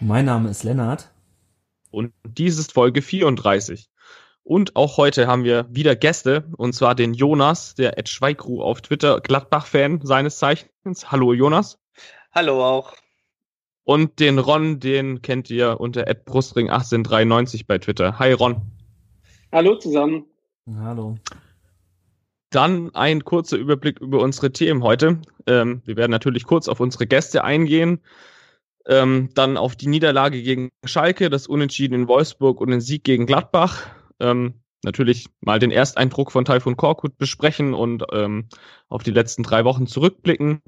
Mein Name ist Lennart. Und dies ist Folge 34. Und auch heute haben wir wieder Gäste, und zwar den Jonas, der Ed Schweigru auf Twitter, Gladbach-Fan seines Zeichens. Hallo Jonas. Hallo auch. Und den Ron, den kennt ihr unter Ed Brustring 1893 bei Twitter. Hi Ron. Hallo zusammen. Hallo. Dann ein kurzer Überblick über unsere Themen heute. Ähm, wir werden natürlich kurz auf unsere Gäste eingehen. Ähm, dann auf die Niederlage gegen Schalke, das Unentschieden in Wolfsburg und den Sieg gegen Gladbach. Ähm, natürlich mal den Ersteindruck von Taifun Korkut besprechen und ähm, auf die letzten drei Wochen zurückblicken.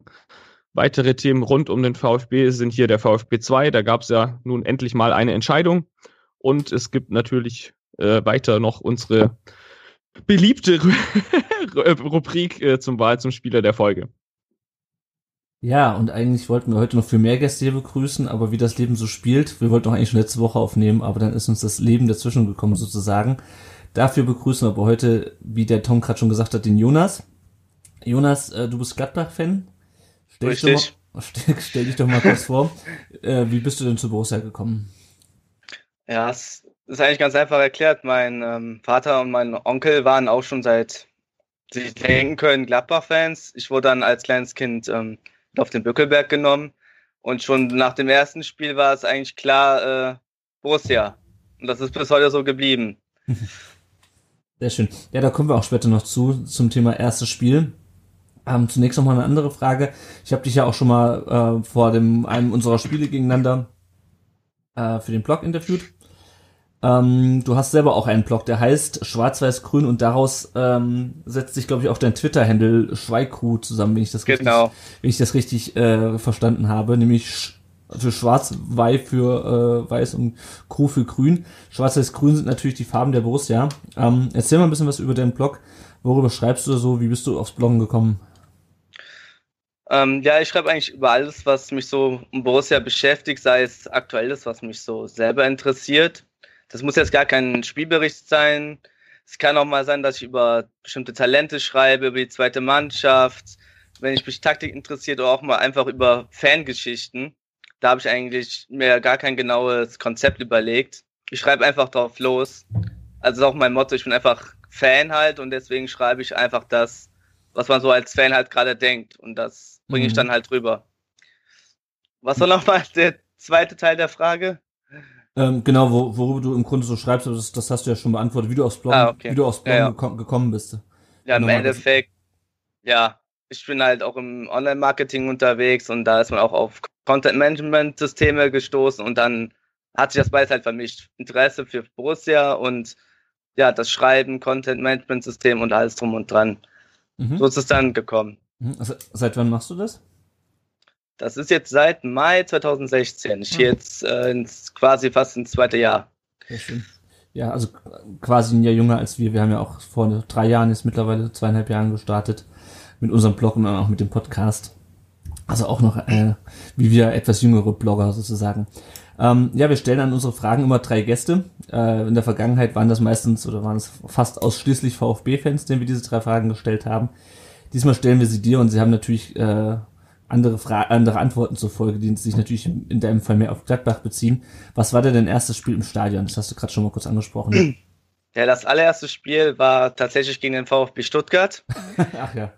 Weitere Themen rund um den VfB sind hier der VfB 2. Da gab es ja nun endlich mal eine Entscheidung. Und es gibt natürlich äh, weiter noch unsere beliebte Rubrik äh, zum Wahl zum Spieler der Folge. Ja, und eigentlich wollten wir heute noch viel mehr Gäste hier begrüßen, aber wie das Leben so spielt, wir wollten auch eigentlich schon letzte Woche aufnehmen, aber dann ist uns das Leben dazwischen gekommen sozusagen. Dafür begrüßen wir aber heute, wie der Tom gerade schon gesagt hat, den Jonas. Jonas, äh, du bist Gladbach-Fan. Stell, dich doch mal- stell, stell dich doch mal kurz vor. Äh, wie bist du denn zu Borussia gekommen? Ja, es ist eigentlich ganz einfach erklärt. Mein ähm, Vater und mein Onkel waren auch schon seit sie denken können Gladbach-Fans. Ich wurde dann als kleines Kind ähm, auf den Bückelberg genommen und schon nach dem ersten Spiel war es eigentlich klar äh, Borussia. Und das ist bis heute so geblieben. Sehr schön. Ja, da kommen wir auch später noch zu, zum Thema erstes Spiel. Ähm, zunächst noch mal eine andere Frage. Ich habe dich ja auch schon mal äh, vor dem einem unserer Spiele gegeneinander äh, für den Blog interviewt. Ähm, du hast selber auch einen Blog, der heißt Schwarz-Weiß-Grün und daraus ähm, setzt sich, glaube ich, auch dein Twitter-Handle Schweigcrew zusammen, wenn ich das Genau. richtig, wenn ich das richtig äh, verstanden habe, nämlich für Schwarz, Weiß für äh, Weiß und Crew für Grün. Schwarz-Weiß-Grün sind natürlich die Farben der Borussia. Ähm, erzähl mal ein bisschen was über deinen Blog. Worüber schreibst du so? Wie bist du aufs Bloggen gekommen? Ähm, ja, ich schreibe eigentlich über alles, was mich so um Borussia beschäftigt, sei es aktuelles, was mich so selber interessiert. Das muss jetzt gar kein Spielbericht sein. Es kann auch mal sein, dass ich über bestimmte Talente schreibe, über die zweite Mannschaft, wenn ich mich Taktik interessiert oder auch mal einfach über Fangeschichten. Da habe ich eigentlich mir gar kein genaues Konzept überlegt. Ich schreibe einfach drauf los. Also ist auch mein Motto, ich bin einfach Fan halt und deswegen schreibe ich einfach das, was man so als Fan halt gerade denkt. Und das bringe ich Mhm. dann halt rüber. Was war nochmal der zweite Teil der Frage? Ähm, genau, wo, worüber du im Grunde so schreibst, das, das hast du ja schon beantwortet, wie du aufs Bloggen, Ah, okay. wie du aufs Bloggen Ja, ja. geko- gekommen bist. Ja, im Endeffekt, ja, ich bin halt auch im Online-Marketing unterwegs und da ist man auch auf Content-Management-Systeme gestoßen und dann hat sich das beides halt vermischt. Interesse für Borussia und ja, das Schreiben, Content-Management-System und alles drum und dran. Mhm. So ist es dann gekommen. Mhm. Also, seit wann machst du das? Das ist jetzt seit Mai 2016. Ich gehe jetzt äh, ins, quasi fast ins zweite Jahr. Sehr schön. Ja, also quasi ein Jahr jünger als wir. Wir haben ja auch vor drei Jahren, jetzt mittlerweile zweieinhalb Jahren gestartet mit unserem Blog und dann auch mit dem Podcast. Also auch noch äh, wie wir etwas jüngere Blogger sozusagen. Ähm, ja, wir stellen an unsere Fragen immer drei Gäste. Äh, in der Vergangenheit waren das meistens oder waren es fast ausschließlich VfB-Fans, denen wir diese drei Fragen gestellt haben. Diesmal stellen wir sie dir und sie haben natürlich äh, andere, Fra andere Antworten zur Folge, die sich natürlich in deinem Fall mehr auf Gladbach beziehen. Was war denn dein erstes Spiel im Stadion? Das hast du gerade schon mal kurz angesprochen. Ja, das allererste Spiel war tatsächlich gegen den VfB Stuttgart. Ach ja.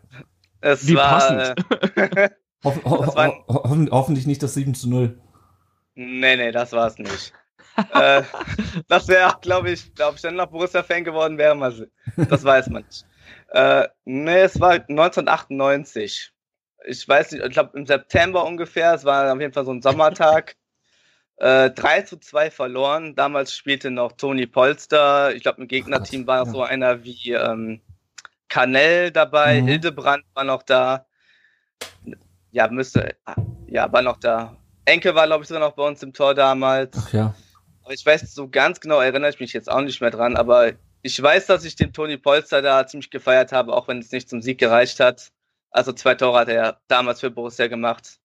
Es Wie war, passend. Äh, Hoff, ho, Das war ho, hoffen, hoffentlich nicht das 7 zu 0. Nee, nee, das war's nicht. äh, das wäre, glaube ich, glaube ich, dann noch Borussia-Fan geworden wäre, mal das weiß man nicht. Äh, nee, es war 1998. Ich weiß nicht, ich glaube im September ungefähr, es war auf jeden Fall so ein Sommertag. Äh, 3 zu 2 verloren. Damals spielte noch Toni Polster. Ich glaube, im Gegnerteam war noch so einer wie ähm, Kanell dabei, Mhm. Hildebrand war noch da. Ja, müsste, ja, war noch da. Enke war, glaube ich, sogar noch bei uns im Tor damals. Ach ja. Aber ich weiß, so ganz genau erinnere ich mich jetzt auch nicht mehr dran, aber ich weiß, dass ich den Toni Polster da ziemlich gefeiert habe, auch wenn es nicht zum Sieg gereicht hat. Also zwei Tore hat er damals für Borussia gemacht.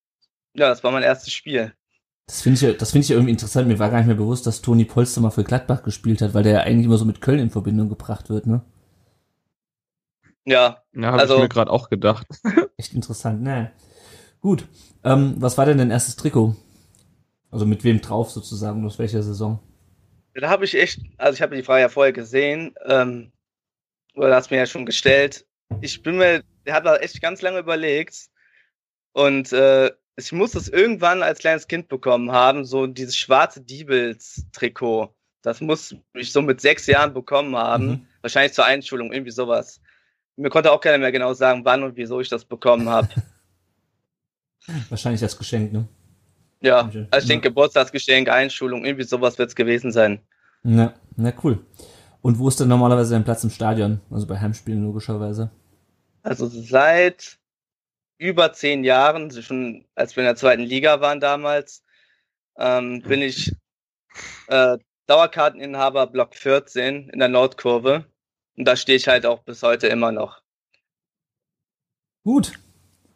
Ja, das war mein erstes Spiel. Das finde ich, ja, das finde ich ja irgendwie interessant. Mir war gar nicht mehr bewusst, dass Toni Polster mal für Gladbach gespielt hat, weil der ja eigentlich immer so mit Köln in Verbindung gebracht wird, ne? Ja, Ja, habe Also- ich mir gerade auch gedacht. Echt interessant, ne? Gut. Ähm, was war denn dein erstes Trikot? Also mit wem drauf sozusagen, aus welcher Saison? da habe ich echt, also ich habe die Frage ja vorher gesehen, ähm, oder hast mir ja schon gestellt. Ich bin mir, der hat da echt ganz lange überlegt und äh, ich muss es irgendwann als kleines Kind bekommen haben, so dieses schwarze Diebels-Trikot. Das muss ich so mit sechs Jahren bekommen haben. Mhm. Wahrscheinlich zur Einschulung, irgendwie sowas. Mir konnte auch keiner mehr genau sagen, wann und wieso ich das bekommen habe. Wahrscheinlich als Geschenk, ne? ja, also ich denke, Geburtstagsgeschenk, Einschulung, irgendwie sowas wird es gewesen sein. Na, na cool. Und wo ist denn normalerweise dein Platz im Stadion? Also bei Heimspielen logischerweise. Also seit über zehn Jahren, schon als wir in der zweiten Liga waren damals, ähm, bin ich äh, Dauerkarteninhaber Block 14 in der Nordkurve. Und da stehe ich halt auch bis heute immer noch. Gut.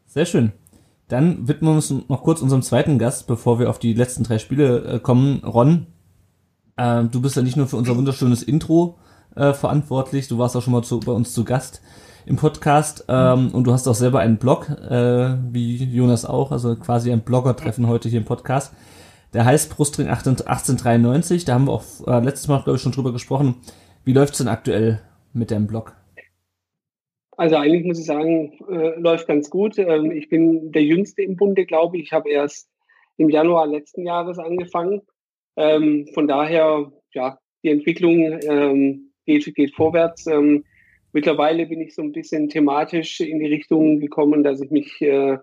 Sehr schön. Dann widmen wir uns noch kurz unserem zweiten Gast, bevor wir auf die letzten drei Spiele äh, kommen. Ron, äh, du bist ja nicht nur für unser wunderschönes Intro äh, verantwortlich, du warst auch schon mal zu, bei uns zu Gast im Podcast ähm, und du hast auch selber einen Blog, äh, wie Jonas auch, also quasi ein Blogger-Treffen heute hier im Podcast. Der heißt Brustring 1893, da haben wir auch äh, letztes Mal, glaube ich, schon drüber gesprochen. Wie läuft's denn aktuell mit deinem Blog? Also eigentlich muss ich sagen, äh, läuft ganz gut. Ähm, ich bin der Jüngste im Bunde, glaube ich. Ich habe erst im Januar letzten Jahres angefangen. Ähm, von daher, ja, die Entwicklung ähm, geht, geht vorwärts. Ähm, mittlerweile bin ich so ein bisschen thematisch in die Richtung gekommen, dass ich mich äh,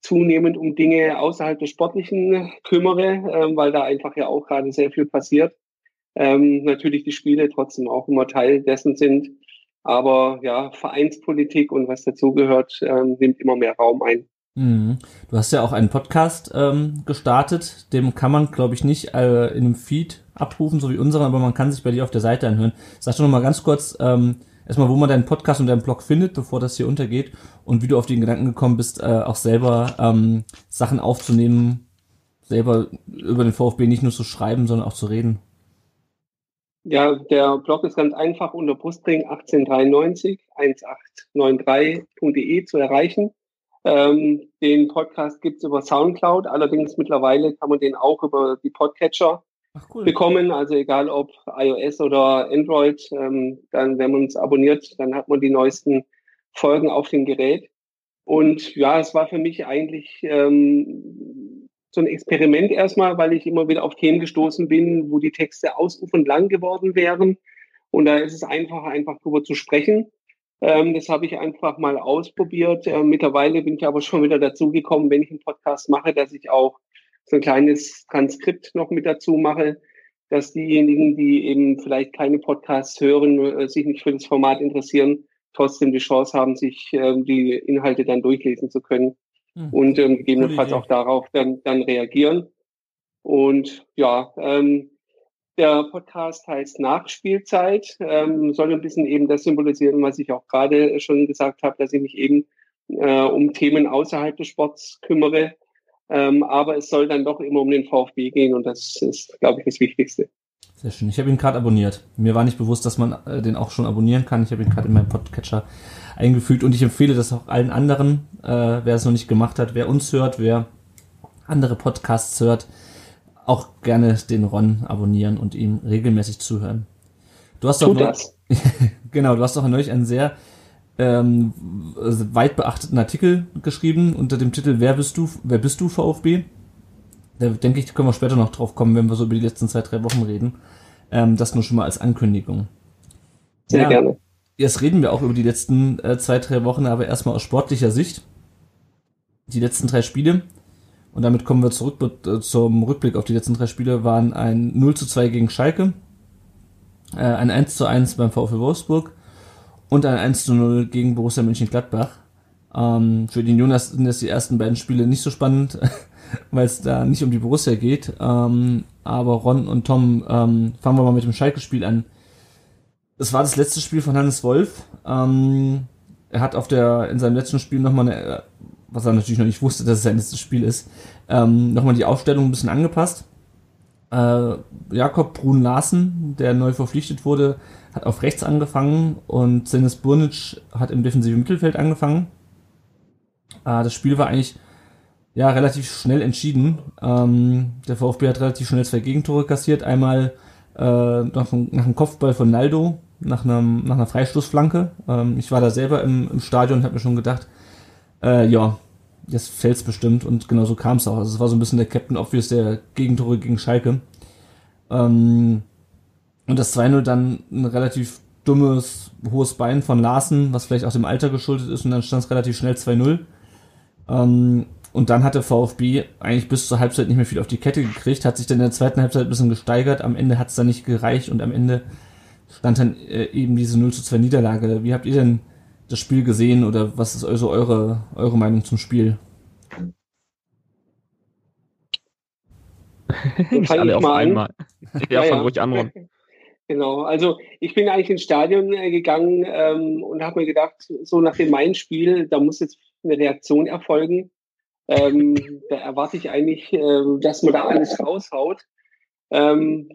zunehmend um Dinge außerhalb des Sportlichen kümmere, ähm, weil da einfach ja auch gerade sehr viel passiert. Ähm, natürlich die Spiele trotzdem auch immer Teil dessen sind. Aber ja, Vereinspolitik und was dazugehört, ähm, nimmt immer mehr Raum ein. Mhm. Du hast ja auch einen Podcast ähm, gestartet, dem kann man, glaube ich, nicht äh, in einem Feed abrufen, so wie unseren, aber man kann sich bei dir auf der Seite anhören. Sag doch noch mal ganz kurz, ähm, erstmal, wo man deinen Podcast und deinen Blog findet, bevor das hier untergeht und wie du auf den Gedanken gekommen bist, äh, auch selber ähm, Sachen aufzunehmen, selber über den VfB nicht nur zu schreiben, sondern auch zu reden. Ja, der Blog ist ganz einfach unter Brustring 1893 1893.de zu erreichen. Ähm, den Podcast gibt's über Soundcloud, allerdings mittlerweile kann man den auch über die Podcatcher cool. bekommen. Also egal ob iOS oder Android, ähm, dann, wenn man uns abonniert, dann hat man die neuesten Folgen auf dem Gerät. Und ja, es war für mich eigentlich ähm, so ein Experiment erstmal, weil ich immer wieder auf Themen gestoßen bin, wo die Texte ausufernd lang geworden wären. Und da ist es einfacher, einfach drüber zu sprechen. Ähm, das habe ich einfach mal ausprobiert. Äh, mittlerweile bin ich aber schon wieder dazu gekommen, wenn ich einen Podcast mache, dass ich auch so ein kleines Transkript noch mit dazu mache, dass diejenigen, die eben vielleicht keine Podcasts hören, äh, sich nicht für das Format interessieren, trotzdem die Chance haben, sich ähm, die Inhalte dann durchlesen zu können Hm. und ähm, gegebenenfalls auch darauf dann, dann reagieren. Und ja, ähm, der Podcast heißt Nachspielzeit, ähm, soll ein bisschen eben das symbolisieren, was ich auch gerade schon gesagt habe, dass ich mich eben äh, um Themen außerhalb des Sports kümmere. Ähm, aber es soll dann doch immer um den VfB gehen und das ist, glaube ich, das Wichtigste. Sehr schön. Ich habe ihn gerade abonniert. Mir war nicht bewusst, dass man äh, den auch schon abonnieren kann. Ich habe ihn gerade in meinem Podcatcher eingefügt und ich empfehle das auch allen anderen, äh, wer es noch nicht gemacht hat, wer uns hört, wer andere Podcasts hört, auch gerne den Ron abonnieren und ihm regelmäßig zuhören. Du hast doch Tut neu- das. genau, du hast doch neulich einen sehr ähm, weit beachteten Artikel geschrieben unter dem Titel Wer bist du? Wer bist du VfB? Da denke ich, können wir später noch drauf kommen, wenn wir so über die letzten zwei, drei Wochen reden. Ähm, das nur schon mal als Ankündigung. Sehr Ja. gerne. Jetzt reden wir auch über die letzten äh, zwei, drei Wochen, aber erstmal aus sportlicher Sicht. Die letzten drei Spiele, und damit kommen wir zurück äh, zum Rückblick auf die letzten drei Spiele, waren ein 0 zu 2 gegen Schalke, äh, ein 1 zu 1 beim VfL Wolfsburg und ein 1 zu 0 gegen Borussia Mönchengladbach. Ähm, für den Jonas sind das die ersten beiden Spiele nicht so spannend, weil es da nicht um die Borussia geht. Ähm, aber Ron und Tom, ähm, fangen wir mal mit dem Schalke-Spiel an. Das war das letzte Spiel von Hannes Wolf. Er hat auf der, in seinem letzten Spiel nochmal eine, was er natürlich noch nicht wusste, dass es sein letztes Spiel ist, ähm, nochmal die Aufstellung ein bisschen angepasst. Äh, Jakob Brun Larsen, der neu verpflichtet wurde, hat auf rechts angefangen und Senes Burnic hat im defensiven Mittelfeld angefangen. Äh, das Spiel war eigentlich ja relativ schnell entschieden. Ähm, der VfB hat relativ schnell zwei Gegentore kassiert. Einmal äh, nach, nach einem Kopfball von Naldo, nach, einem, nach einer Freistoßflanke. Ähm, ich war da selber im, im Stadion und habe mir schon gedacht, äh, ja, jetzt fällt's bestimmt und genau so kam es auch. Also es war so ein bisschen der Captain Obvious der Gegentore gegen Schalke. Ähm, und das 2-0 dann ein relativ dummes, hohes Bein von Larsen, was vielleicht auch dem Alter geschuldet ist und dann stand es relativ schnell 2-0. Ähm, und dann hat der VfB eigentlich bis zur Halbzeit nicht mehr viel auf die Kette gekriegt, hat sich dann in der zweiten Halbzeit ein bisschen gesteigert, am Ende hat es dann nicht gereicht und am Ende stand dann äh, eben diese 0 zu 2 Niederlage. Wie habt ihr denn das Spiel gesehen oder was ist also eure, eure Meinung zum Spiel? Nicht alle auf einmal. Ja, Ja, fang ruhig an, Ron. Genau, also ich bin eigentlich ins Stadion äh, gegangen ähm, und habe mir gedacht, so nach dem Main-Spiel, da muss jetzt eine Reaktion erfolgen. Ähm, da erwarte ich eigentlich, äh, dass man da alles raushaut. Ähm,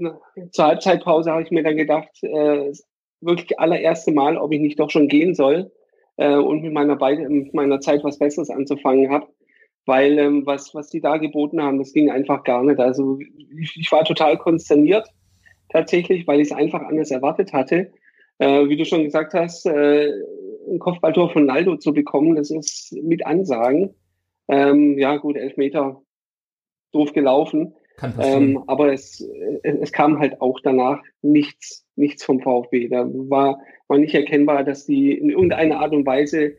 zur Halbzeitpause habe ich mir dann gedacht, äh, wirklich allererste Mal, ob ich nicht doch schon gehen soll äh, und mit meiner, mit meiner Zeit was Besseres anzufangen habe. Weil ähm, was, was die da geboten haben, das ging einfach gar nicht. Also ich, ich war total konsterniert tatsächlich, weil ich es einfach anders erwartet hatte. Äh, wie du schon gesagt hast, äh, ein Kopfballtor von Naldo zu bekommen, das ist mit Ansagen. Ähm, ja, gut, elf Meter doof gelaufen. Kann passieren. Ähm, aber es, es, es kam halt auch danach nichts, nichts vom VfB. Da war, war nicht erkennbar, dass die in irgendeiner Art und Weise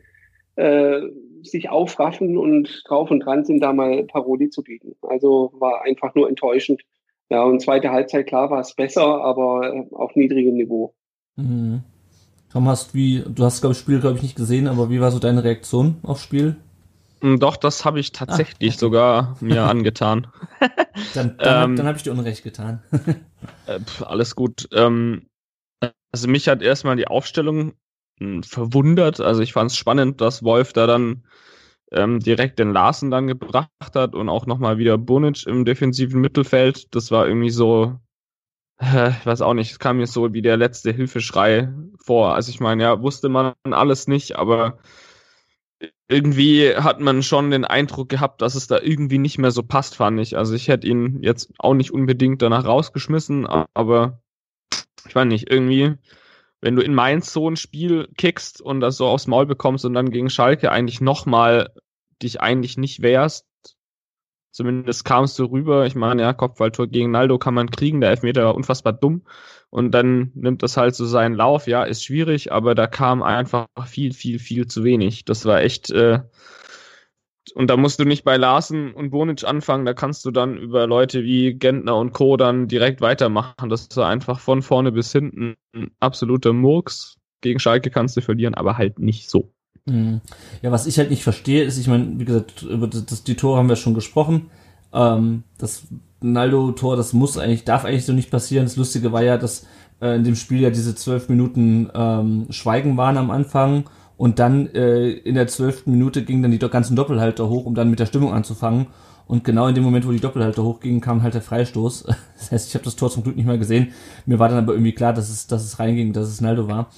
äh, sich aufraffen und drauf und dran sind, da mal Paroli zu bieten. Also war einfach nur enttäuschend. Ja, und zweite Halbzeit, klar, war es besser, aber auf niedrigem Niveau. Mhm. Tom, hast wie, du hast glaube ich das Spiel glaube ich nicht gesehen, aber wie war so deine Reaktion aufs Spiel? Mm, Doch, das habe ich tatsächlich Ah, okay. sogar mir angetan. Dann, dann, Ähm, dann habe ich dir Unrecht getan. Äh, pf, alles gut. Ähm, also mich hat erstmal die Aufstellung mh, verwundert. Also ich fand es spannend, dass Wolf da dann ähm, direkt den Larsen dann gebracht hat und auch nochmal wieder Bunic im defensiven Mittelfeld. Das war irgendwie so, äh, ich weiß auch nicht, es kam mir so wie der letzte Hilfeschrei vor. Also ich meine, ja, wusste man alles nicht, aber irgendwie hat man schon den Eindruck gehabt, dass es da irgendwie nicht mehr so passt, fand ich. Also ich hätte ihn jetzt auch nicht unbedingt danach rausgeschmissen, aber ich weiß nicht, irgendwie, wenn du in Mainz so ein Spiel kickst und das so aufs Maul bekommst und dann gegen Schalke eigentlich nochmal dich eigentlich nicht wehrst, zumindest kamst du rüber. Ich meine, ja, Kopfballtor gegen Naldo kann man kriegen, der Elfmeter war unfassbar dumm. Und dann nimmt das halt so seinen Lauf. Ja, ist schwierig, aber da kam einfach viel, viel, viel zu wenig. Das war echt, äh, und da musst du nicht bei Larsen und Bonic anfangen, da kannst du dann über Leute wie Gentner und Co. dann direkt weitermachen. Das war einfach von vorne bis hinten ein absoluter Murks. Gegen Schalke kannst du verlieren, aber halt nicht so. Mhm. Ja, was ich halt nicht verstehe, ist, ich meine, wie gesagt, über das, die Tore haben wir schon gesprochen. Ähm, das Naldo-Tor, das muss eigentlich, darf eigentlich so nicht passieren. Das Lustige war ja, dass äh, in dem Spiel ja diese zwölf Minuten ähm, Schweigen waren am Anfang und dann äh, in der zwölften Minute gingen dann die ganzen Doppelhalter hoch, um dann mit der Stimmung anzufangen. Und genau in dem Moment, wo die Doppelhalter hochgingen, kam halt der Freistoß. Das heißt, ich habe das Tor zum Glück nicht mehr gesehen. Mir war dann aber irgendwie klar, dass es, dass es reinging, dass es Naldo war.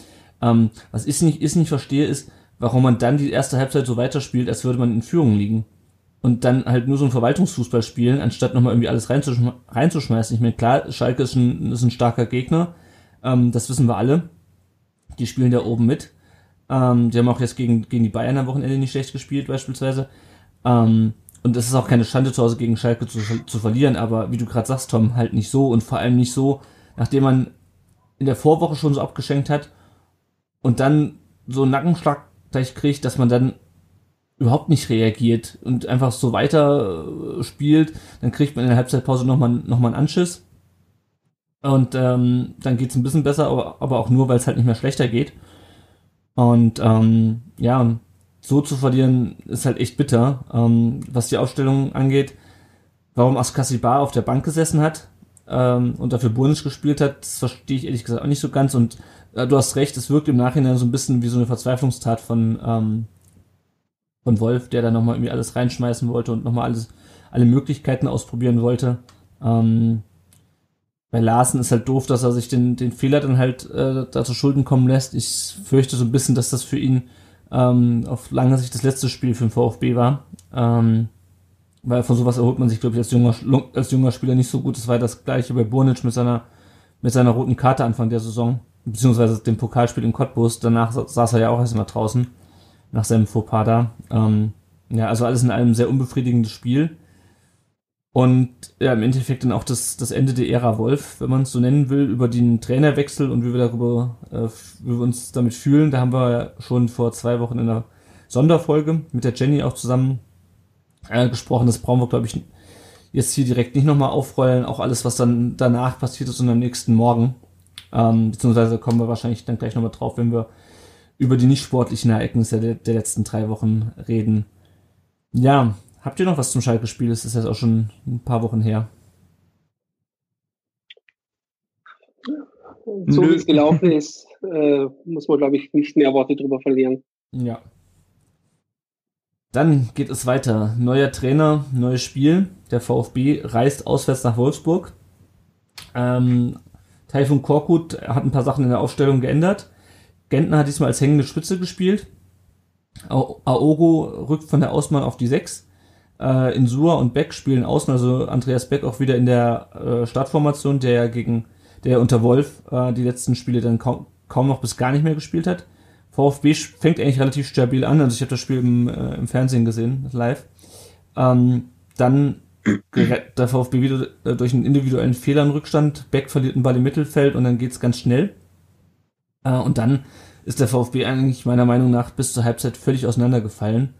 Ähm, was ich nicht, ich nicht verstehe, ist, warum man dann die erste Halbzeit so weiterspielt, als würde man in Führung liegen. Und dann halt nur so ein Verwaltungsfußball spielen, anstatt nochmal irgendwie alles reinzuschm reinzuschmeißen. Ich meine, klar, Schalke ist ein, ist ein starker Gegner. Ähm, das wissen wir alle. Die spielen da oben mit. Ähm, die haben auch jetzt gegen, gegen die Bayern am Wochenende nicht schlecht gespielt, beispielsweise. Ähm, und es ist auch keine Schande zu Hause gegen Schalke zu, zu verlieren, aber wie du gerade sagst, Tom, halt nicht so und vor allem nicht so, nachdem man in der Vorwoche schon so abgeschenkt hat und dann so einen Nackenschlag gleich kriegt, dass man dann überhaupt nicht reagiert und einfach so weiter äh, spielt, dann kriegt man in der Halbzeitpause nochmal noch mal einen Anschiss. Und ähm, dann geht's ein bisschen besser, aber, aber auch nur, weil es halt nicht mehr schlechter geht. Und ähm, ja, so zu verlieren, ist halt echt bitter. Ähm, was die Aufstellung angeht, warum Bar auf der Bank gesessen hat ähm, und dafür Burnisch gespielt hat, das verstehe ich ehrlich gesagt auch nicht so ganz. Und du hast recht, es wirkt im Nachhinein so ein bisschen wie so eine Verzweiflungstat von, ähm, von Wolf, der da nochmal irgendwie alles reinschmeißen wollte und nochmal alles, alle Möglichkeiten ausprobieren wollte. Ähm, bei Larsen ist halt doof, dass er sich den, den Fehler dann halt äh, da zu Schulden kommen lässt. Ich fürchte so ein bisschen, dass das für ihn ähm, auf lange Sicht das letzte Spiel für den VfB war. Ähm, weil von sowas erholt man sich, glaube ich, als junger, als junger Spieler nicht so gut. Das war das gleiche bei Burnic mit seiner, mit seiner roten Karte Anfang der Saison, beziehungsweise dem Pokalspiel in Cottbus. Danach saß er ja auch erstmal draußen, nach seinem Fauxpas da. Ähm, ja, also alles in einem sehr unbefriedigendes Spiel. Und ja, im Endeffekt dann auch das, das Ende der Ära Wolf, wenn man es so nennen will, über den Trainerwechsel und wie wir darüber, äh, wie wir uns damit fühlen. Da haben wir schon vor zwei Wochen in einer Sonderfolge mit der Jenny auch zusammen äh, gesprochen. Das brauchen wir, glaube ich, jetzt hier direkt nicht nochmal aufrollen. Auch alles, was dann danach passiert ist und am nächsten Morgen. Ähm, beziehungsweise kommen wir wahrscheinlich dann gleich nochmal drauf, wenn wir über die nicht sportlichen Ereignisse der, der letzten drei Wochen reden. Ja, Habt ihr noch was zum Schalke-Spiel? Das ist jetzt auch schon ein paar Wochen her. So wie es gelaufen ist, äh, muss man, glaube ich, nicht mehr Worte drüber verlieren. Ja. Dann geht es weiter. Neuer Trainer, neues Spiel. Der VfB reist auswärts nach Wolfsburg. Ähm, Taifun Korkut hat ein paar Sachen in der Aufstellung geändert. Gentner hat diesmal als hängende Spitze gespielt. Aogo rückt von der Ausmann auf die 6. Äh, Insua und Beck spielen außen, also Andreas Beck auch wieder in der äh, Startformation, der ja gegen, der unter Wolf äh, die letzten Spiele dann kaum, kaum noch bis gar nicht mehr gespielt hat. VfB fängt eigentlich relativ stabil an, also ich habe das Spiel im, äh, im Fernsehen gesehen, live. Ähm, dann der VfB wieder durch einen individuellen Fehler in Rückstand, Beck verliert einen Ball im Mittelfeld und dann geht's ganz schnell. Äh, und dann ist der VfB eigentlich meiner Meinung nach bis zur Halbzeit völlig auseinandergefallen.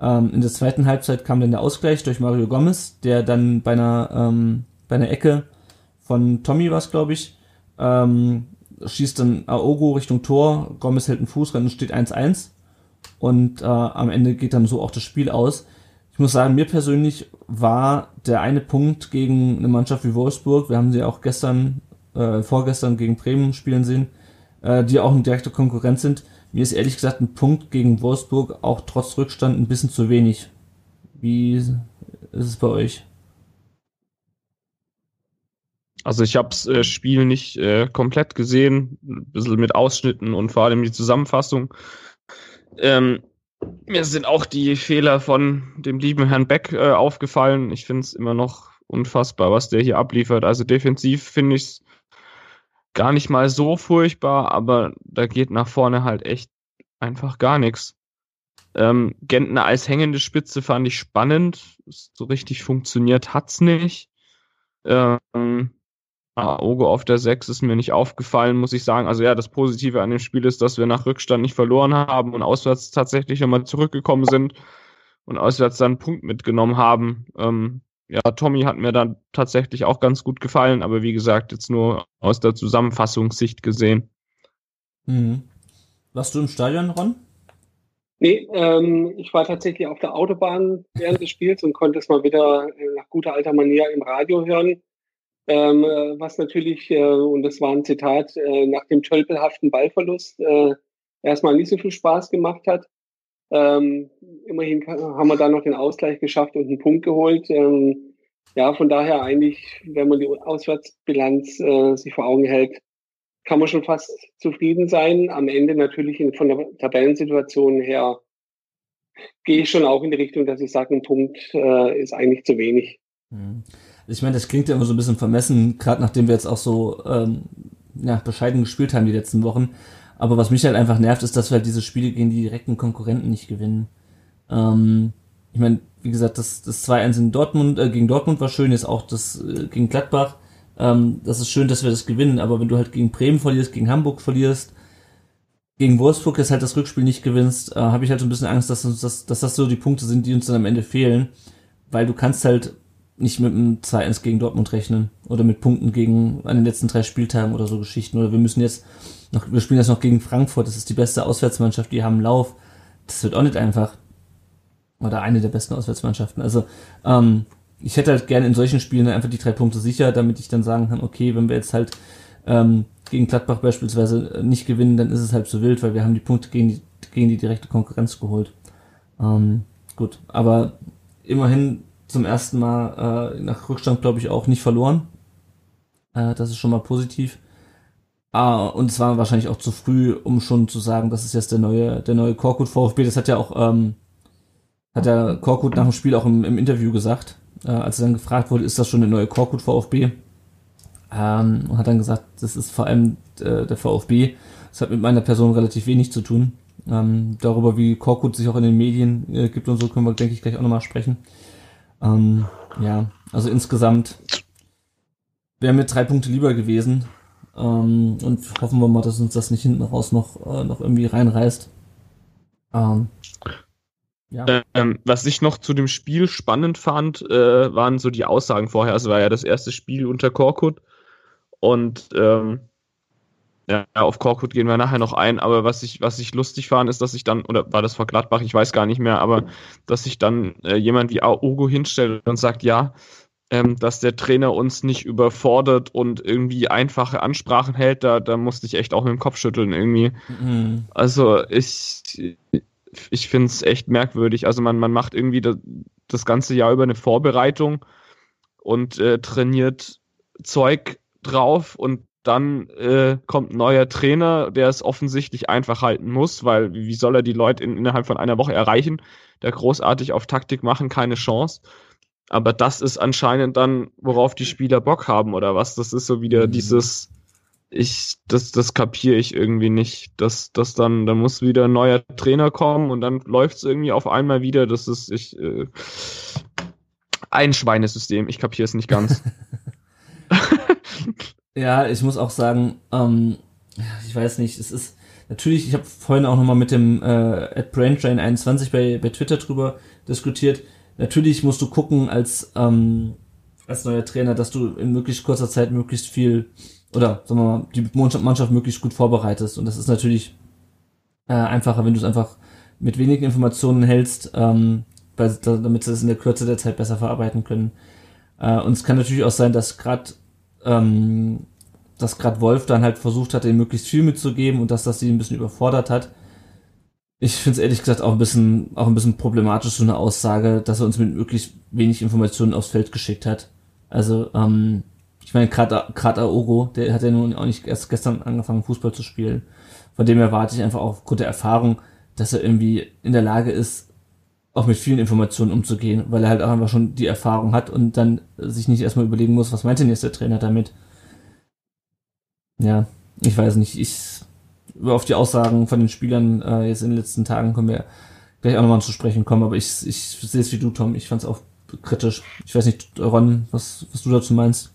Ähm, in der zweiten Halbzeit kam dann der Ausgleich durch Mario Gomez, der dann bei einer, ähm, bei einer Ecke von Tommy was, glaube ich, ähm, schießt dann Aogo Richtung Tor, Gomez hält einen Fuß rein und steht 1-1 und äh, am Ende geht dann so auch das Spiel aus. Ich muss sagen, mir persönlich war der eine Punkt gegen eine Mannschaft wie Wolfsburg, wir haben sie auch gestern, äh, vorgestern gegen Bremen spielen sehen, äh, die auch eine direkte Konkurrenz sind, mir ist ehrlich gesagt ein Punkt gegen Wolfsburg auch trotz Rückstand ein bisschen zu wenig. Wie ist es bei euch? Also ich habe das äh, Spiel nicht äh, komplett gesehen, ein bisschen mit Ausschnitten und vor allem die Zusammenfassung. Ähm, mir sind auch die Fehler von dem lieben Herrn Beck äh, aufgefallen. Ich finde es immer noch unfassbar, was der hier abliefert. Also defensiv finde ich es gar nicht mal so furchtbar, aber da geht nach vorne halt echt einfach gar nichts. Ähm, Gentner als hängende Spitze fand ich spannend. So richtig funktioniert hat's nicht. Ähm, Aogo auf der 6 ist mir nicht aufgefallen, muss ich sagen. Also ja, das Positive an dem Spiel ist, dass wir nach Rückstand nicht verloren haben und auswärts tatsächlich nochmal zurückgekommen sind und auswärts dann einen Punkt mitgenommen haben. Ähm, ja, Tommy hat mir dann tatsächlich auch ganz gut gefallen, aber wie gesagt, jetzt nur aus der Zusammenfassungssicht gesehen. Mhm. Warst du im Stadion, Ron? Nee, ähm, ich war tatsächlich auf der Autobahn während des Spiels und konnte es mal wieder äh, nach guter alter Manier im Radio hören. Ähm, äh, was natürlich, äh, und das war ein Zitat, äh, nach dem tölpelhaften Ballverlust äh, erstmal nicht so viel Spaß gemacht hat. Ähm, immerhin haben wir da noch den Ausgleich geschafft und einen Punkt geholt. Ähm, ja, von daher eigentlich, wenn man die Auswärtsbilanz äh, sich vor Augen hält, kann man schon fast zufrieden sein. Am Ende natürlich in, von der Tabellensituation her gehe ich schon auch in die Richtung, dass ich sage, ein Punkt äh, ist eigentlich zu wenig. Mhm. Ich meine, das klingt ja immer so ein bisschen vermessen, gerade nachdem wir jetzt auch so ähm, ja, bescheiden gespielt haben die letzten Wochen. Aber was mich halt einfach nervt, ist, dass wir halt diese Spiele gegen die direkten Konkurrenten nicht gewinnen. Ähm, ich meine, wie gesagt, das, das 2-1 in Dortmund, äh, gegen Dortmund war schön, jetzt auch das äh, gegen Gladbach. Ähm, das ist schön, dass wir das gewinnen, aber wenn du halt gegen Bremen verlierst, gegen Hamburg verlierst, gegen Wolfsburg jetzt halt das Rückspiel nicht gewinnst, äh, habe ich halt so ein bisschen Angst, dass, uns das, dass das so die Punkte sind, die uns dann am Ende fehlen. Weil du kannst halt nicht mit einem 2-1 gegen Dortmund rechnen oder mit Punkten gegen an den letzten drei Spieltagen oder so Geschichten. Oder wir müssen jetzt noch, wir spielen jetzt noch gegen Frankfurt, das ist die beste Auswärtsmannschaft, die haben Lauf. das wird auch nicht einfach. Oder eine der besten Auswärtsmannschaften. Also, ähm, ich hätte halt gerne in solchen Spielen einfach die drei Punkte sicher, damit ich dann sagen kann, okay, wenn wir jetzt halt ähm, gegen Gladbach beispielsweise nicht gewinnen, dann ist es halt so wild, weil wir haben die Punkte gegen die, gegen die direkte Konkurrenz geholt. Ähm, gut, aber immerhin zum ersten Mal äh, nach Rückstand, glaube ich, auch nicht verloren. Äh, das ist schon mal positiv. Ah, und es war wahrscheinlich auch zu früh, um schon zu sagen, das ist jetzt der neue, der neue Korkut VfB. Das hat ja auch, ähm, hat der Korkut nach dem Spiel auch im, im Interview gesagt, äh, als er dann gefragt wurde, ist das schon der neue Korkut VfB? Ähm, und hat dann gesagt, das ist vor allem äh, der VfB. Das hat mit meiner Person relativ wenig zu tun. Ähm, darüber, wie Korkut sich auch in den Medien äh, gibt und so, können wir, denke ich, gleich auch nochmal sprechen. Ähm, ja, also insgesamt wäre mir drei Punkte lieber gewesen. Ähm, und hoffen wir mal, dass uns das nicht hinten raus noch, äh, noch irgendwie reinreißt. Ähm, ja. Ähm, was ich noch zu dem Spiel spannend fand, äh, waren so die Aussagen vorher. Es war ja das erste Spiel unter Korkut. Und ähm, ja, auf Korkut gehen wir nachher noch ein, aber was ich, was ich lustig fand, ist, dass ich dann, oder war das vor Gladbach, ich weiß gar nicht mehr, aber dass sich dann äh, jemand wie Ugo hinstellt und sagt, ja, ähm, dass der Trainer uns nicht überfordert und irgendwie einfache Ansprachen hält, da, da musste ich echt auch mit dem Kopf schütteln irgendwie. Mhm. Also ich, ich finde es echt merkwürdig. Also man, man macht irgendwie das, das ganze Jahr über eine Vorbereitung und äh, trainiert Zeug drauf und dann äh, kommt ein neuer Trainer, der es offensichtlich einfach halten muss, weil wie soll er die Leute in, innerhalb von einer Woche erreichen? Der großartig auf Taktik machen, keine Chance. Aber das ist anscheinend dann, worauf die Spieler Bock haben oder was? Das ist so wieder mhm. dieses, ich, das, das kapiere ich irgendwie nicht. dass das dann, dann muss wieder ein neuer Trainer kommen und dann läuft es irgendwie auf einmal wieder. Das ist, ich, äh, ein Schweinesystem. Ich kapiere es nicht ganz. ja, ich muss auch sagen, ähm, ich weiß nicht, es ist, natürlich, ich habe vorhin auch nochmal mit dem äh, at BrainTrain21 bei, bei Twitter drüber diskutiert natürlich musst du gucken als, ähm, als neuer Trainer, dass du in möglichst kurzer Zeit möglichst viel oder sagen wir mal, die Mannschaft möglichst gut vorbereitest. Und das ist natürlich äh, einfacher, wenn du es einfach mit wenigen Informationen hältst, ähm, weil, damit sie es in der Kürze der Zeit besser verarbeiten können. Äh, und es kann natürlich auch sein, dass gerade ähm, dass gerade Wolf dann halt versucht hat, ihm möglichst viel mitzugeben und dass das sie ein bisschen überfordert hat. Ich finde es ehrlich gesagt auch ein bisschen, auch ein bisschen problematisch, so eine Aussage, dass er uns mit möglichst wenig Informationen aufs Feld geschickt hat. Also, ähm, ich meine, gerade Aogo, der hat ja nun auch nicht erst gestern angefangen, Fußball zu spielen. Von dem erwarte ich einfach auch aufgrund der Erfahrung, dass er irgendwie in der Lage ist, auch mit vielen Informationen umzugehen, weil er halt auch einfach schon die Erfahrung hat und dann sich nicht erstmal überlegen muss, was meint denn jetzt der Trainer damit? Ja, ich weiß nicht. Ich auf die Aussagen von den Spielern äh, jetzt in den letzten Tagen können wir gleich auch nochmal zu sprechen kommen, aber ich, ich sehe es wie du, Tom. Ich fand es auch kritisch. Ich weiß nicht, Ron, was, was du dazu meinst.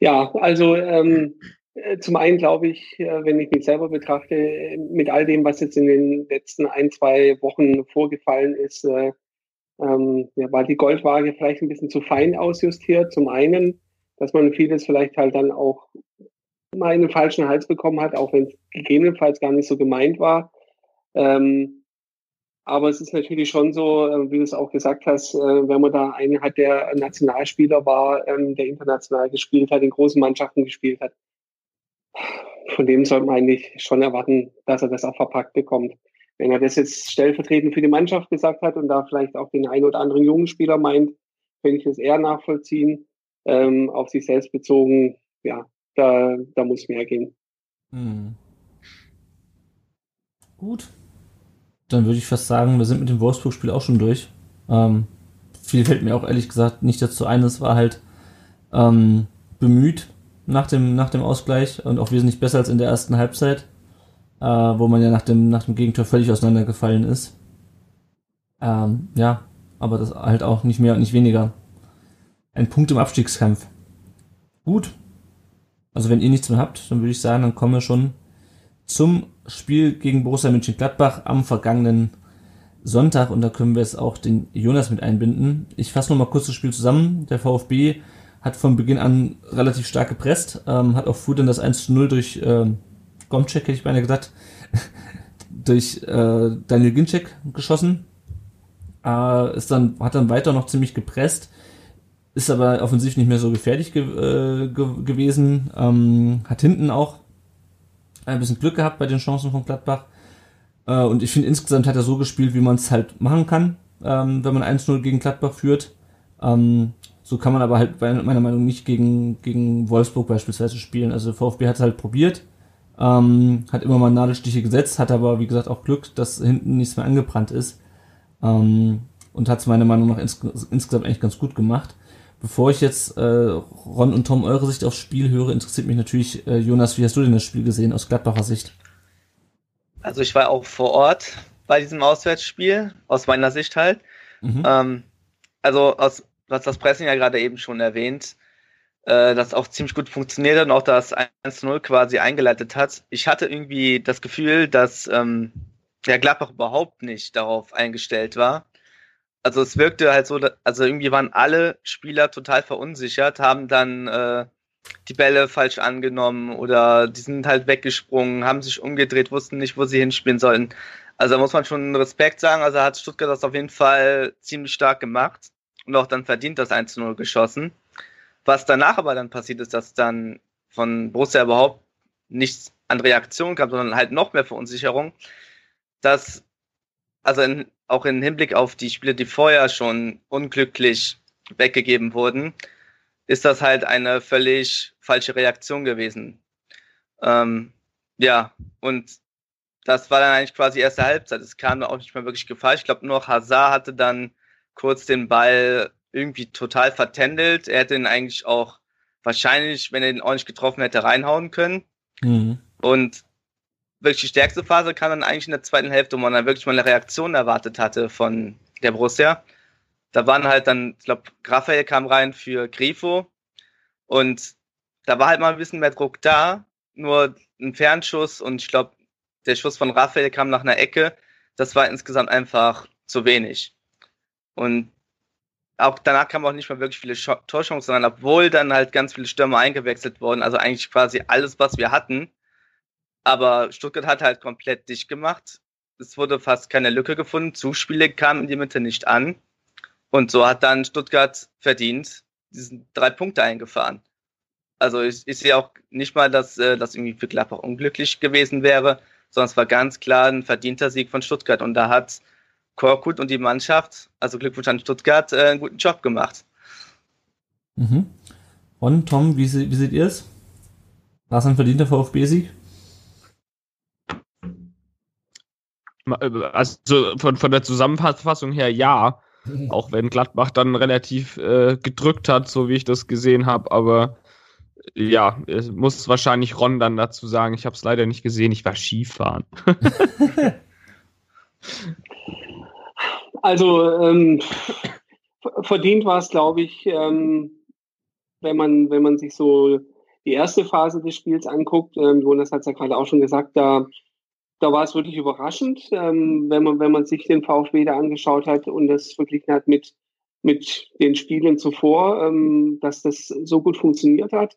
Ja, also ähm, äh, zum einen glaube ich, äh, wenn ich mich selber betrachte, mit all dem, was jetzt in den letzten ein, zwei Wochen vorgefallen ist, äh, ähm, ja, war die Goldwaage vielleicht ein bisschen zu fein ausjustiert. Zum einen, dass man vieles vielleicht halt dann auch mal einen falschen Hals bekommen hat, auch wenn es gegebenenfalls gar nicht so gemeint war. Ähm, aber es ist natürlich schon so, äh, wie du es auch gesagt hast, äh, wenn man da einen hat, der Nationalspieler war, ähm, der international gespielt hat, in großen Mannschaften gespielt hat, von dem sollte man eigentlich schon erwarten, dass er das auch verpackt bekommt. Wenn er das jetzt stellvertretend für die Mannschaft gesagt hat und da vielleicht auch den einen oder anderen jungen Spieler meint, könnte ich das eher nachvollziehen. Ähm, auf sich selbst bezogen, ja, da, da muss mehr gehen. Hm. Gut. Dann würde ich fast sagen, wir sind mit dem Wolfsburg-Spiel auch schon durch. Ähm, viel fällt mir auch ehrlich gesagt nicht dazu ein. Es war halt ähm, bemüht nach dem, nach dem Ausgleich und auch wesentlich besser als in der ersten Halbzeit, äh, wo man ja nach dem, nach dem Gegentor völlig auseinandergefallen ist. Ähm, ja, aber das halt auch nicht mehr und nicht weniger. Ein Punkt im Abstiegskampf. Gut, also wenn ihr nichts mehr habt, dann würde ich sagen, dann kommen wir schon zum Spiel gegen Borussia Mönchengladbach am vergangenen Sonntag und da können wir es auch den Jonas mit einbinden. Ich fasse nochmal kurz das Spiel zusammen. Der VfB hat von Beginn an relativ stark gepresst, ähm, hat auch früh dann das 1 zu 0 durch ähm, Gomcek, hätte ich beinahe gesagt, durch äh, Daniel Ginczek geschossen. Äh, ist dann, hat dann weiter noch ziemlich gepresst, ist aber offensiv nicht mehr so gefährlich ge äh, ge gewesen. Ähm, hat hinten auch ein bisschen Glück gehabt bei den Chancen von Gladbach. Äh, und ich finde, insgesamt hat er so gespielt, wie man es halt machen kann, ähm, wenn man 1-0 gegen Gladbach führt. Ähm, so kann man aber halt meiner Meinung nach nicht gegen, gegen Wolfsburg beispielsweise spielen. Also VfB hat es halt probiert, ähm, hat immer mal Nadelstiche gesetzt, hat aber wie gesagt auch Glück, dass hinten nichts mehr angebrannt ist. Ähm, und hat es meiner Meinung nach ins, insgesamt eigentlich ganz gut gemacht. Bevor ich jetzt äh, Ron und Tom eure Sicht aufs Spiel höre, interessiert mich natürlich, äh, Jonas, wie hast du denn das Spiel gesehen aus Gladbacher Sicht? Also ich war auch vor Ort bei diesem Auswärtsspiel, aus meiner Sicht halt. Mhm. Ähm, also aus, was das Pressing ja gerade eben schon erwähnt, äh, das auch ziemlich gut funktioniert hat und auch das 1-0 quasi eingeleitet hat. Ich hatte irgendwie das Gefühl, dass ähm, der Gladbach überhaupt nicht darauf eingestellt war. Also es wirkte halt so, also irgendwie waren alle Spieler total verunsichert, haben dann äh, die Bälle falsch angenommen oder die sind halt weggesprungen, haben sich umgedreht, wussten nicht, wo sie hinspielen sollen. Also da muss man schon Respekt sagen. Also hat Stuttgart das auf jeden Fall ziemlich stark gemacht und auch dann verdient das 1-0 geschossen. Was danach aber dann passiert ist, dass dann von Borussia überhaupt nichts an Reaktion kam, sondern halt noch mehr Verunsicherung. Dass, also in, auch im Hinblick auf die Spiele, die vorher schon unglücklich weggegeben wurden, ist das halt eine völlig falsche Reaktion gewesen. Ähm, ja, und das war dann eigentlich quasi erste Halbzeit. Es kam auch nicht mehr wirklich Gefahr. Ich glaube, nur Hazard hatte dann kurz den Ball irgendwie total vertändelt. Er hätte ihn eigentlich auch wahrscheinlich, wenn er ihn ordentlich getroffen hätte, reinhauen können. Mhm. Und wirklich die stärkste Phase kam dann eigentlich in der zweiten Hälfte, wo man dann wirklich mal eine Reaktion erwartet hatte von der Borussia da waren halt dann, ich glaube, Raphael kam rein für Grifo und da war halt mal ein bisschen mehr Druck da, nur ein Fernschuss und ich glaube, der Schuss von Raphael kam nach einer Ecke. Das war insgesamt einfach zu wenig. Und auch danach kamen auch nicht mehr wirklich viele Torchancen ran, obwohl dann halt ganz viele Stürmer eingewechselt wurden. Also eigentlich quasi alles, was wir hatten. Aber Stuttgart hat halt komplett dicht gemacht. Es wurde fast keine Lücke gefunden. Zuspiele kamen in die Mitte nicht an. Und so hat dann Stuttgart verdient diesen drei Punkte eingefahren. Also ich, ich sehe auch nicht mal, dass äh, das irgendwie für Gladbach unglücklich gewesen wäre, sondern es war ganz klar ein verdienter Sieg von Stuttgart. Und da hat Korkut und die Mannschaft, also Glückwunsch an Stuttgart, äh, einen guten Job gemacht. Mhm. Und Tom, wie, wie seht ihr es? War es ein verdienter VfB-Sieg? Also von, von der Zusammenfassung her ja. Auch wenn Gladbach dann relativ äh, gedrückt hat, so wie ich das gesehen habe. Aber ja, es muss wahrscheinlich Ron dann dazu sagen. Ich habe es leider nicht gesehen. Ich war Skifahren. also ähm, verdient war es, glaube ich, ähm, wenn man wenn man sich so die erste Phase des Spiels anguckt. Ähm, Jonas hat es ja gerade auch schon gesagt, da da war es wirklich überraschend, ähm, wenn man wenn man sich den VfB da angeschaut hat und das verglichen hat mit mit den Spielen zuvor, ähm, dass das so gut funktioniert hat.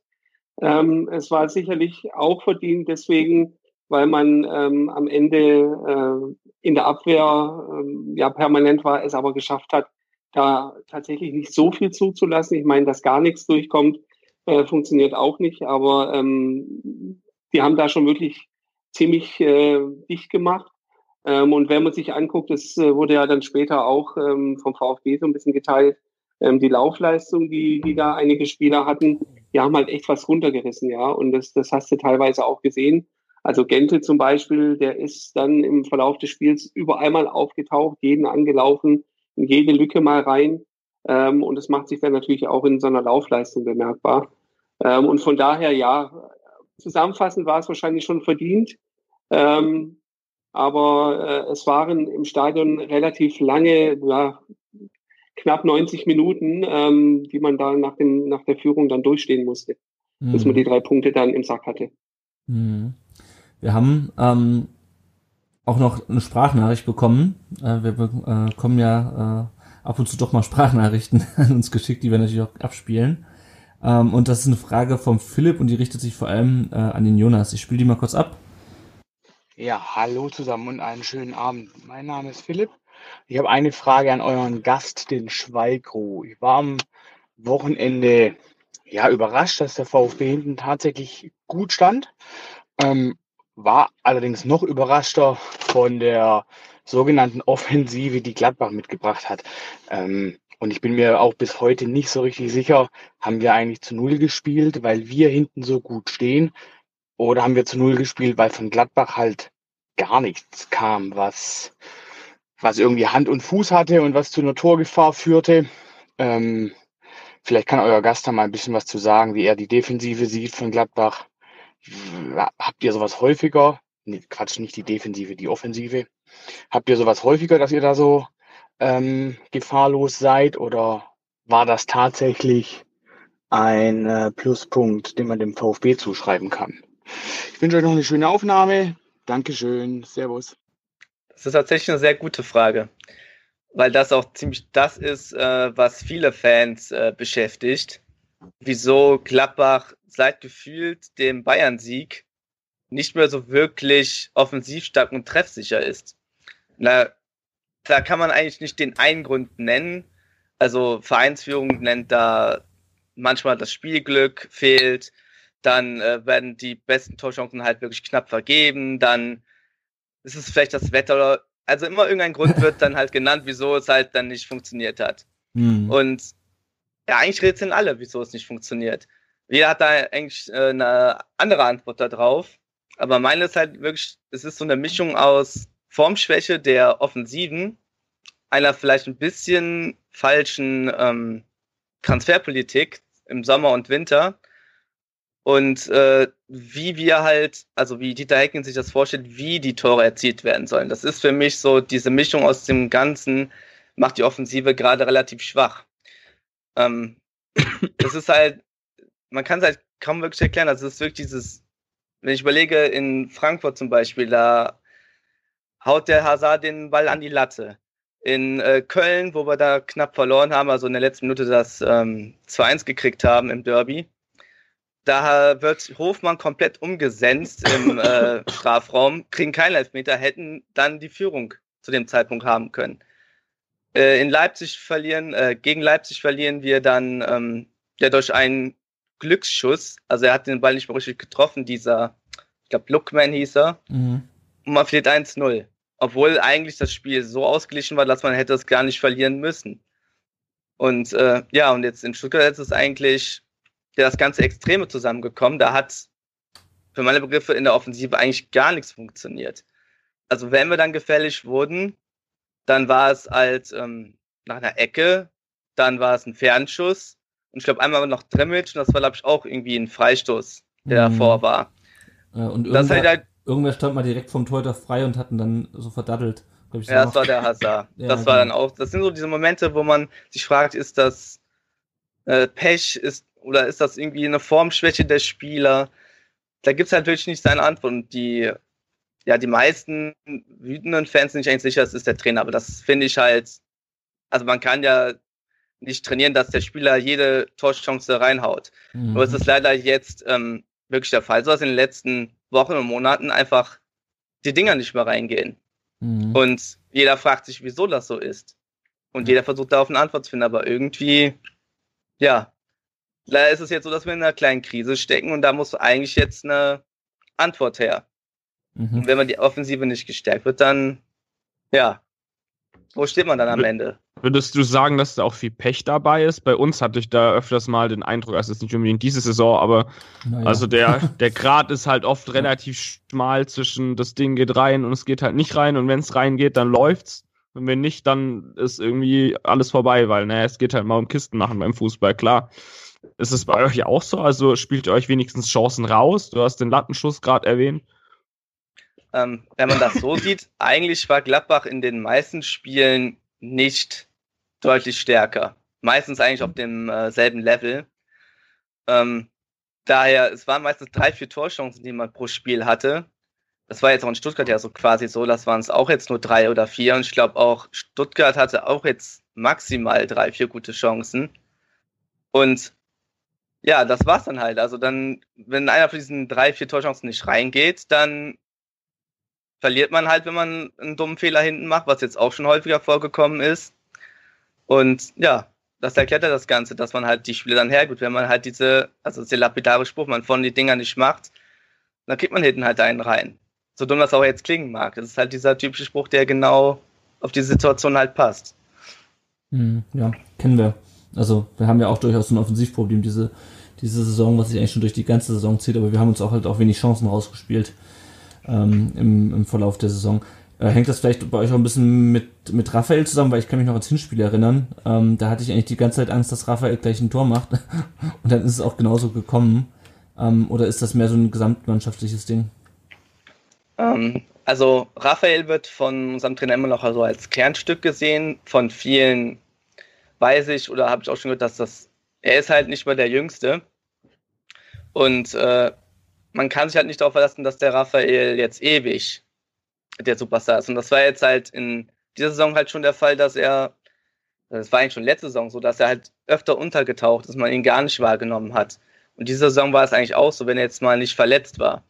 Ähm, es war sicherlich auch verdient deswegen, weil man ähm, am Ende äh, in der Abwehr ähm, ja permanent war, es aber geschafft hat, da tatsächlich nicht so viel zuzulassen. Ich meine, dass gar nichts durchkommt, äh, funktioniert auch nicht, aber ähm, die haben da schon wirklich ziemlich äh, dicht gemacht. Ähm, und wenn man sich anguckt, das äh, wurde ja dann später auch ähm, vom VfB so ein bisschen geteilt, ähm, die Laufleistung, die, die da einige Spieler hatten, die haben halt echt was runtergerissen, ja. Und das, das hast du teilweise auch gesehen. Also Gente zum Beispiel, der ist dann im Verlauf des Spiels überall mal aufgetaucht, jeden angelaufen, in jede Lücke mal rein. Ähm, und das macht sich dann natürlich auch in so einer Laufleistung bemerkbar. Ähm, und von daher, ja, zusammenfassend war es wahrscheinlich schon verdient. Ähm, aber äh, es waren im Stadion relativ lange, ja, knapp 90 Minuten, ähm, die man da nach, dem, nach der Führung dann durchstehen musste, mhm. bis man die drei Punkte dann im Sack hatte. Mhm. Wir haben ähm, auch noch eine Sprachnachricht bekommen. Äh, wir bekommen ja äh, ab und zu doch mal Sprachnachrichten an uns geschickt, die wir natürlich auch abspielen. Ähm, und das ist eine Frage vom Philipp und die richtet sich vor allem äh, an den Jonas. Ich spiele die mal kurz ab. Ja, hallo zusammen und einen schönen Abend. Mein Name ist Philipp. Ich habe eine Frage an euren Gast, den Schweigro. Ich war am Wochenende ja überrascht, dass der VfB hinten tatsächlich gut stand. Ähm, war allerdings noch überraschter von der sogenannten Offensive, die Gladbach mitgebracht hat. Ähm, und ich bin mir auch bis heute nicht so richtig sicher, haben wir eigentlich zu Null gespielt, weil wir hinten so gut stehen oder haben wir zu Null gespielt, weil von Gladbach halt gar nichts kam, was, was irgendwie Hand und Fuß hatte und was zu einer Torgefahr führte. Ähm, vielleicht kann euer Gast da mal ein bisschen was zu sagen, wie er die Defensive sieht von Gladbach. Habt ihr sowas häufiger? Nee, Quatsch, nicht die Defensive, die Offensive. Habt ihr sowas häufiger, dass ihr da so ähm, gefahrlos seid oder war das tatsächlich ein äh, Pluspunkt, den man dem VfB zuschreiben kann? Ich wünsche euch noch eine schöne Aufnahme. Dankeschön. Servus. Das ist tatsächlich eine sehr gute Frage, weil das auch ziemlich das ist, äh, was viele Fans äh, beschäftigt. Wieso Gladbach seit gefühlt dem Bayern-Sieg nicht mehr so wirklich offensiv stark und treffsicher ist. Na, da kann man eigentlich nicht den einen Grund nennen. Also Vereinsführung nennt da manchmal das Spielglück fehlt, dann äh, werden die besten Torchancen halt wirklich knapp vergeben, dann ist es vielleicht das Wetter oder also immer irgendein Grund wird dann halt genannt, wieso es halt dann nicht funktioniert hat. Mhm. Und ja, eigentlich rätseln alle, wieso es nicht funktioniert. Jeder hat da eigentlich äh, eine andere Antwort darauf. Aber meine ist halt wirklich, es ist so eine Mischung aus Formschwäche der Offensiven, einer vielleicht ein bisschen falschen ähm, Transferpolitik im Sommer und Winter und äh, wie wir halt, also wie Dieter Hecken sich das vorstellt, wie die Tore erzielt werden sollen. Das ist für mich so diese Mischung aus dem Ganzen, macht die Offensive gerade relativ schwach. Ähm, das ist halt, man kann es halt kaum wirklich erklären. Also es ist wirklich dieses, wenn ich überlege, in Frankfurt zum Beispiel, da haut der Hazard den Ball an die Latte. In äh, Köln, wo wir da knapp verloren haben, also in der letzten Minute das ähm, 2-1 gekriegt haben im Derby, da wird Hofmann komplett umgesenzt im äh, Strafraum, kriegen keinen Elfmeter, hätten dann die Führung zu dem Zeitpunkt haben können. Äh, in Leipzig verlieren, äh, gegen Leipzig verlieren wir dann ähm, ja durch einen Glücksschuss, also er hat den Ball nicht mehr richtig getroffen, dieser, ich glaube, Lookman hieß er, mhm. und man verliert 1-0. Obwohl eigentlich das Spiel so ausgeglichen war, dass man hätte es gar nicht verlieren müssen. Und äh, ja, und jetzt in Stuttgart ist es eigentlich das ganze Extreme zusammengekommen. Da hat für meine Begriffe in der Offensive eigentlich gar nichts funktioniert. Also wenn wir dann gefällig wurden, dann war es halt ähm, nach einer Ecke, dann war es ein Fernschuss und ich glaube einmal noch Tremmitsch und das war glaube ich auch irgendwie ein Freistoß, der mhm. davor war. Ja, und irgendwer, halt halt, irgendwer stand mal direkt vom Torhüter frei und hatten dann so verdattelt. Ich, ja, das war der Hazard. ja, das war genau. dann auch, das sind so diese Momente, wo man sich fragt, ist das äh, Pech, ist oder ist das irgendwie eine Formschwäche der Spieler? Da gibt es halt wirklich nicht seine Antwort. Und die, ja, die meisten wütenden Fans sind nicht eigentlich sicher, es ist der Trainer. Aber das finde ich halt, also man kann ja nicht trainieren, dass der Spieler jede Torchance reinhaut. Mhm. Nur es ist leider jetzt ähm, wirklich der Fall, so dass in den letzten Wochen und Monaten einfach die Dinger nicht mehr reingehen. Mhm. Und jeder fragt sich, wieso das so ist. Und jeder versucht darauf eine Antwort zu finden, aber irgendwie, ja, Leider ist es jetzt so, dass wir in einer kleinen Krise stecken und da muss eigentlich jetzt eine Antwort her. Mhm. Und wenn man die Offensive nicht gestärkt wird, dann, ja, wo steht man dann am Ende? Würdest du sagen, dass da auch viel Pech dabei ist? Bei uns hatte ich da öfters mal den Eindruck, also es ist nicht unbedingt diese Saison, aber naja. also der, der Grad ist halt oft relativ schmal zwischen das Ding geht rein und es geht halt nicht rein und wenn es reingeht, dann läuft's. Und wenn nicht, dann ist irgendwie alles vorbei, weil, naja, es geht halt mal um Kisten machen beim Fußball, klar. Ist es bei euch auch so? Also spielt ihr euch wenigstens Chancen raus? Du hast den Lattenschuss gerade erwähnt. Ähm, wenn man das so sieht, eigentlich war Gladbach in den meisten Spielen nicht deutlich stärker. Meistens eigentlich auf demselben äh, Level. Ähm, daher, es waren meistens drei, vier Torchancen, die man pro Spiel hatte. Das war jetzt auch in Stuttgart ja so quasi so, das waren es auch jetzt nur drei oder vier. Und ich glaube auch, Stuttgart hatte auch jetzt maximal drei, vier gute Chancen. Und ja, das war's dann halt. Also dann, wenn einer von diesen drei, vier Torchancen nicht reingeht, dann verliert man halt, wenn man einen dummen Fehler hinten macht, was jetzt auch schon häufiger vorgekommen ist. Und ja, das erklärt ja das Ganze, dass man halt die Spiele dann hergibt. Wenn man halt diese, also das der lapidare Spruch, man von die Dinger nicht macht, dann kriegt man hinten halt einen rein. So dumm das auch jetzt klingen mag. Das ist halt dieser typische Spruch, der genau auf die Situation halt passt. Hm, ja, kennen wir. Also wir haben ja auch durchaus ein Offensivproblem diese, diese Saison, was sich eigentlich schon durch die ganze Saison zieht, aber wir haben uns auch halt auch wenig Chancen rausgespielt ähm, im, im Verlauf der Saison. Äh, hängt das vielleicht bei euch auch ein bisschen mit, mit Raphael zusammen, weil ich kann mich noch ans Hinspiel erinnern. Ähm, da hatte ich eigentlich die ganze Zeit Angst, dass Raphael gleich ein Tor macht. Und dann ist es auch genauso gekommen. Ähm, oder ist das mehr so ein gesamtmannschaftliches Ding? Ähm, also Raphael wird von unserem Trainer immer noch also als Kernstück gesehen. Von vielen weiß ich oder habe ich auch schon gehört, dass das er ist halt nicht mehr der Jüngste. Und äh, man kann sich halt nicht darauf verlassen, dass der Raphael jetzt ewig der Superstar ist. Und das war jetzt halt in dieser Saison halt schon der Fall, dass er, das war eigentlich schon letzte Saison so, dass er halt öfter untergetaucht ist, man ihn gar nicht wahrgenommen hat. Und diese Saison war es eigentlich auch so, wenn er jetzt mal nicht verletzt war.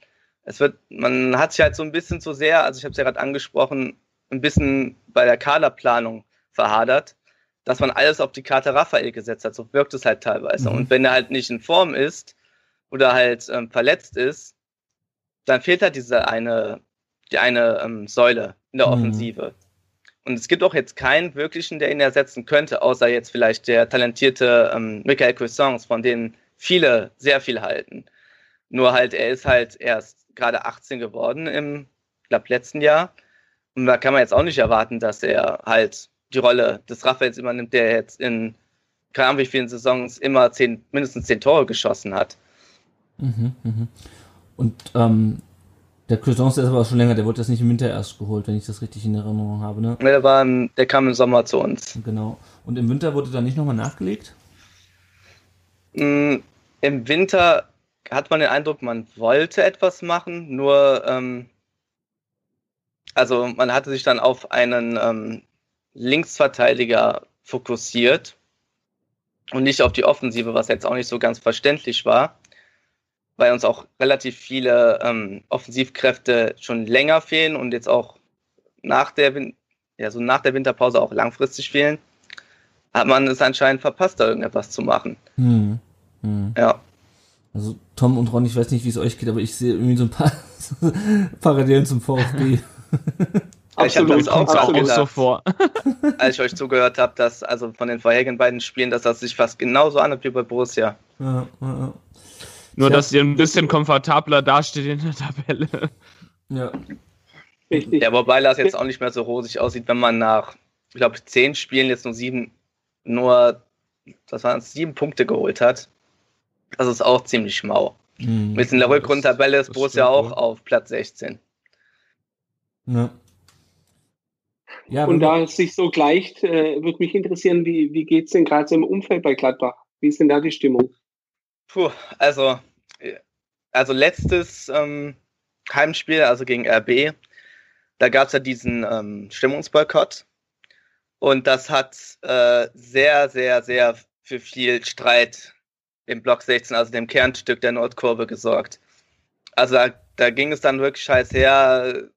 Es wird, man hat sich halt so ein bisschen zu sehr, also ich habe es ja gerade angesprochen, ein bisschen bei der Kaderplanung verhadert, dass man alles auf die Karte Raphael gesetzt hat. So wirkt es halt teilweise. Mhm. Und wenn er halt nicht in Form ist oder halt ähm, verletzt ist, dann fehlt halt diese eine, die eine ähm, Säule in der mhm. Offensive. Mhm. Und es gibt auch jetzt keinen wirklichen, der ihn ersetzen könnte, außer jetzt vielleicht der talentierte ähm, Michael Cuisance, von dem viele sehr viel halten. Nur halt, er ist halt erst gerade 18 geworden im, glaube letzten Jahr. Und da kann man jetzt auch nicht erwarten, dass er halt die Rolle des Raphaels übernimmt, der jetzt in keine Ahnung wie vielen Saisons immer zehn, mindestens zehn Tore geschossen hat. Mhm, mh. Und ähm, der Cuisance ist aber schon länger, der wurde jetzt nicht im Winter erst geholt, wenn ich das richtig in Erinnerung habe, ne? Der, war im, der kam im Sommer zu uns. Genau. Und im Winter wurde da nicht nochmal nachgelegt? Mm, Im Winter hat man den Eindruck, man wollte etwas machen, nur ähm, also man hatte sich dann auf einen ähm, Linksverteidiger fokussiert und nicht auf die Offensive, was jetzt auch nicht so ganz verständlich war, weil uns auch relativ viele ähm, Offensivkräfte schon länger fehlen und jetzt auch nach der, Win ja, so nach der Winterpause auch langfristig fehlen, hat man es anscheinend verpasst, da irgendetwas zu machen. Hm. Hm. Ja. Also Tom und Ron, ich weiß nicht, wie es euch geht, aber ich sehe irgendwie so ein paar Parallelen zum VfB. ich habe das auch, auch so vor. als ich euch zugehört habe, dass also von den vorherigen beiden Spielen, dass das sich fast genauso anhört wie bei Borussia. Ja, ja, ja. Nur, dass ihr ein bisschen komfortabler dasteht in der Tabelle. Ja. Richtig. Ja, wobei das jetzt auch nicht mehr so rosig aussieht, wenn man nach, ich glaube, zehn Spielen jetzt nur sieben, nur, das waren sieben Punkte geholt hat. Das ist auch ziemlich mau. Mhm. Mit in der Rückrundtabelle ist Borussia auch auf Platz 16. Ja. ja und da es sich so gleicht, äh, würde mich interessieren, wie, wie geht es denn gerade so im Umfeld bei Gladbach? Wie ist denn da die Stimmung? Puh, also, also letztes ähm, Heimspiel, also gegen RB, da gab es ja diesen ähm, Stimmungsboykott. Und das hat äh, sehr, sehr, sehr für viel Streit im Block 16, also dem Kernstück der Nordkurve, gesorgt. Also da, da ging es dann wirklich scheiß her.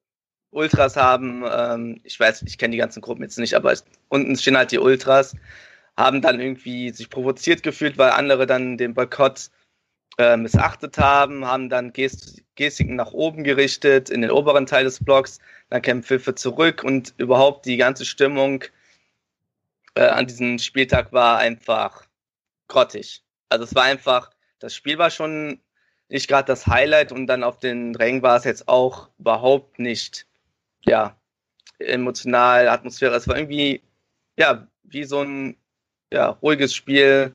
Ultras haben, ähm, ich weiß, ich kenne die ganzen Gruppen jetzt nicht, aber unten stehen halt die Ultras, haben dann irgendwie sich provoziert gefühlt, weil andere dann den Boykott äh, missachtet haben, haben dann Gest Gestiken nach oben gerichtet in den oberen Teil des Blocks, dann kämen Pfiffe zurück und überhaupt die ganze Stimmung äh, an diesem Spieltag war einfach grottig. Also es war einfach, das Spiel war schon nicht gerade das Highlight und dann auf den Rängen war es jetzt auch überhaupt nicht, ja, emotional, Atmosphäre. Es war irgendwie, ja, wie so ein ja, ruhiges Spiel.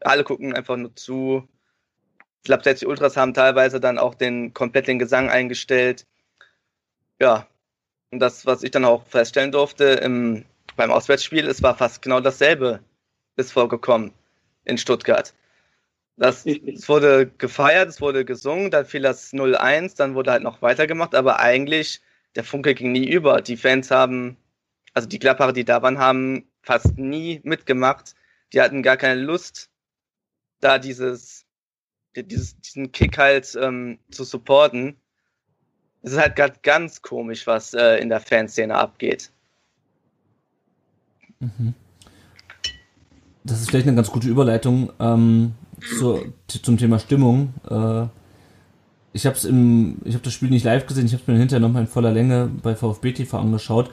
Alle gucken einfach nur zu. Ich glaube, selbst die Ultras haben teilweise dann auch den komplett den Gesang eingestellt. Ja, und das, was ich dann auch feststellen durfte im, beim Auswärtsspiel, es war fast genau dasselbe ist vorgekommen in Stuttgart. Das, es wurde gefeiert, es wurde gesungen, dann fiel das 0-1, dann wurde halt noch weitergemacht, aber eigentlich der Funke ging nie über. Die Fans haben, also die Klapparer, die da waren, haben fast nie mitgemacht. Die hatten gar keine Lust, da dieses, dieses diesen Kick halt ähm, zu supporten. es ist halt gerade ganz komisch, was äh, in der Fanszene abgeht. Mhm. Das ist vielleicht eine ganz gute Überleitung ähm, zu, zum Thema Stimmung. Äh, ich habe habe das Spiel nicht live gesehen, ich habe es mir hinterher nochmal in voller Länge bei VfB TV angeschaut.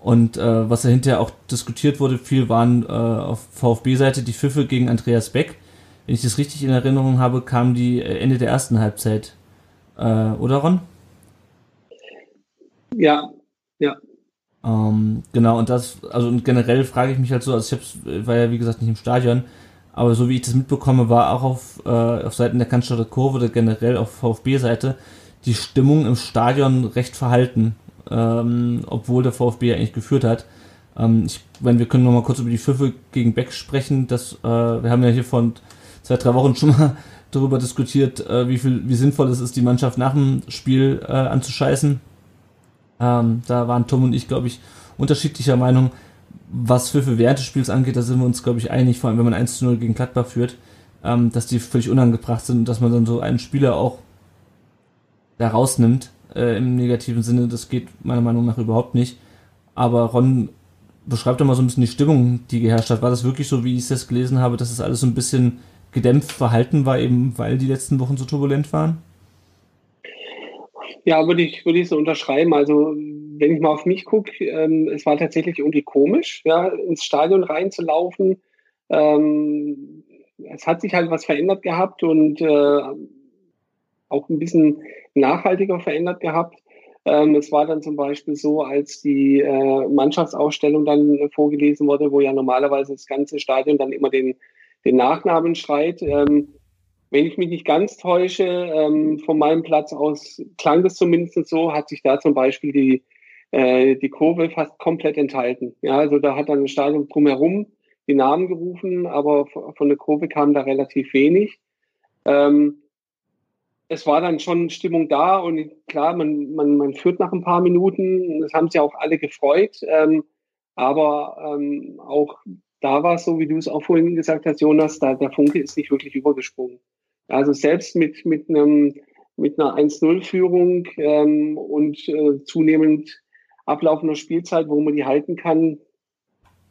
Und äh, was da hinterher auch diskutiert wurde, viel waren äh, auf VfB-Seite die Pfiffe gegen Andreas Beck. Wenn ich das richtig in Erinnerung habe, kamen die Ende der ersten Halbzeit. Äh, oder Ron? Ja, ja. Ähm, genau, und das, also und generell frage ich mich halt so, also ich hab's, war ja wie gesagt nicht im Stadion, aber so wie ich das mitbekomme, war auch auf, äh, auf Seiten der Cannstatter Kurve oder generell auf VfB-Seite die Stimmung im Stadion recht verhalten, ähm, obwohl der VfB ja eigentlich geführt hat. Ähm, ich meine, wir können noch mal kurz über die Pfiffe gegen Beck sprechen. Das, äh, wir haben ja hier vor zwei, drei Wochen schon mal darüber diskutiert, äh, wie viel, wie sinnvoll es ist, die Mannschaft nach dem Spiel äh, anzuscheißen. Ähm, da waren Tom und ich, glaube ich, unterschiedlicher Meinung. Was für während des Spiels angeht, da sind wir uns, glaube ich, einig, vor allem wenn man 1 zu 0 gegen Gladbach führt, ähm, dass die völlig unangebracht sind und dass man dann so einen Spieler auch da rausnimmt, äh, im negativen Sinne. Das geht meiner Meinung nach überhaupt nicht. Aber Ron, beschreibt doch mal so ein bisschen die Stimmung, die geherrscht hat. War das wirklich so, wie ich es jetzt gelesen habe, dass es alles so ein bisschen gedämpft verhalten war, eben weil die letzten Wochen so turbulent waren? Ja, würde ich, würde ich so unterschreiben. Also, wenn ich mal auf mich gucke, ähm, es war tatsächlich irgendwie komisch, ja, ins Stadion reinzulaufen. Ähm, es hat sich halt was verändert gehabt und äh, auch ein bisschen nachhaltiger verändert gehabt. Ähm, es war dann zum Beispiel so, als die äh, Mannschaftsausstellung dann vorgelesen wurde, wo ja normalerweise das ganze Stadion dann immer den, den Nachnamen schreit. Ähm, wenn ich mich nicht ganz täusche, ähm, von meinem Platz aus klang das zumindest so, hat sich da zum Beispiel die, äh, die Kurve fast komplett enthalten. Ja, also da hat dann das Stadion drumherum die Namen gerufen, aber von der Kurve kam da relativ wenig. Ähm, es war dann schon Stimmung da und klar, man, man, man führt nach ein paar Minuten. Das haben sich auch alle gefreut. Ähm, aber ähm, auch da war es so, wie du es auch vorhin gesagt hast, Jonas, da, der Funke ist nicht wirklich übergesprungen. Also selbst mit, mit, einem, mit einer 1-0-Führung ähm, und äh, zunehmend ablaufender Spielzeit, wo man die halten kann,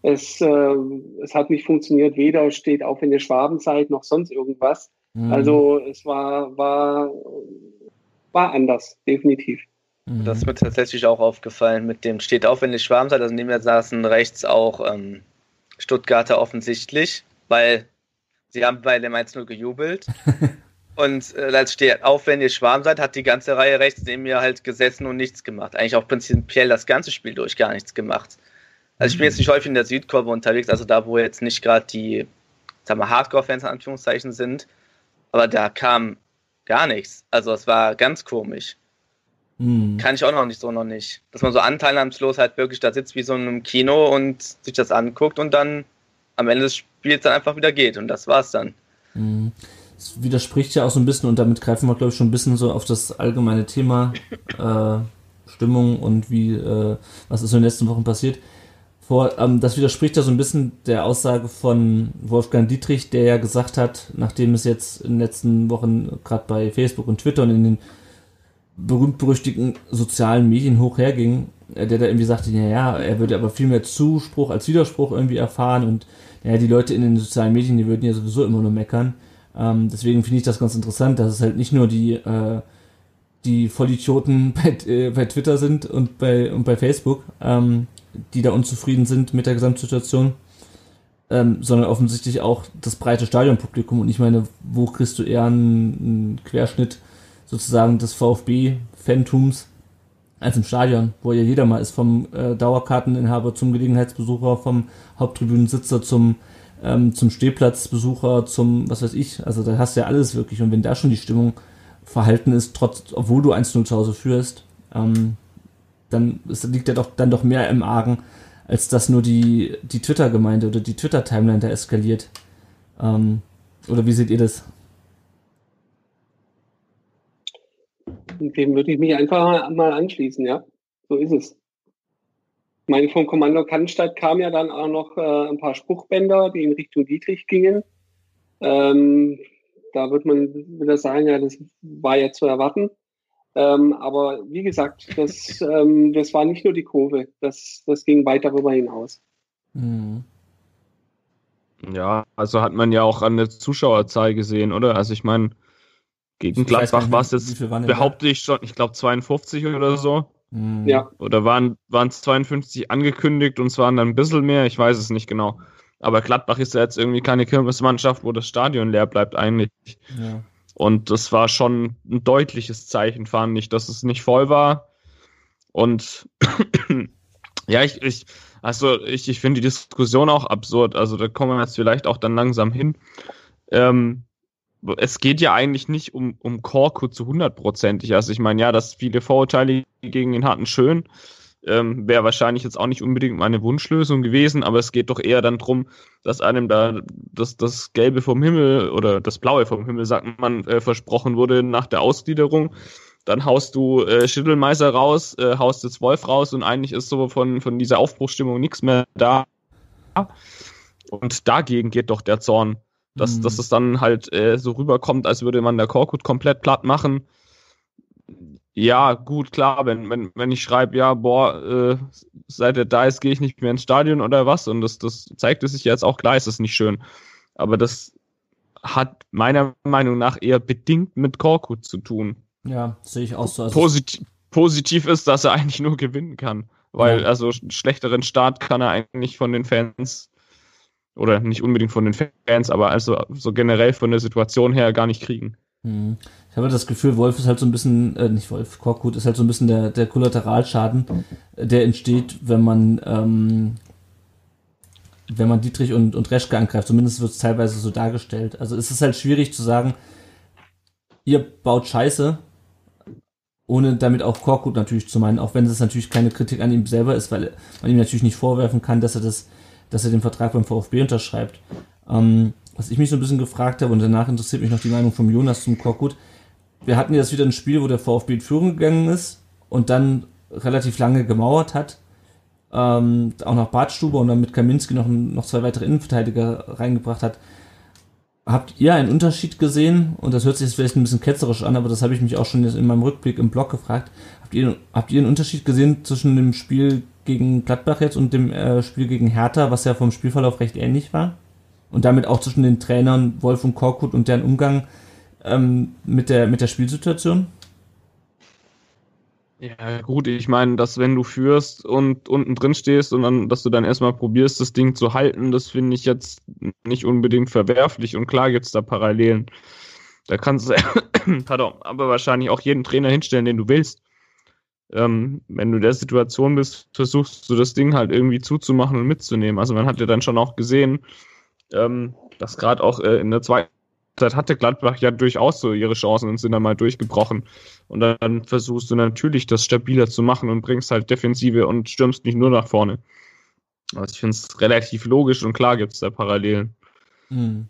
es, äh, es hat nicht funktioniert. Weder steht auf in der Schwabenzeit noch sonst irgendwas. Mhm. Also es war, war, war anders, definitiv. Mhm. Das ist mir tatsächlich auch aufgefallen mit dem steht auf, wenn die Schwarmzeit, also neben mir saßen rechts auch ähm, Stuttgarter offensichtlich, weil sie haben bei dem 1-0 gejubelt. und äh, als steht auf, wenn ihr Schwarm seid, hat die ganze Reihe rechts neben mir halt gesessen und nichts gemacht. Eigentlich auch prinzipiell das ganze Spiel durch gar nichts gemacht. Also ich bin jetzt nicht häufig in der Südkurve unterwegs, also da, wo jetzt nicht gerade die, sagen wir, Hardcore-Fans in Anführungszeichen sind. Aber da kam gar nichts. Also es war ganz komisch. Hm. Kann ich auch noch nicht so noch nicht. Dass man so anteilnahmslos halt wirklich da sitzt wie so in einem Kino und sich das anguckt und dann am Ende des Spiels dann einfach wieder geht. Und das war's dann. Hm. Das widerspricht ja auch so ein bisschen und damit greifen wir, glaube ich, schon ein bisschen so auf das allgemeine Thema äh, Stimmung und wie, äh, was ist in den letzten Wochen passiert. Vor, ähm, das widerspricht ja so ein bisschen der Aussage von Wolfgang Dietrich, der ja gesagt hat, nachdem es jetzt in den letzten Wochen gerade bei Facebook und Twitter und in den berühmt-berüchtigten sozialen Medien hoch herging, äh, der da irgendwie sagte, ja, ja, er würde aber viel mehr Zuspruch als Widerspruch irgendwie erfahren und ja, die Leute in den sozialen Medien, die würden ja sowieso immer nur meckern. Ähm, deswegen finde ich das ganz interessant, dass es halt nicht nur die, äh, die Vollidioten bei, äh, bei Twitter sind und bei, und bei Facebook, ähm, die da unzufrieden sind mit der Gesamtsituation, ähm, sondern offensichtlich auch das breite Stadionpublikum. Und ich meine, wo kriegst du eher einen, einen Querschnitt sozusagen des VfB-Fantums als im Stadion, wo ja jeder mal ist, vom äh, Dauerkarteninhaber zum Gelegenheitsbesucher, vom Haupttribünensitzer zum, ähm, zum Stehplatzbesucher, zum, was weiß ich, also da hast du ja alles wirklich. Und wenn da schon die Stimmung verhalten ist, trotz, obwohl du 1-0 zu Hause führst, ähm, dann liegt ja doch dann doch mehr im Argen, als dass nur die, die Twitter-Gemeinde oder die Twitter-Timeline da eskaliert. Ähm, oder wie seht ihr das? Dem würde ich mich einfach mal anschließen, ja. So ist es. Ich meine, vom Kommando Cannstatt kam ja dann auch noch äh, ein paar Spruchbänder, die in Richtung Dietrich gingen. Ähm, da wird man wieder sagen, ja, das war ja zu erwarten. Ähm, aber wie gesagt, das, ähm, das war nicht nur die Kurve, das, das ging weit darüber hinaus. Mhm. Ja, also hat man ja auch an der Zuschauerzahl gesehen, oder? Also ich meine, gegen ich Gladbach war es jetzt, behaupte ich schon, ich glaube 52 oder so. Mhm. Ja. Oder waren es 52 angekündigt und es waren dann ein bisschen mehr, ich weiß es nicht genau. Aber Gladbach ist ja jetzt irgendwie keine Kirmesmannschaft, wo das Stadion leer bleibt eigentlich. Ja. Und das war schon ein deutliches Zeichen, fand ich, dass es nicht voll war. Und ja, ich, ich, also ich, ich finde die Diskussion auch absurd. Also da kommen wir jetzt vielleicht auch dann langsam hin. Ähm, es geht ja eigentlich nicht um, um Korku zu hundertprozentig. Also ich meine, ja, dass viele Vorurteile gegen ihn hatten, schön. Ähm, Wäre wahrscheinlich jetzt auch nicht unbedingt meine Wunschlösung gewesen, aber es geht doch eher dann drum, dass einem da das, das Gelbe vom Himmel oder das Blaue vom Himmel, sagt man, äh, versprochen wurde nach der Ausgliederung. Dann haust du äh, Schittelmeiser raus, äh, haust jetzt Wolf raus und eigentlich ist so von, von dieser Aufbruchstimmung nichts mehr da. Und dagegen geht doch der Zorn dass, mhm. dass es dann halt äh, so rüberkommt, als würde man der Korkut komplett platt machen. Ja, gut, klar, wenn, wenn, wenn ich schreibe, ja, boah, äh, seit er da ist, gehe ich nicht mehr ins Stadion oder was, und das, das zeigt es sich jetzt auch klar, ist es nicht schön. Aber das hat meiner Meinung nach eher bedingt mit Korkut zu tun. Ja, sehe ich auch so. Also Posit positiv ist, dass er eigentlich nur gewinnen kann. Weil, ja. also, schlechteren Start kann er eigentlich von den Fans oder nicht unbedingt von den Fans, aber also so generell von der Situation her gar nicht kriegen. Ich habe das Gefühl, Wolf ist halt so ein bisschen, äh, nicht Wolf, Korkut ist halt so ein bisschen der, der Kollateralschaden, der entsteht, wenn man, ähm, wenn man Dietrich und, und Reschke angreift. Zumindest wird es teilweise so dargestellt. Also es ist halt schwierig zu sagen, ihr baut Scheiße, ohne damit auch Korkut natürlich zu meinen, auch wenn es natürlich keine Kritik an ihm selber ist, weil man ihm natürlich nicht vorwerfen kann, dass er das dass er den Vertrag beim VfB unterschreibt. Ähm, was ich mich so ein bisschen gefragt habe und danach interessiert mich noch die Meinung von Jonas zum Korkut. Wir hatten jetzt wieder ein Spiel, wo der VfB in Führung gegangen ist und dann relativ lange gemauert hat. Ähm, auch noch Bartstube und dann mit Kaminski noch, noch zwei weitere Innenverteidiger reingebracht hat. Habt ihr einen Unterschied gesehen? Und das hört sich jetzt vielleicht ein bisschen ketzerisch an, aber das habe ich mich auch schon in meinem Rückblick im Blog gefragt. Habt ihr, habt ihr einen Unterschied gesehen zwischen dem Spiel gegen Gladbach jetzt und dem äh, Spiel gegen Hertha, was ja vom Spielverlauf recht ähnlich war. Und damit auch zwischen den Trainern Wolf und Korkut und deren Umgang ähm, mit, der, mit der Spielsituation? Ja, gut, ich meine, dass wenn du führst und unten drin stehst und dann, dass du dann erstmal probierst, das Ding zu halten, das finde ich jetzt nicht unbedingt verwerflich und klar gibt es da Parallelen. Da kannst du, pardon, aber wahrscheinlich auch jeden Trainer hinstellen, den du willst ähm, wenn du der Situation bist, versuchst du das Ding halt irgendwie zuzumachen und mitzunehmen. Also man hat ja dann schon auch gesehen, ähm, dass gerade auch äh, in der zweiten Zeit hatte Gladbach ja durchaus so ihre Chancen und sind dann mal durchgebrochen. Und dann versuchst du natürlich das stabiler zu machen und bringst halt Defensive und stürmst nicht nur nach vorne. Also ich finde es relativ logisch und klar gibt es da Parallelen. Mhm.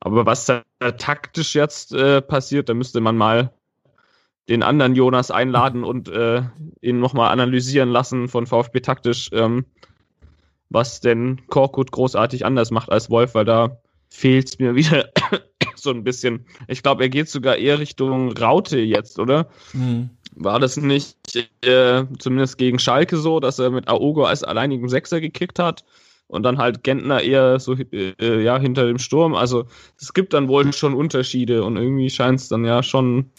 Aber was da taktisch jetzt äh, passiert, da müsste man mal den anderen Jonas einladen und äh, ihn nochmal analysieren lassen von VfB taktisch, ähm, was denn Korkut großartig anders macht als Wolf, weil da fehlt es mir wieder so ein bisschen. Ich glaube, er geht sogar eher Richtung Raute jetzt, oder? Mhm. War das nicht äh, zumindest gegen Schalke so, dass er mit Aogo als alleinigen Sechser gekickt hat? Und dann halt Gentner eher so äh, ja hinter dem Sturm. Also es gibt dann wohl schon Unterschiede und irgendwie scheint es dann ja schon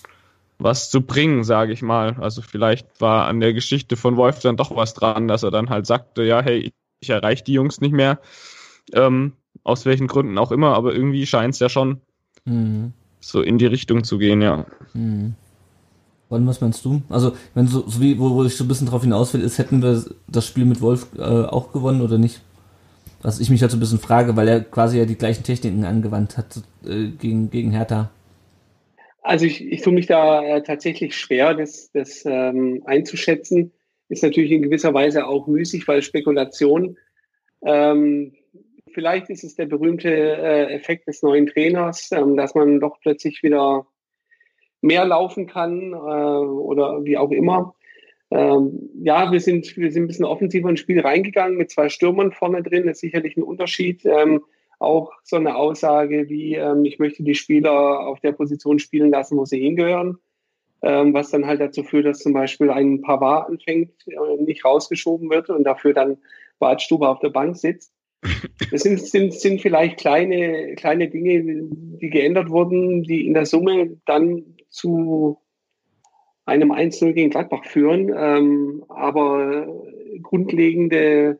was zu bringen, sage ich mal. Also vielleicht war an der Geschichte von Wolf dann doch was dran, dass er dann halt sagte, ja, hey, ich erreiche die Jungs nicht mehr, ähm, aus welchen Gründen auch immer, aber irgendwie scheint es ja schon mhm. so in die Richtung zu gehen, ja. Mhm. Wann, was meinst du? Also, wenn so, so wie, wo, wo ich so ein bisschen drauf hinaus will, ist, hätten wir das Spiel mit Wolf äh, auch gewonnen oder nicht? Was ich mich halt so ein bisschen frage, weil er quasi ja die gleichen Techniken angewandt hat äh, gegen, gegen Hertha. Also ich, ich tue mich da äh, tatsächlich schwer, das, das ähm, einzuschätzen. Ist natürlich in gewisser Weise auch müßig, weil Spekulation. Ähm, vielleicht ist es der berühmte äh, Effekt des neuen Trainers, ähm, dass man doch plötzlich wieder mehr laufen kann äh, oder wie auch immer. Ähm, ja, wir sind, wir sind ein bisschen offensiver ins Spiel reingegangen mit zwei Stürmern vorne drin. Das ist sicherlich ein Unterschied. Ähm, auch so eine Aussage wie, ähm, ich möchte die Spieler auf der Position spielen lassen, wo sie hingehören. ähm, was dann halt dazu führt, dass zum Beispiel ein Pavard anfängt, äh, nicht rausgeschoben wird und dafür dann Badstube auf der Bank sitzt. Das sind, sind, sind vielleicht kleine, kleine Dinge, die geändert wurden, die in der Summe dann zu einem 1-0 gegen Gladbach führen. Ähm, aber grundlegende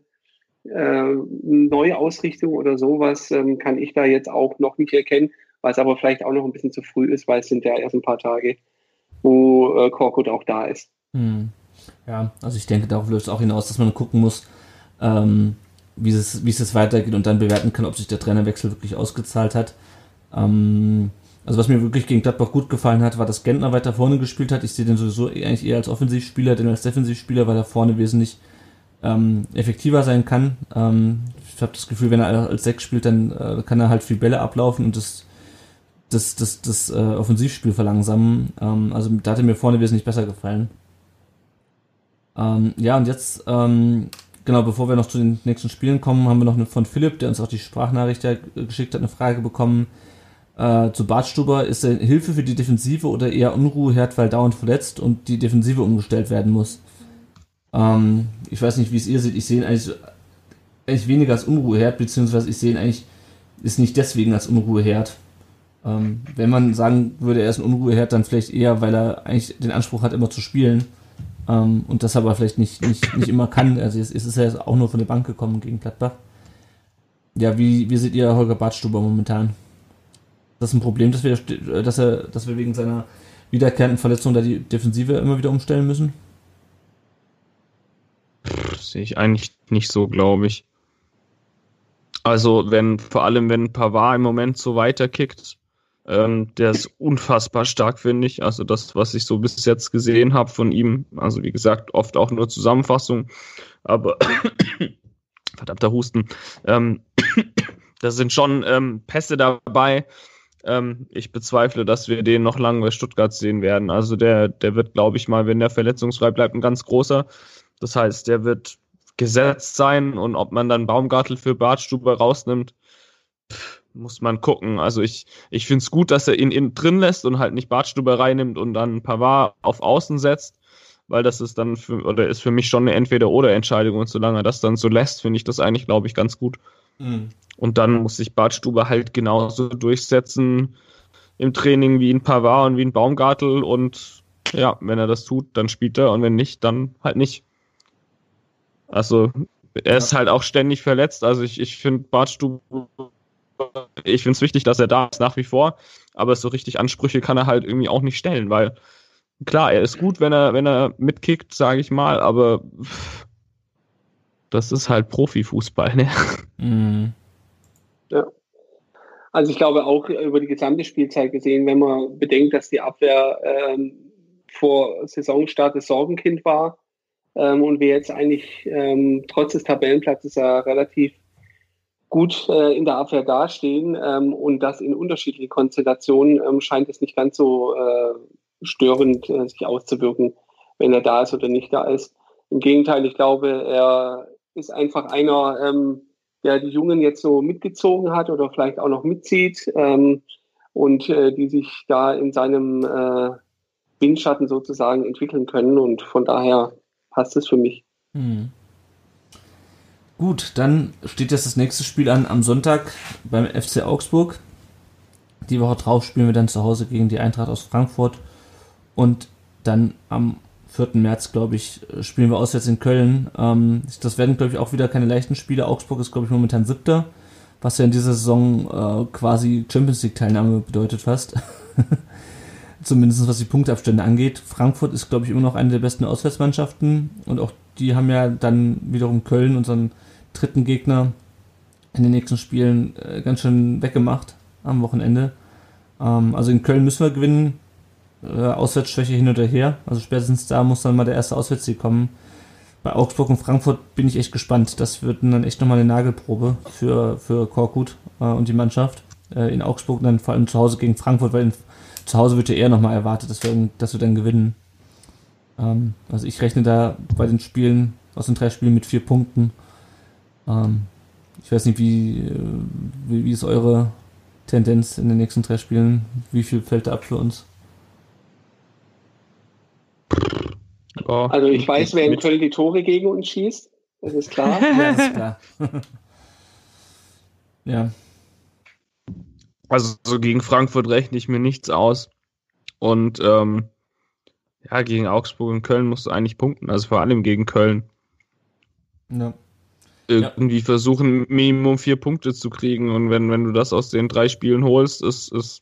äh, Neuausrichtung oder sowas ähm, kann ich da jetzt auch noch nicht erkennen, was aber vielleicht auch noch ein bisschen zu früh ist, weil es sind ja erst ein paar Tage, wo äh, Korkut auch da ist. Hm. Ja, also ich denke, darauf löst auch hinaus, dass man gucken muss, ähm, wie, es, wie es jetzt weitergeht und dann bewerten kann, ob sich der Trainerwechsel wirklich ausgezahlt hat. Ähm, also was mir wirklich gegen Gladbach gut gefallen hat, war, dass Gentner weiter vorne gespielt hat. Ich sehe den sowieso eigentlich eher als Offensivspieler, denn als Defensivspieler, weil er vorne wesentlich ähm, effektiver sein kann. Ähm, ich habe das Gefühl, wenn er als Sechs spielt, dann äh, kann er halt viel Bälle ablaufen und das das, das, das äh, Offensivspiel verlangsamen. Ähm, also da hat er mir vorne wesentlich besser gefallen. Ähm, ja, und jetzt, ähm, genau, bevor wir noch zu den nächsten Spielen kommen, haben wir noch eine von Philipp, der uns auch die Sprachnachricht geschickt hat, eine Frage bekommen äh, zu Bartstuber. Ist er Hilfe für die Defensive oder eher Unruheherd, weil dauernd verletzt und die Defensive umgestellt werden muss? Ähm, ich weiß nicht, wie es ihr seht. Ich sehe ihn eigentlich, eigentlich weniger als Unruheherd, beziehungsweise ich sehe ihn eigentlich, ist nicht deswegen als Unruheherd. Ähm, wenn man sagen würde, er ist ein Unruheherd, dann vielleicht eher, weil er eigentlich den Anspruch hat, immer zu spielen. Ähm, und das aber vielleicht nicht, nicht, nicht immer kann. Also es, ist ja auch nur von der Bank gekommen gegen Gladbach. Ja, wie, wie seht ihr Holger Badstuber momentan? Ist das ein Problem, dass wir, dass er, dass wir wegen seiner wiederkehrenden Verletzung da die Defensive immer wieder umstellen müssen? Sehe ich eigentlich nicht so, glaube ich. Also, wenn, vor allem wenn Pavard im Moment so weiterkickt, ähm, der ist unfassbar stark, finde ich. Also das, was ich so bis jetzt gesehen habe von ihm, also wie gesagt, oft auch nur Zusammenfassung, aber verdammter Husten. Ähm, da sind schon ähm, Pässe dabei. Ähm, ich bezweifle, dass wir den noch lange bei Stuttgart sehen werden. Also der, der wird, glaube ich mal, wenn der verletzungsfrei bleibt, ein ganz großer. Das heißt, der wird gesetzt sein und ob man dann Baumgartel für Bartstube rausnimmt, pff, muss man gucken. Also ich, ich finde es gut, dass er ihn innen drin lässt und halt nicht Bartstube reinnimmt und dann Pavard auf Außen setzt, weil das ist dann für, oder ist für mich schon eine Entweder-Oder-Entscheidung und solange er das dann so lässt, finde ich das eigentlich, glaube ich, ganz gut. Mhm. Und dann muss sich Bartstube halt genauso durchsetzen im Training wie ein Pavard und wie ein Baumgartel und ja, wenn er das tut, dann spielt er und wenn nicht, dann halt nicht. Also er ist halt auch ständig verletzt. Also ich, ich finde Bartstube ich finde es wichtig, dass er da ist nach wie vor, aber so richtig Ansprüche kann er halt irgendwie auch nicht stellen, weil klar, er ist gut, wenn er, wenn er mitkickt, sage ich mal, aber das ist halt Profifußball, ne? Mhm. Ja. Also ich glaube auch über die gesamte Spielzeit gesehen, wenn man bedenkt, dass die Abwehr ähm, vor Saisonstart das Sorgenkind war ähm, und wir jetzt eigentlich ähm, trotz des Tabellenplatzes ja relativ gut äh, in der Abwehr dastehen ähm, und das in unterschiedlichen Konstellationen ähm, scheint es nicht ganz so äh, störend äh, sich auszuwirken, wenn er da ist oder nicht da ist. Im Gegenteil, ich glaube, er ist einfach einer, ähm, der die Jungen jetzt so mitgezogen hat oder vielleicht auch noch mitzieht ähm, und äh, die sich da in seinem äh, Windschatten sozusagen entwickeln können und von daher passt es für mich. Hm. Gut, dann steht jetzt das nächste Spiel an am Sonntag beim FC Augsburg. Die Woche drauf spielen wir dann zu Hause gegen die Eintracht aus Frankfurt. Und dann am 4. März, glaube ich, spielen wir auswärts in Köln. Ähm, das werden, glaube ich, auch wieder keine leichten Spiele. Augsburg ist, glaube ich, momentan siebter, was ja in dieser Saison äh, quasi Champions League-Teilnahme bedeutet fast. Zumindest was die Punktabstände angeht. Frankfurt ist, glaube ich, immer noch eine der besten Auswärtsmannschaften und auch die haben ja dann wiederum Köln, unseren dritten Gegner in den nächsten Spielen äh, ganz schön weggemacht am Wochenende. Ähm, also in Köln müssen wir gewinnen. Äh, Auswärtsschwäche hin oder her. Also spätestens da muss dann mal der erste Auswärtssieg kommen. Bei Augsburg und Frankfurt bin ich echt gespannt. Das wird dann echt nochmal eine Nagelprobe für, für Korkut äh, und die Mannschaft. Äh, in Augsburg dann vor allem zu Hause gegen Frankfurt, weil in, zu Hause wird ja eher nochmal erwartet, dass wir, dass wir dann gewinnen. Ähm, also ich rechne da bei den Spielen, aus den drei Spielen mit vier Punkten. Ähm, ich weiß nicht, wie, äh, wie, wie ist eure Tendenz in den nächsten drei Spielen? Wie viel fällt da ab für uns? Oh, Also ich weiß, wer in Köln die Tore gegen uns schießt. Das ist klar. Ja, ist klar. ja. Also so gegen Frankfurt rechne ich mir nichts aus. Und ähm, ja, gegen Augsburg und Köln musst du eigentlich punkten, also vor allem gegen Köln. ja. Irgendwie versuchen, Minimum vier Punkte zu kriegen. Und wenn, wenn du das aus den drei Spielen holst, ist, ist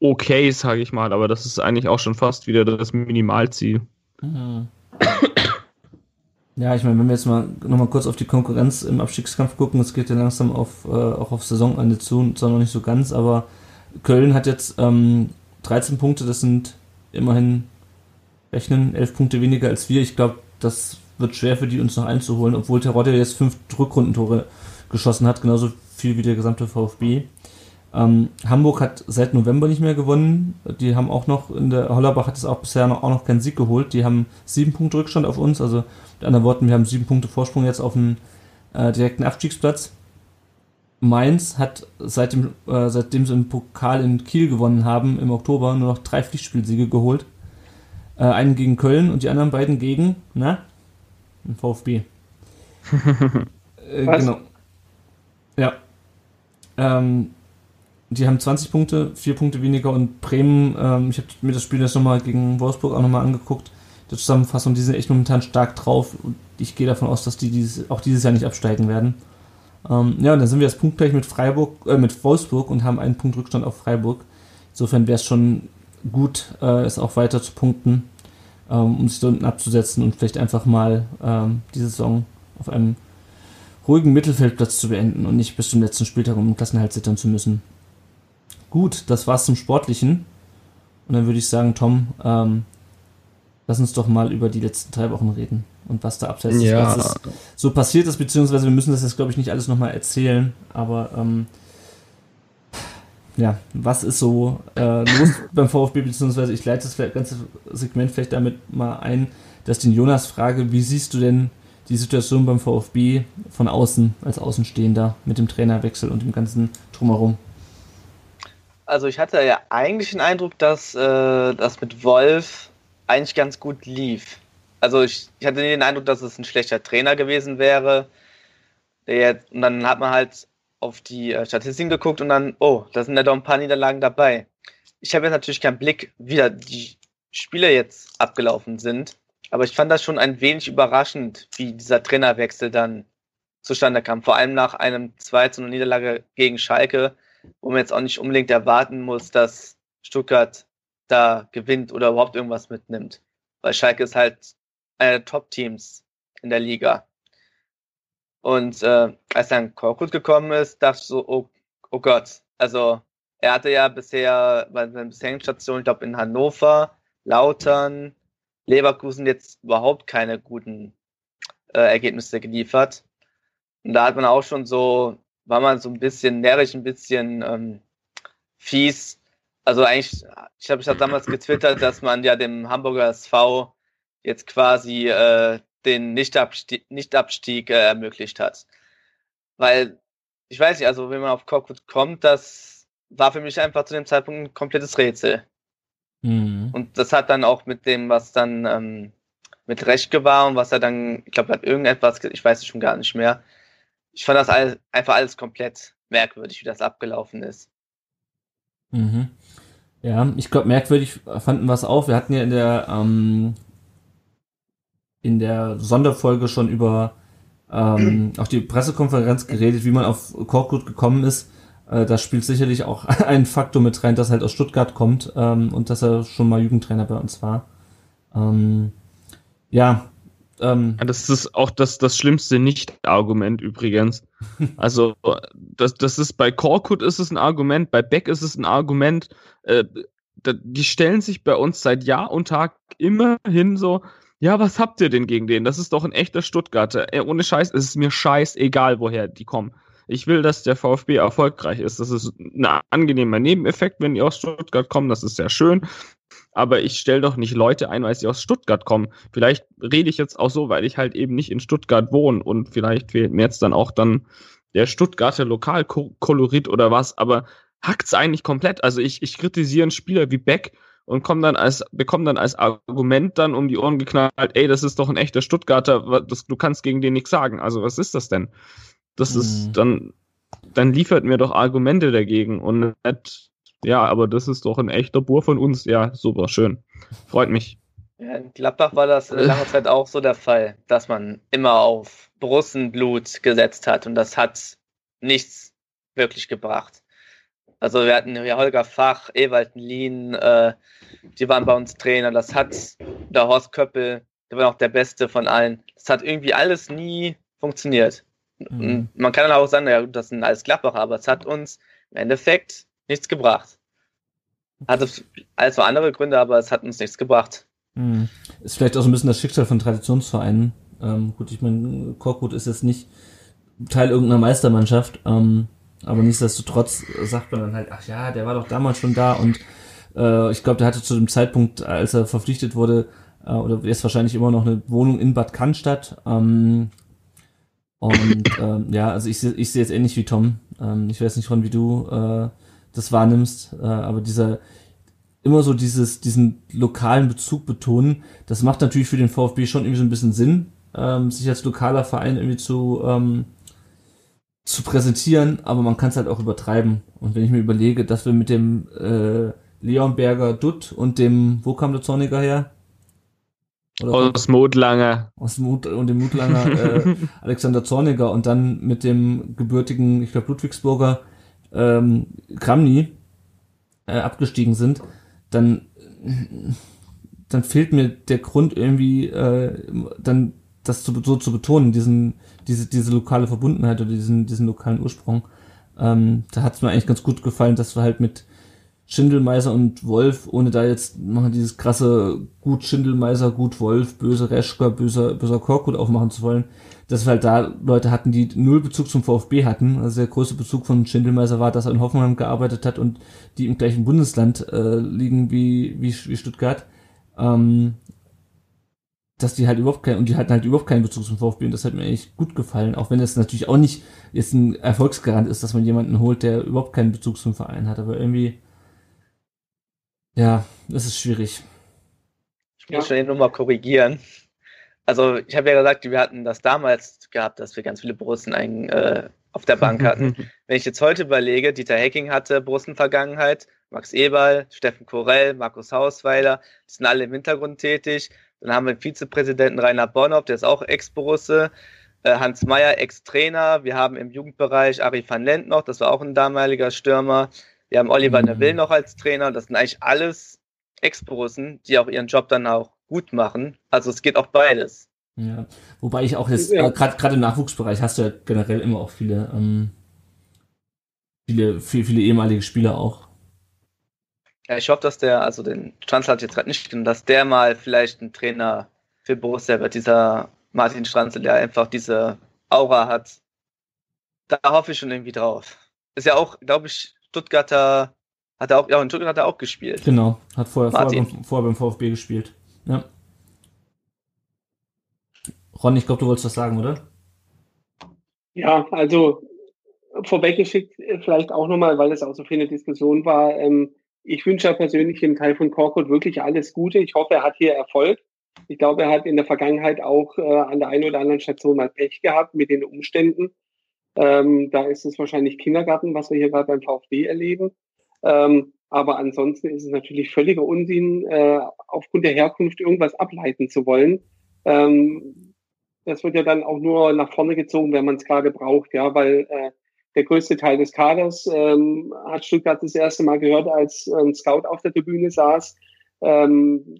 okay, sage ich mal. Aber das ist eigentlich auch schon fast wieder das Minimalziel. Mhm. Ja, ich meine, wenn wir jetzt mal nochmal kurz auf die Konkurrenz im Abstiegskampf gucken, es geht ja langsam auf, äh, auch auf Saisonende zu, zwar noch nicht so ganz, aber Köln hat jetzt ähm, 13 Punkte, das sind immerhin rechnen, 11 Punkte weniger als wir. Ich glaube, das wird schwer für die uns noch einzuholen, obwohl Terodde jetzt fünf Rückrundentore geschossen hat, genauso viel wie der gesamte VfB. Ähm, Hamburg hat seit November nicht mehr gewonnen. Die haben auch noch in der Hollerbach hat es auch bisher noch, auch noch keinen Sieg geholt. Die haben sieben Punkte Rückstand auf uns. Also mit anderen Worten, wir haben sieben Punkte Vorsprung jetzt auf dem äh, direkten Abstiegsplatz. Mainz hat seit äh, seitdem sie im Pokal in Kiel gewonnen haben im Oktober nur noch drei Pflichtspielsiege geholt. Äh, einen gegen Köln und die anderen beiden gegen, na? Ein VfB. äh, genau. Ja. Ähm, die haben 20 Punkte, 4 Punkte weniger und Bremen, ähm, ich habe mir das Spiel jetzt nochmal gegen Wolfsburg auch nochmal angeguckt. Die Zusammenfassung, die sind echt momentan stark drauf und ich gehe davon aus, dass die dieses, auch dieses Jahr nicht absteigen werden. Ähm, ja, und dann sind wir jetzt punktgleich mit Freiburg, äh, mit Wolfsburg und haben einen Punkt Rückstand auf Freiburg. Insofern wäre es schon gut, äh, es auch weiter zu punkten, ähm, um sich da unten abzusetzen und vielleicht einfach mal ähm, die Saison auf einem ruhigen Mittelfeldplatz zu beenden und nicht bis zum letzten Spieltag um den Klassenhalt zittern zu müssen. Gut, das war's zum Sportlichen. Und dann würde ich sagen, Tom, ähm, lass uns doch mal über die letzten drei Wochen reden und was da abseits des Ja. Platzes so passiert ist, beziehungsweise wir müssen das jetzt, glaube ich, nicht alles nochmal erzählen, aber ähm, ja, was ist so äh, los beim VfB, beziehungsweise ich leite das ganze Segment vielleicht damit mal ein, dass den Jonas frage, wie siehst du denn die Situation beim VfB von außen, als Außenstehender, mit dem Trainerwechsel und dem ganzen Drumherum? Also ich hatte ja eigentlich den Eindruck, dass äh, das mit Wolf eigentlich ganz gut lief. Also ich, ich hatte nie den Eindruck, dass es ein schlechter Trainer gewesen wäre. Der jetzt, und dann hat man halt auf die äh, Statistiken geguckt und dann, oh, da sind ja doch ein paar Niederlagen dabei. Ich habe jetzt natürlich keinen Blick, wie da die Spiele jetzt abgelaufen sind. Aber ich fand das schon ein wenig überraschend, wie dieser Trainerwechsel dann zustande kam. Vor allem nach einem 2 zu 0 Niederlage gegen Schalke, wo man jetzt auch nicht unbedingt erwarten muss, dass Stuttgart da gewinnt oder überhaupt irgendwas mitnimmt. Weil Schalke ist halt einer der Top-Teams in der Liga. Und äh, als dann Korkut gekommen ist, dachte ich so, oh, oh Gott. Also er hatte ja bisher bei seinen bisherigen Stationen, ich glaube in Hannover, Lautern, Leverkusen jetzt überhaupt keine guten äh, Ergebnisse geliefert. Und da hat man auch schon so, war man so ein bisschen närrisch, ein bisschen ähm, fies. Also eigentlich, ich habe ich hab damals getwittert, dass man ja dem Hamburger SV jetzt quasi äh, den Nichtabstieg, Nichtabstieg äh, ermöglicht hat. Weil, ich weiß nicht, also wenn man auf Cockwood kommt, das war für mich einfach zu dem Zeitpunkt ein komplettes Rätsel. Mhm. Und das hat dann auch mit dem, was dann ähm, mit Rechtke war und was er dann, ich glaube, hat irgendetwas, ge- ich weiß es schon gar nicht mehr. Ich fand das all, einfach alles komplett merkwürdig, wie das abgelaufen ist. Mhm. Ja, ich glaube, merkwürdig fanden wir es auch. Wir hatten ja in der, ähm, in der Sonderfolge schon über ähm, auch die Pressekonferenz geredet, wie man auf Korkut gekommen ist. Äh, da spielt sicherlich auch ein Faktor mit rein, dass er halt aus Stuttgart kommt ähm, und dass er schon mal Jugendtrainer bei uns war. Ähm, ja, ähm, Das ist auch das, das schlimmste Nicht-Argument übrigens. Also, das, das ist bei Korkut ist es ein Argument, bei Beck ist es ein Argument. Äh, die stellen sich bei uns seit Jahr und Tag immer hin so, ja, was habt ihr denn gegen den? Das ist doch ein echter Stuttgarter. Äh, ohne Scheiß, es ist mir scheißegal, woher die kommen. Ich will, dass der VfB erfolgreich ist. Das ist ein angenehmer Nebeneffekt, wenn die aus Stuttgart kommen. Das ist sehr schön. Aber ich stelle doch nicht Leute ein, weil sie aus Stuttgart kommen. Vielleicht rede ich jetzt auch so, weil ich halt eben nicht in Stuttgart wohne und vielleicht fehlt mir jetzt dann auch dann der Stuttgarter Lokalkolorit oder was. Aber hackt's eigentlich komplett. Also ich, ich kritisiere einen Spieler wie Beck und kommen dann als, bekommen dann als Argument dann um die Ohren geknallt, ey, das ist doch ein echter Stuttgarter, das, du kannst gegen den nichts sagen. Also was ist das denn? Das mhm. ist dann, dann liefert mir doch Argumente dagegen und nicht, ja, aber das ist doch ein echter Bur von uns. Ja, super, schön. Freut mich. Ja, in Gladbach war das lange Zeit auch so der Fall, dass man immer auf Brussenblut gesetzt hat und das hat nichts wirklich gebracht. Also wir hatten ja Holger Fach, Ewald Lien, äh, die waren bei uns Trainer. Das hat der Horst Köppel, der war auch der Beste von allen. Das hat irgendwie alles nie funktioniert. Mhm. Man kann dann auch sagen, ja, das sind alles Gladbacher, aber es hat uns im Endeffekt nichts gebracht. Hatte alles war andere Gründe, aber es hat uns nichts gebracht. Mhm. Ist vielleicht auch so ein bisschen das Schicksal von Traditionsvereinen. Ähm, gut, ich meine, Korkut ist jetzt nicht Teil irgendeiner Meistermannschaft, ähm, aber nichtsdestotrotz sagt man dann halt, ach ja, der war doch damals schon da und äh, ich glaube, der hatte zu dem Zeitpunkt, als er verpflichtet wurde, äh, oder jetzt wahrscheinlich immer noch eine Wohnung in Bad Cannstatt. Ähm, und ähm, ja, also ich, ich sehe jetzt ähnlich wie Tom. Ähm, ich weiß nicht, Ron, wie du äh, das wahrnimmst, äh, aber dieser immer so dieses, diesen lokalen Bezug betonen, das macht natürlich für den VfB schon irgendwie so ein bisschen Sinn, ähm, sich als lokaler Verein irgendwie zu, ähm, zu präsentieren, aber man kann es halt auch übertreiben. Und wenn ich mir überlege, dass wir mit dem äh, Leonberger Dutt und dem, wo kam der Zorniger her? Oder aus Mutlanger. Aus Mut und dem Mutlanger äh, Alexander Zorniger und dann mit dem gebürtigen, ich glaube Ludwigsburger ähm, Kramny äh, abgestiegen sind, dann dann fehlt mir der Grund irgendwie äh, dann das zu, so zu betonen, diesen diese diese lokale Verbundenheit oder diesen diesen lokalen Ursprung. Ähm, da hat es mir eigentlich ganz gut gefallen, dass wir halt mit Schindelmeiser und Wolf, ohne da jetzt machen dieses krasse gut Schindelmeiser, gut Wolf, böse Reschker, böser, böser Korkut aufmachen zu wollen, dass wir halt da Leute hatten, die null Bezug zum VfB hatten. Also der größte Bezug von Schindelmeiser war, dass er in Hoffenheim gearbeitet hat und die im gleichen Bundesland äh, liegen wie, wie, wie Stuttgart. Ähm, dass die halt überhaupt kein, und die hatten halt überhaupt keinen Bezug zum VfB und das hat mir echt gut gefallen, auch wenn das natürlich auch nicht jetzt ein Erfolgsgarant ist, dass man jemanden holt, der überhaupt keinen Bezug zum Verein hat, aber irgendwie ja, das ist schwierig. Ich muss ja. schon nochmal korrigieren. Also, ich habe ja gesagt, wir hatten das damals gehabt, dass wir ganz viele Borussen ein, äh, auf der Bank hatten. Wenn ich jetzt heute überlege, Dieter Hecking hatte Borussen-Vergangenheit, Max Eberl, Steffen Korell, Markus Hausweiler, die sind alle im Hintergrund tätig. Dann haben wir den Vizepräsidenten Rainer Bonhoff, der ist auch Ex-Borusse. Äh, Hans Meyer, Ex-Trainer. Wir haben im Jugendbereich Ari van Lent noch, das war auch ein damaliger Stürmer. Wir haben Oliver mhm. Neville noch als Trainer. Das sind eigentlich alles Ex-Borussen, die auch ihren Job dann auch gut machen. Also es geht auch beides. Ja, wobei ich auch jetzt, ja. äh, gerade im Nachwuchsbereich hast du ja generell immer auch viele, ähm, viele, viele, viele ehemalige Spieler auch. Ja, ich hoffe, dass der, also den Stranzl hat jetzt gerade nicht, dass der mal vielleicht ein Trainer für Borussia wird, dieser Martin Stranzl, der einfach diese Aura hat. Da hoffe ich schon irgendwie drauf. Ist ja auch, glaube ich, Stuttgarter, hat er auch, ja, in Stuttgart hat er auch gespielt. Genau, hat vorher, vorher, beim, vorher beim VfB gespielt. Ja. Ron, ich glaube, du wolltest was sagen, oder? Ja, also vorweggeschickt vielleicht auch nochmal, weil es auch so viel eine Diskussion war. Ähm, ich wünsche ja persönlich dem Teil von Korkut wirklich alles Gute. Ich hoffe, er hat hier Erfolg. Ich glaube, er hat in der Vergangenheit auch äh, an der einen oder anderen Station mal Pech gehabt mit den Umständen. Ähm, da ist es wahrscheinlich Kindergarten, was wir hier gerade beim VfB erleben. Ähm, aber ansonsten ist es natürlich völliger Unsinn, äh, aufgrund der Herkunft irgendwas ableiten zu wollen. Ähm, das wird ja dann auch nur nach vorne gezogen, wenn man es gerade braucht, ja, weil äh, der größte Teil des Kaders ähm, hat Stuttgart das erste Mal gehört, als ein Scout auf der Tribüne saß. Ähm,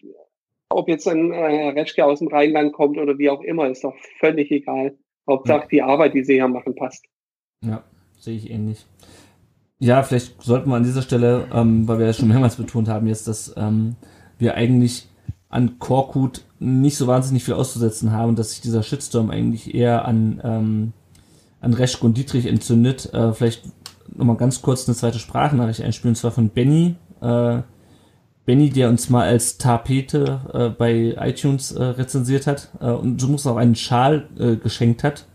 ob jetzt ein äh, Herr Reschke aus dem Rheinland kommt oder wie auch immer, ist doch völlig egal. Hauptsache die Arbeit, die sie hier machen, passt. Ja, sehe ich ähnlich. Ja, vielleicht sollten wir an dieser Stelle, ähm, weil wir ja schon mehrmals betont haben jetzt, dass ähm, wir eigentlich an Korkut nicht so wahnsinnig viel auszusetzen haben, dass sich dieser Shitstorm eigentlich eher an, ähm, an Reschke und Dietrich entzündet. Äh, vielleicht nochmal ganz kurz eine zweite Sprachnachricht einspielen, und zwar von Benny. Äh, Benny, der uns mal als Tapete äh, bei iTunes äh, rezensiert hat äh, und so muss auch einen Schal äh, geschenkt hat.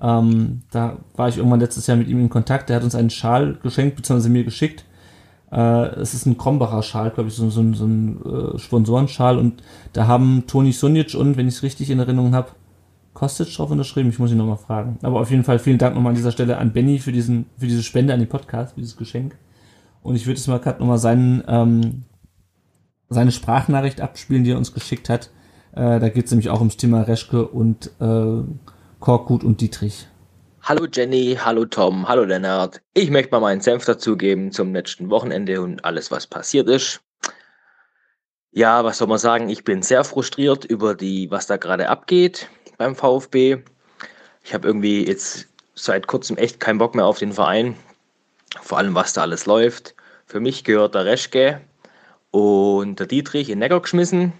Ähm, da war ich irgendwann letztes Jahr mit ihm in Kontakt. Der hat uns einen Schal geschenkt, beziehungsweise mir geschickt. Äh, es ist ein Krombacher Schal, glaube ich, so, so, so ein äh, Sponsorenschal und da haben Toni Sunic und, wenn ich es richtig in Erinnerung habe, Kostic drauf unterschrieben. Ich muss ihn nochmal fragen. Aber auf jeden Fall vielen Dank nochmal an dieser Stelle an Benny für diesen, für diese Spende an den Podcast, für dieses Geschenk. Und ich würde jetzt mal gerade nochmal seinen, ähm, seine Sprachnachricht abspielen, die er uns geschickt hat. Äh, da geht es nämlich auch ums Thema Reschke und äh, Korkut und Dietrich. Hallo Jenny, hallo Tom, hallo Lennart. Ich möchte mal meinen Senf dazugeben zum letzten Wochenende und alles, was passiert ist. Ja, was soll man sagen? Ich bin sehr frustriert über die, was da gerade abgeht beim VfB. Ich habe irgendwie jetzt seit kurzem echt keinen Bock mehr auf den Verein. Vor allem, was da alles läuft. Für mich gehört der Reschke und der Dietrich in Neckar geschmissen.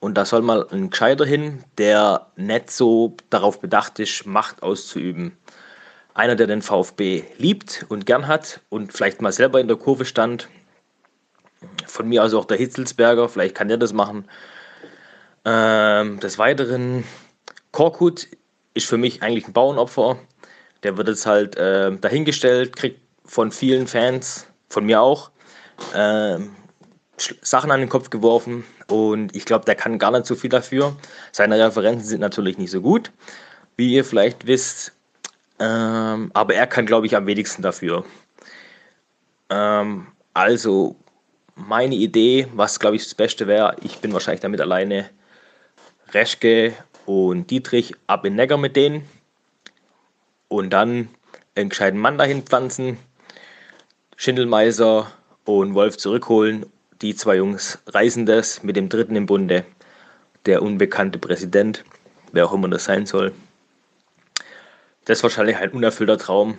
Und da soll mal ein Gescheiter hin, der nicht so darauf bedacht ist, Macht auszuüben einer, der den VfB liebt und gern hat und vielleicht mal selber in der Kurve stand. Von mir aus auch der Hitzelsberger, vielleicht kann der das machen. Ähm, des Weiteren, Korkut ist für mich eigentlich ein Bauernopfer. Der wird jetzt halt äh, dahingestellt, kriegt von vielen Fans, von mir auch, äh, Sachen an den Kopf geworfen und ich glaube, der kann gar nicht so viel dafür. Seine Referenzen sind natürlich nicht so gut. Wie ihr vielleicht wisst, ähm, aber er kann, glaube ich, am wenigsten dafür. Ähm, also, meine Idee, was, glaube ich, das Beste wäre, ich bin wahrscheinlich damit alleine, Reschke und Dietrich ab in Neckar mit denen und dann einen gescheiten Mann dahin pflanzen, Schindelmeiser und Wolf zurückholen. Die zwei Jungs reißen das mit dem dritten im Bunde, der unbekannte Präsident, wer auch immer das sein soll. Das ist wahrscheinlich ein unerfüllter Traum.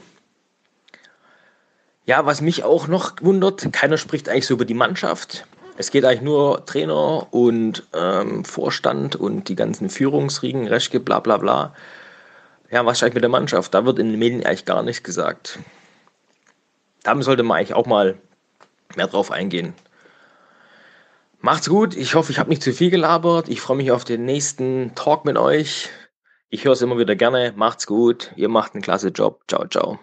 Ja, was mich auch noch wundert, keiner spricht eigentlich so über die Mannschaft. Es geht eigentlich nur Trainer und ähm, Vorstand und die ganzen Führungsriegen, Reschke, bla bla bla. Ja, was eigentlich mit der Mannschaft? Da wird in den Medien eigentlich gar nichts gesagt. Da sollte man eigentlich auch mal mehr drauf eingehen. Macht's gut. Ich hoffe, ich habe nicht zu viel gelabert. Ich freue mich auf den nächsten Talk mit euch. Ich höre es immer wieder gerne. Macht's gut. Ihr macht einen klasse Job. Ciao, ciao.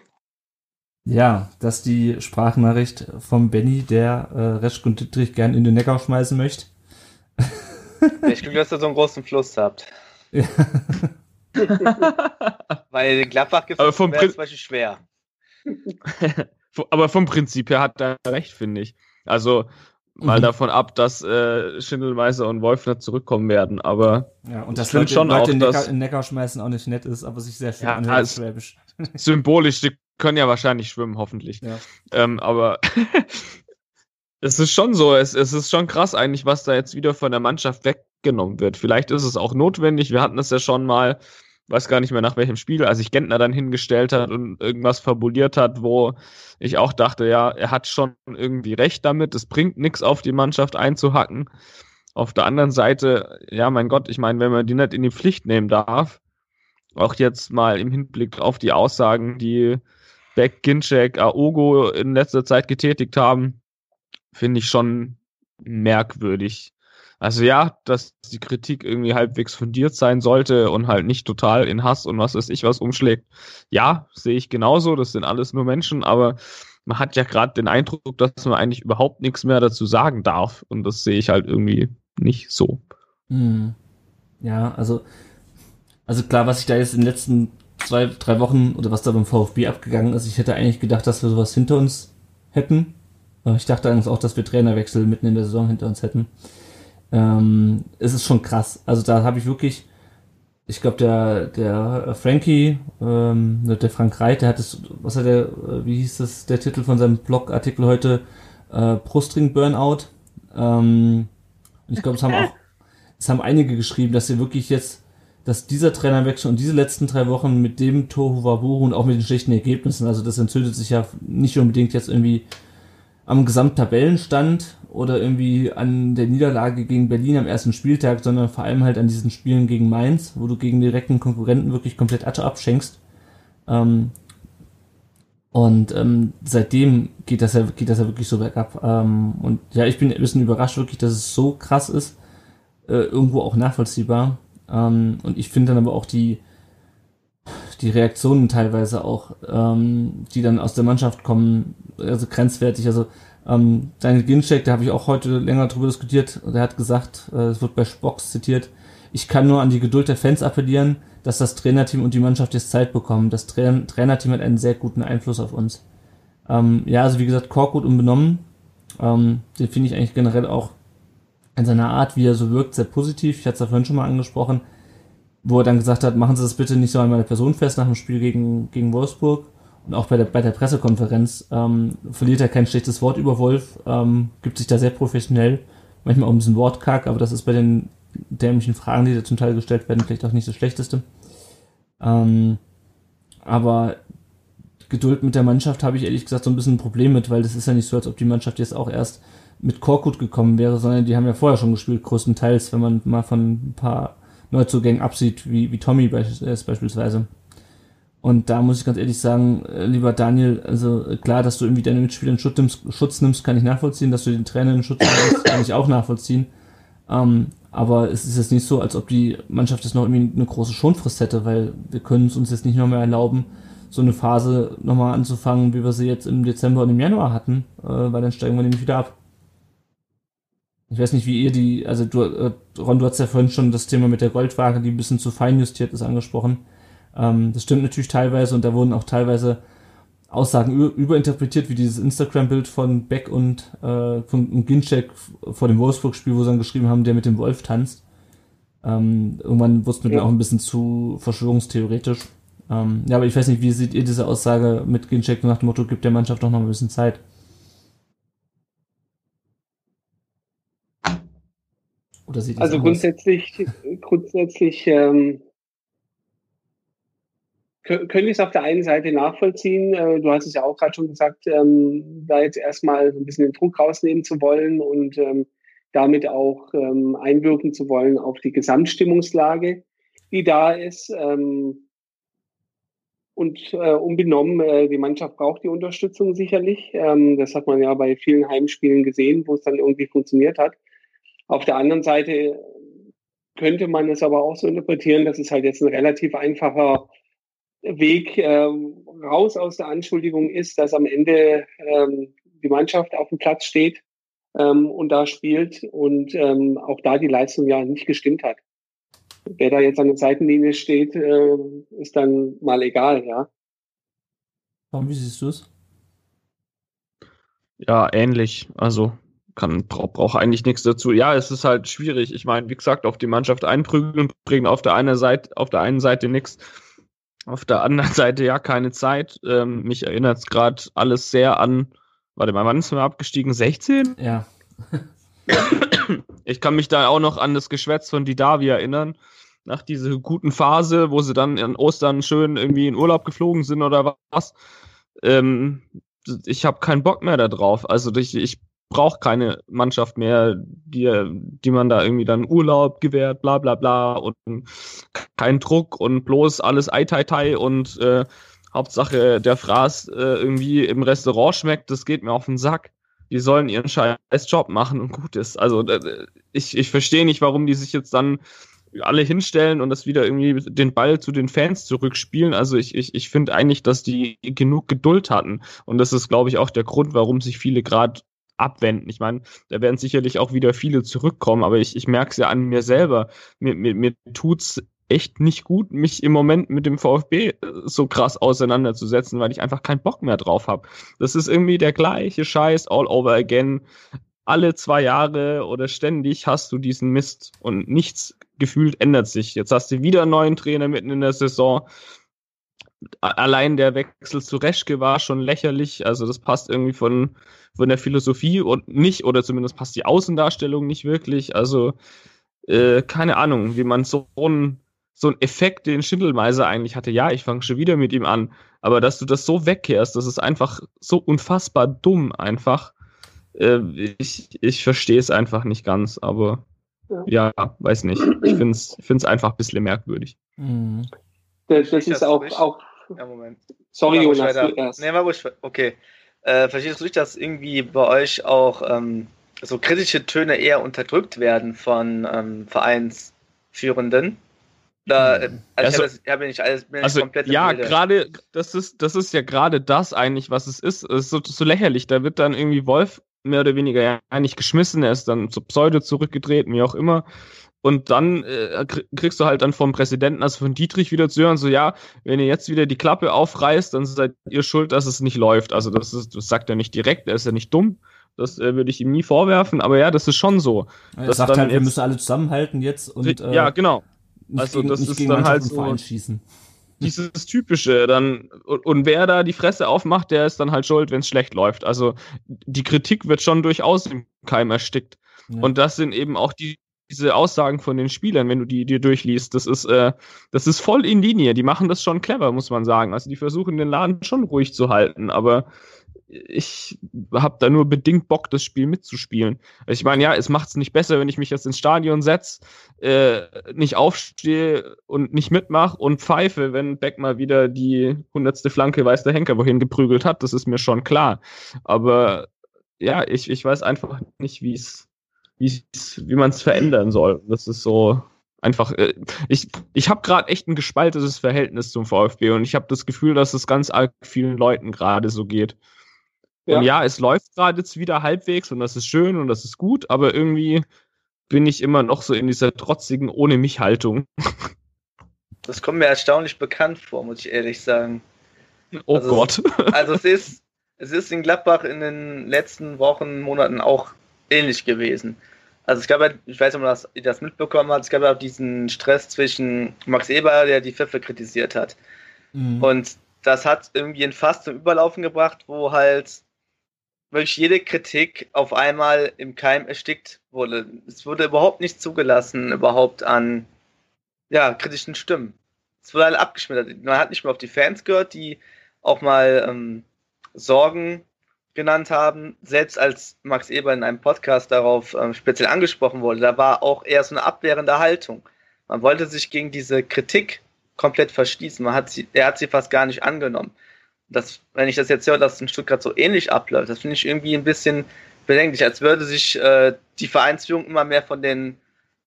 Ja, das ist die Sprachnachricht vom Benny, der äh, Reschke und Dittrich gern in den Neckar schmeißen möchte. Ich glaube, dass ihr so einen großen Fluss habt. Ja. Weil den Gladbach gibt es zum Beispiel schwer. Aber vom Prinzip her hat er recht, finde ich. Also mal mhm. davon ab, dass äh, Schindelmeister und Wolfner zurückkommen werden, aber ja, und das Leute, schon Leute auch, in, Neckar, in Neckar schmeißen auch nicht nett ist, aber sich sehr schön ja, anhört, schwäbisch. Symbolisch, die können ja wahrscheinlich schwimmen, hoffentlich. Ja. Ähm, aber es ist schon so, es, es ist schon krass eigentlich, was da jetzt wieder von der Mannschaft weggenommen wird. Vielleicht ist es auch notwendig, wir hatten es ja schon mal weiß gar nicht mehr nach welchem Spiel, als sich Gentner dann hingestellt hat und irgendwas fabuliert hat, wo ich auch dachte, ja, er hat schon irgendwie recht damit, es bringt nichts auf die Mannschaft einzuhacken. Auf der anderen Seite, ja, mein Gott, ich meine, wenn man die nicht in die Pflicht nehmen darf, auch jetzt mal im Hinblick auf die Aussagen, die Beck, Ginczek, Aogo in letzter Zeit getätigt haben, finde ich schon merkwürdig. Also ja, dass die Kritik irgendwie halbwegs fundiert sein sollte und halt nicht total in Hass und was weiß ich was umschlägt. Ja, sehe ich genauso. Das sind alles nur Menschen, aber man hat ja gerade den Eindruck, dass man eigentlich überhaupt nichts mehr dazu sagen darf. Und das sehe ich halt irgendwie nicht so. Hm. Ja, also, also klar, was ich da jetzt in den letzten zwei, drei Wochen oder was da beim VfB abgegangen ist, ich hätte eigentlich gedacht, dass wir sowas hinter uns hätten. Ich dachte eigentlich auch, dass wir Trainerwechsel mitten in der Saison hinter uns hätten ähm, es ist schon krass. Also da habe ich wirklich, ich glaube der der Frankie, ähm, der Frank Reit, der hat es, was hat der, äh, wie hieß das, der Titel von seinem Blogartikel heute, äh, Brustring Burnout. Ähm, ich glaube, es haben auch, es haben einige geschrieben, dass sie wirklich jetzt, dass dieser Trainerwechsel und diese letzten drei Wochen mit dem Tohu Wabohu und auch mit den schlechten Ergebnissen, also das entzündet sich ja nicht unbedingt jetzt irgendwie am Gesamttabellenstand oder irgendwie an der Niederlage gegen Berlin am ersten Spieltag, sondern vor allem halt an diesen Spielen gegen Mainz, wo du gegen direkten Konkurrenten wirklich komplett Asche abschenkst. Ähm, und ähm, seitdem geht das ja geht das ja wirklich so bergab. Ähm, und ja, ich bin ein bisschen überrascht wirklich, dass es so krass ist, äh, irgendwo auch nachvollziehbar. Ähm, und ich finde dann aber auch die die Reaktionen teilweise auch, ähm, die dann aus der Mannschaft kommen, also grenzwertig. Also Ähm, Daniel Ginczek, da habe ich auch heute länger drüber diskutiert, der hat gesagt, äh, es wird bei Spox zitiert, ich kann nur an die Geduld der Fans appellieren, dass das Trainerteam und die Mannschaft jetzt Zeit bekommen. Das Tra Trainerteam hat einen sehr guten Einfluss auf uns. Ähm, ja, also wie gesagt, Korkut unbenommen, ähm, den finde ich eigentlich generell auch in seiner Art, wie er so wirkt, sehr positiv. Ich hatte es ja vorhin schon mal angesprochen, wo er dann gesagt hat, machen Sie das bitte nicht so an meine Person fest nach dem Spiel gegen, gegen Wolfsburg. Und auch bei der, bei der Pressekonferenz ähm, verliert er kein schlechtes Wort über Wolf, ähm, gibt sich da sehr professionell, manchmal auch ein bisschen wortkarg, aber das ist bei den dämlichen Fragen, die da zum Teil gestellt werden, vielleicht auch nicht das Schlechteste. Ähm, aber Geduld mit der Mannschaft habe ich ehrlich gesagt so ein bisschen ein Problem mit, weil das ist ja nicht so, als ob die Mannschaft jetzt auch erst mit Korkut gekommen wäre, sondern die haben ja vorher schon gespielt, größtenteils, wenn man mal von ein paar Neuzugängen absieht, wie, wie Tommy beispielsweise. Und da muss ich ganz ehrlich sagen, äh, lieber Daniel, also äh, klar, dass du irgendwie deine Mitspieler in Schutz nimmst, Schutz nimmst, kann ich nachvollziehen, dass du den Trainer in Schutz nimmst, kann ich auch nachvollziehen. Ähm, aber es ist jetzt nicht so, als ob die Mannschaft jetzt noch irgendwie eine große Schonfrist hätte, weil wir können es uns jetzt nicht noch mehr erlauben, so eine Phase nochmal anzufangen, wie wir sie jetzt im Dezember und im Januar hatten, äh, weil dann steigen wir nämlich wieder ab. Ich weiß nicht, wie ihr die, also du, äh, Ron, du hast ja vorhin schon das Thema mit der Goldwaage, die ein bisschen zu fein justiert ist, angesprochen. Ähm, das stimmt natürlich teilweise und da wurden auch teilweise Aussagen überinterpretiert, wie dieses Instagram-Bild von Beck und äh, von Ginczek vor dem Wolfsburg-Spiel, wo sie dann geschrieben haben, der mit dem Wolf tanzt. Ähm, irgendwann wurde es mir ja. auch ein bisschen zu verschwörungstheoretisch. Ähm, ja, aber ich weiß nicht, wie seht ihr diese Aussage mit Ginczek nach dem Motto, gibt der Mannschaft doch noch ein bisschen Zeit? Oder ihr also grundsätzlich, grundsätzlich ähm, könnte ich es auf der einen Seite nachvollziehen. Äh, du hast es ja auch gerade schon gesagt, ähm, da jetzt erstmal ein bisschen den Druck rausnehmen zu wollen und ähm, damit auch ähm, einwirken zu wollen auf die Gesamtstimmungslage, die da ist. Ähm, und äh, unbenommen, äh, die Mannschaft braucht die Unterstützung sicherlich. Ähm, das hat man ja bei vielen Heimspielen gesehen, wo es dann irgendwie funktioniert hat. Auf der anderen Seite könnte man es aber auch so interpretieren, dass es halt jetzt ein relativ einfacher Weg ähm, raus aus der Anschuldigung ist, dass am Ende ähm, die Mannschaft auf dem Platz steht ähm, und da spielt und ähm, auch da die Leistung ja nicht gestimmt hat. Wer da jetzt an der Seitenlinie steht, äh, ist dann mal egal, ja. Warum, wie siehst du es? Ja, ähnlich. Also kann braucht brauch eigentlich nichts dazu. Ja, es ist halt schwierig. Ich meine, wie gesagt, auf die Mannschaft einprügeln bringen auf der einen Seite auf der einen Seite nichts auf der anderen Seite ja keine Zeit. Ähm, mich erinnert es gerade alles sehr an, warte mal, wann sind wir abgestiegen? 16? Ja. ich kann mich da auch noch an das Geschwätz von Didavi erinnern. Nach dieser guten Phase, wo sie dann in Ostern schön irgendwie in Urlaub geflogen sind oder was. Ähm, ich habe keinen Bock mehr darauf. Also ich, ich braucht keine Mannschaft mehr, die, die man da irgendwie dann Urlaub gewährt, bla bla bla und kein Druck und bloß alles Ei Tai Tai und äh, Hauptsache der Fraß äh, irgendwie im Restaurant schmeckt, das geht mir auf den Sack. Die sollen ihren scheiß Job machen und gut ist. Also äh, ich, ich verstehe nicht, warum die sich jetzt dann alle hinstellen und das wieder irgendwie den Ball zu den Fans zurückspielen. Also ich, ich, ich finde eigentlich, dass die genug Geduld hatten. Und das ist, glaube ich, auch der Grund, warum sich viele gerade abwenden. Ich meine, da werden sicherlich auch wieder viele zurückkommen, aber ich, ich merke es ja an mir selber. Mir, mir, mir tut's echt nicht gut, mich im Moment mit dem VfB äh, so krass auseinanderzusetzen, weil ich einfach keinen Bock mehr drauf habe. Das ist irgendwie der gleiche Scheiß all over again. Alle zwei Jahre oder ständig hast du diesen Mist und nichts gefühlt ändert sich. Jetzt hast du wieder einen neuen Trainer mitten in der Saison allein der Wechsel zu Reschke war schon lächerlich. Also das passt irgendwie von, von der Philosophie und nicht, oder zumindest passt die Außendarstellung nicht wirklich. Also äh, keine Ahnung, wie man so einen so einen Effekt, den Schindelmeiser eigentlich hatte. Ja, ich fange schon wieder mit ihm an. Aber dass du das so wegkehrst, das ist einfach so unfassbar dumm einfach. Äh, ich ich verstehe es einfach nicht ganz, aber ja, ja weiß nicht. Ich finde es ich find's einfach ein bisschen merkwürdig. Mhm. Das, das ist auch, auch ja, Moment. Sorry, Jonas, weiter. du erst. Nee, mal ruhig. Okay. Äh, verstehst du nicht, dass irgendwie bei euch auch ähm, so kritische Töne eher unterdrückt werden von ähm, Vereinsführenden? Da, also, also, ich habe nicht alles bin also, komplett ja, gerade das ist das ist ja gerade das eigentlich, was es ist. Es ist so, so lächerlich. Da wird dann irgendwie Wolf mehr oder weniger ja eigentlich geschmissen, er ist dann zu Pseudo zurückgetreten, wie auch immer. Und dann äh, kriegst du halt dann vom Präsidenten, also von Dietrich wieder zu hören, so ja, wenn ihr jetzt wieder die Klappe aufreißt, dann seid ihr schuld, dass es nicht läuft. Also das, ist, das sagt er nicht direkt, er ist ja nicht dumm. Das äh, würde ich ihm nie vorwerfen, aber ja, das ist schon so. Er sagt halt, wir müssen alle zusammenhalten jetzt und äh, ja, genau. Also gegen, das ist dann halt so schießen. dieses typische dann und, und, wer da die Fresse aufmacht, der ist dann halt schuld, wenn es schlecht läuft. Also die Kritik wird schon durchaus im Keim erstickt. Ja. Und das sind eben auch die diese Aussagen von den Spielern, wenn du die dir durchliest, das ist, äh, das ist voll in Linie. Die machen das schon clever, muss man sagen. Also die versuchen den Laden schon ruhig zu halten, aber ich habe da nur bedingt Bock, das Spiel mitzuspielen. Also ich meine, ja, es macht es nicht besser, wenn ich mich jetzt ins Stadion setze, äh, nicht aufstehe und nicht mitmache und pfeife, wenn Beck mal wieder die hundertste Flanke weiß der Henker wohin geprügelt hat. Das ist mir schon klar. Aber ja, ich, ich weiß einfach nicht, wie es wie man es verändern soll. Das ist so einfach. Äh, ich ich habe gerade echt ein gespaltenes Verhältnis zum VfB und ich habe das Gefühl, dass es ganz arg vielen Leuten gerade so geht. Ja. Und ja, es läuft gerade jetzt wieder halbwegs und das ist schön und das ist gut, aber irgendwie bin ich immer noch so in dieser trotzigen ohne mich Haltung. Das kommt mir erstaunlich bekannt vor, muss ich ehrlich sagen. Oh also, Gott. Also es ist, es ist in Gladbach in den letzten Wochen, Monaten auch ähnlich gewesen. Also es gab ja, ich weiß nicht, ob man das, das mitbekommen hat, es gab ja diesen Stress zwischen Max Eber, der die Pfiffe kritisiert hat. Mhm. Und das hat irgendwie ein Fass zum Überlaufen gebracht, wo halt wirklich jede Kritik auf einmal im Keim erstickt wurde. Es wurde überhaupt nicht zugelassen, überhaupt an ja, kritischen Stimmen. Es wurde halt abgeschmettert. Man hat nicht mehr auf die Fans gehört, die auch mal ähm, Sorgen genannt haben, selbst als Max Eber in einem Podcast darauf ähm, speziell angesprochen wurde, da war auch eher so eine abwehrende Haltung. Man wollte sich gegen diese Kritik komplett verschließen. Man hat sie, er hat sie fast gar nicht angenommen. Das, wenn ich das jetzt höre, dass es in Stuttgart so ähnlich abläuft, das finde ich irgendwie ein bisschen bedenklich, als würde sich äh, die Vereinsführung immer mehr von den,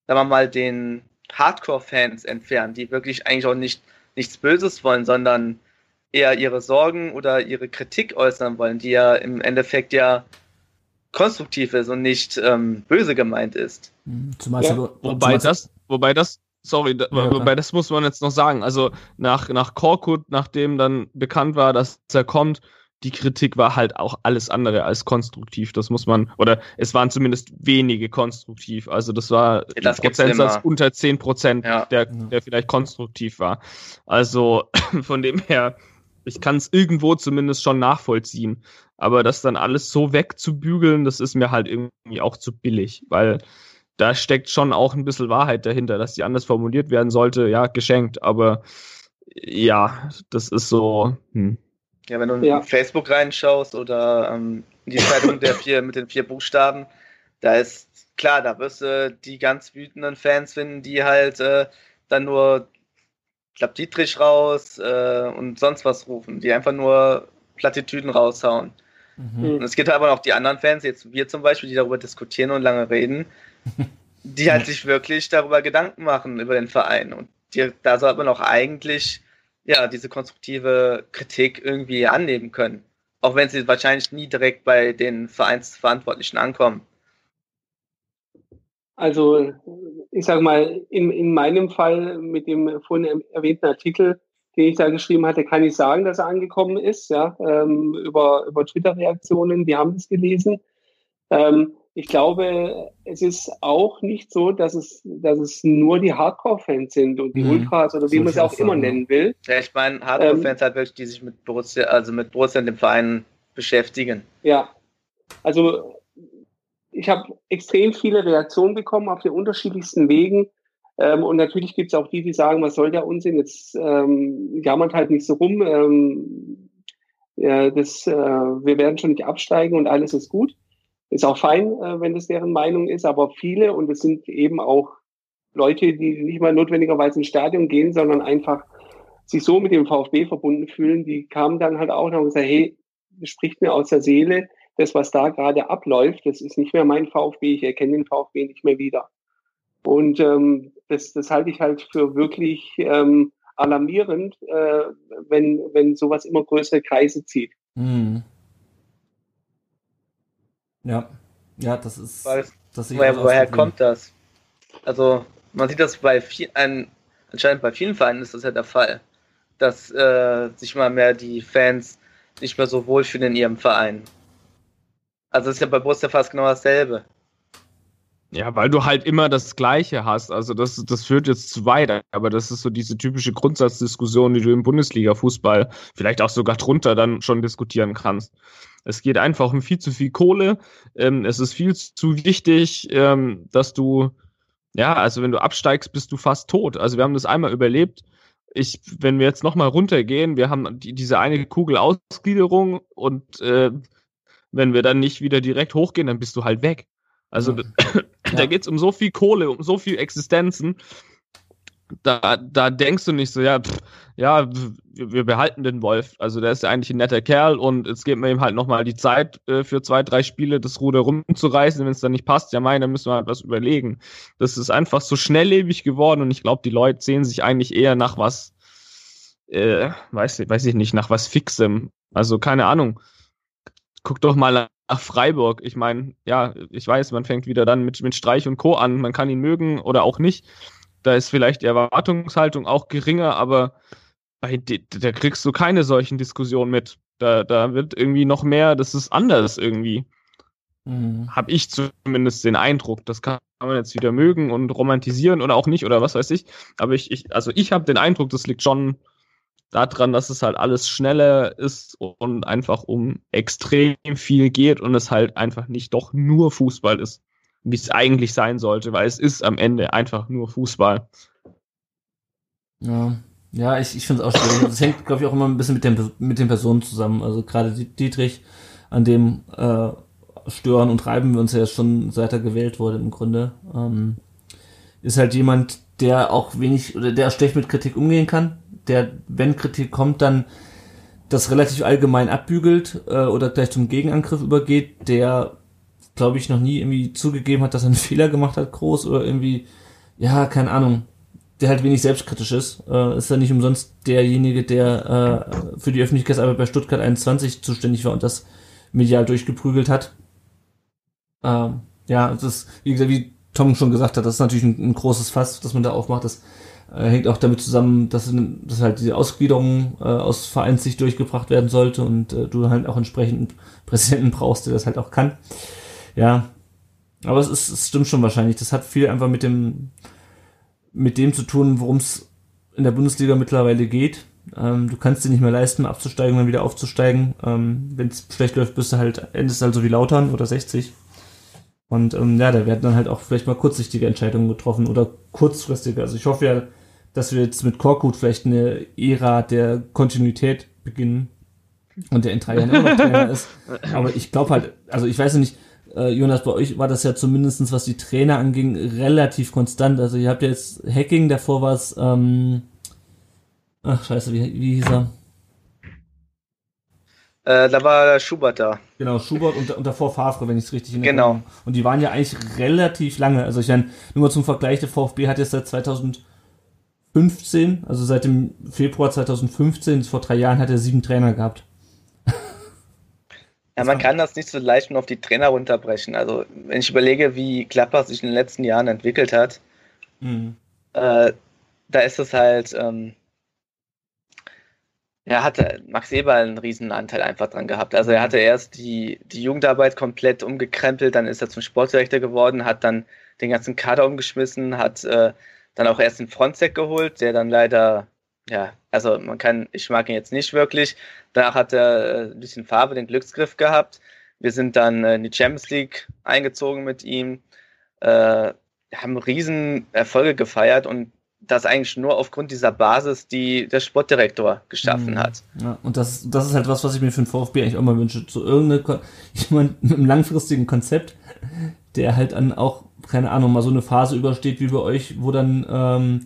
sagen wir mal, den Hardcore-Fans entfernen, die wirklich eigentlich auch nicht nichts Böses wollen, sondern eher ihre Sorgen oder ihre Kritik äußern wollen, die ja im Endeffekt ja konstruktiv ist und nicht ähm, böse gemeint ist. Mhm. Zumal ja. wobei das, wobei das, sorry, da, ja, wobei das muss man jetzt noch sagen. Also nach nach Korkut, nachdem dann bekannt war, dass er kommt, die Kritik war halt auch alles andere als konstruktiv. Das muss man, oder es waren zumindest wenige konstruktiv. Also das war ja, das Prozentsatz unter 10 Prozent, ja. der, der vielleicht konstruktiv war. Also von dem her ich kann es irgendwo zumindest schon nachvollziehen. Aber das dann alles so wegzubügeln, das ist mir halt irgendwie auch zu billig, weil da steckt schon auch ein bisschen Wahrheit dahinter, dass die anders formuliert werden sollte, ja, geschenkt, aber ja, das ist so. Hm. Ja, wenn du ja. in Facebook reinschaust oder ähm, die Zeitung der vier mit den vier Buchstaben, da ist klar, da wirst du die ganz wütenden Fans finden, die halt äh, dann nur ich glaube, Dietrich raus äh, und sonst was rufen, die einfach nur Plattitüden raushauen. Mhm. Und es gibt aber auch die anderen Fans, jetzt wir zum Beispiel, die darüber diskutieren und lange reden, die halt sich wirklich darüber Gedanken machen, über den Verein. Und die, da sollte man auch eigentlich ja, diese konstruktive Kritik irgendwie annehmen können. Auch wenn sie wahrscheinlich nie direkt bei den Vereinsverantwortlichen ankommen. Also ich sage mal, in, in meinem Fall mit dem vorhin erwähnten Artikel, den ich da geschrieben hatte, kann ich sagen, dass er angekommen ist, ja, ähm, über, über Twitter-Reaktionen, die haben es gelesen. Ähm, ich glaube, es ist auch nicht so, dass es, dass es nur die Hardcore-Fans sind und die mhm. Ultras oder wie man es auch immer nennen will. Ja, ich meine, Hardcore-Fans ähm, halt wirklich, die sich mit Borussia, also mit Borussia und dem Verein beschäftigen. Ja, also ich habe extrem viele Reaktionen bekommen auf den unterschiedlichsten Wegen. Ähm, und natürlich gibt es auch die, die sagen, was soll der Unsinn? Jetzt ähm, jammert halt nicht so rum. Ähm, ja, das, äh, wir werden schon nicht absteigen und alles ist gut. Ist auch fein, äh, wenn das deren Meinung ist, aber viele, und es sind eben auch Leute, die nicht mal notwendigerweise ins Stadion gehen, sondern einfach sich so mit dem VfB verbunden fühlen, die kamen dann halt auch noch und gesagt, hey, das spricht mir aus der Seele das, was da gerade abläuft, das ist nicht mehr mein VfB, ich erkenne den VfB nicht mehr wieder. Und ähm, das, das halte ich halt für wirklich ähm, alarmierend, äh, wenn, wenn sowas immer größere Kreise zieht. Mhm. Ja, ja, das ist. Weil, das woher woher kommt das? Also, man sieht das bei viel, ein, anscheinend bei vielen Vereinen ist das ja der Fall, dass äh, sich mal mehr die Fans nicht mehr so wohlfühlen in ihrem Verein. Also ist ja bei Borussia fast genau dasselbe. Ja, weil du halt immer das Gleiche hast. Also das, das führt jetzt zu weit, aber das ist so diese typische Grundsatzdiskussion, die du im Bundesliga-Fußball vielleicht auch sogar drunter dann schon diskutieren kannst. Es geht einfach um viel zu viel Kohle. Ähm, es ist viel zu wichtig, ähm, dass du, ja, also wenn du absteigst, bist du fast tot. Also wir haben das einmal überlebt. Ich, wenn wir jetzt nochmal runtergehen, wir haben die, diese eine Kugel-Ausgliederung und äh, wenn wir dann nicht wieder direkt hochgehen, dann bist du halt weg. Also Ja. da geht's um so viel Kohle, um so viel Existenzen. Da, da denkst du nicht so, ja, pff, ja, wir, wir behalten den Wolf. Also der ist ja eigentlich ein netter Kerl und jetzt geben wir ihm halt nochmal die Zeit äh, für zwei, drei Spiele das Ruder rumzureißen. Wenn es dann nicht passt, ja mein, dann müssen wir halt was überlegen. Das ist einfach so schnelllebig geworden und ich glaube, die Leute sehen sich eigentlich eher nach was, äh, weiß, weiß ich nicht, nach was Fixem. Also keine Ahnung. Guck doch mal nach Freiburg. Ich meine, ja, ich weiß, man fängt wieder dann mit, mit Streich und Co. an. Man kann ihn mögen oder auch nicht. Da ist vielleicht die Erwartungshaltung auch geringer, aber bei, da kriegst du keine solchen Diskussionen mit. Da, da wird irgendwie noch mehr, das ist anders irgendwie. Mhm. Habe ich zumindest den Eindruck. Das kann man jetzt wieder mögen und romantisieren oder auch nicht oder was weiß ich. Aber ich, ich also ich habe den Eindruck, das liegt schon daran, dass es halt alles schneller ist und einfach um extrem viel geht und es halt einfach nicht doch nur Fußball ist, wie es eigentlich sein sollte, weil es ist am Ende einfach nur Fußball. Ja, ja ich, ich finde es auch schwierig. Das hängt, glaube ich, auch immer ein bisschen mit, dem, mit den Personen zusammen. Also gerade Die- Dietrich, an dem äh, stören und reiben wir uns ja schon, seit er gewählt wurde im Grunde, ähm, ist halt jemand, der auch wenig oder der schlecht mit Kritik umgehen kann, der, wenn Kritik kommt, dann das relativ allgemein abbügelt äh, oder gleich zum Gegenangriff übergeht, der, glaube ich, noch nie irgendwie zugegeben hat, dass er einen Fehler gemacht hat, groß oder irgendwie, ja, keine Ahnung, der halt wenig selbstkritisch ist, äh, ist er nicht umsonst derjenige, der äh, für die Öffentlichkeitsarbeit bei Stuttgart 21 zuständig war und das medial durchgeprügelt hat. Ähm, ja, das wie gesagt, wie Tom schon gesagt hat, das ist natürlich ein, ein großes Fass, das man da aufmacht. Das äh, hängt auch damit zusammen, dass, dass halt diese Ausgliederung äh, aus Vereinssicht durchgebracht werden sollte und äh, du halt auch entsprechend einen Präsidenten brauchst, der das halt auch kann. Ja, aber es, ist, es stimmt schon wahrscheinlich. Das hat viel einfach mit dem mit dem zu tun, worum es in der Bundesliga mittlerweile geht. Ähm, du kannst dir nicht mehr leisten, abzusteigen, dann wieder aufzusteigen. Ähm, Wenn es schlecht läuft, bist du halt, endest halt so wie Lautern oder 60. Und ähm, ja, da werden dann halt auch vielleicht mal kurzsichtige Entscheidungen getroffen oder kurzfristige. Also ich hoffe ja, dass wir jetzt mit Korkut vielleicht eine Ära der Kontinuität beginnen und der in drei Jahren immer noch Trainer ist. Aber ich glaube halt, also ich weiß ja nicht, äh, Jonas, bei euch war das ja zumindestens, was die Trainer anging, relativ konstant. Also ihr habt ja jetzt Hacking, davor war es, ähm, ach scheiße, wie, wie hieß er? Äh, da war Schubert da. Genau, Schubert und, und davor Favre, wenn ich es richtig in Genau. Und die waren ja eigentlich relativ lange. Also ich meine, nur mal zum Vergleich, der VfB hat jetzt seit 2015, also seit dem Februar 2015, vor drei Jahren hat er sieben Trainer gehabt. Ja, man kann das nicht so leicht nur auf die Trainer runterbrechen. Also, wenn ich überlege, wie Gladbach sich in den letzten Jahren entwickelt hat, Mhm. äh, da ist es halt, ähm, ja, hatte Max Eberl einen riesen Anteil einfach dran gehabt. Also er hatte erst die, die Jugendarbeit komplett umgekrempelt, dann ist er zum Sportdirektor geworden, hat dann den ganzen Kader umgeschmissen, hat äh, dann auch erst den Fronzek geholt, der dann leider, ja, also man kann, ich mag ihn jetzt nicht wirklich. Danach hat er äh, ein bisschen Farbe, den Glücksgriff gehabt. Wir sind dann äh, in die Champions League eingezogen mit ihm, äh, haben riesen Erfolge gefeiert und das eigentlich nur aufgrund dieser Basis, die der Sportdirektor geschaffen Mhm. hat. Ja, und das, das ist halt was, was ich mir für den VfB eigentlich auch mal wünsche. So irgendeine, jemand mit einem langfristigen Konzept, der halt dann auch, keine Ahnung, mal so eine Phase übersteht wie bei euch, wo dann, ähm,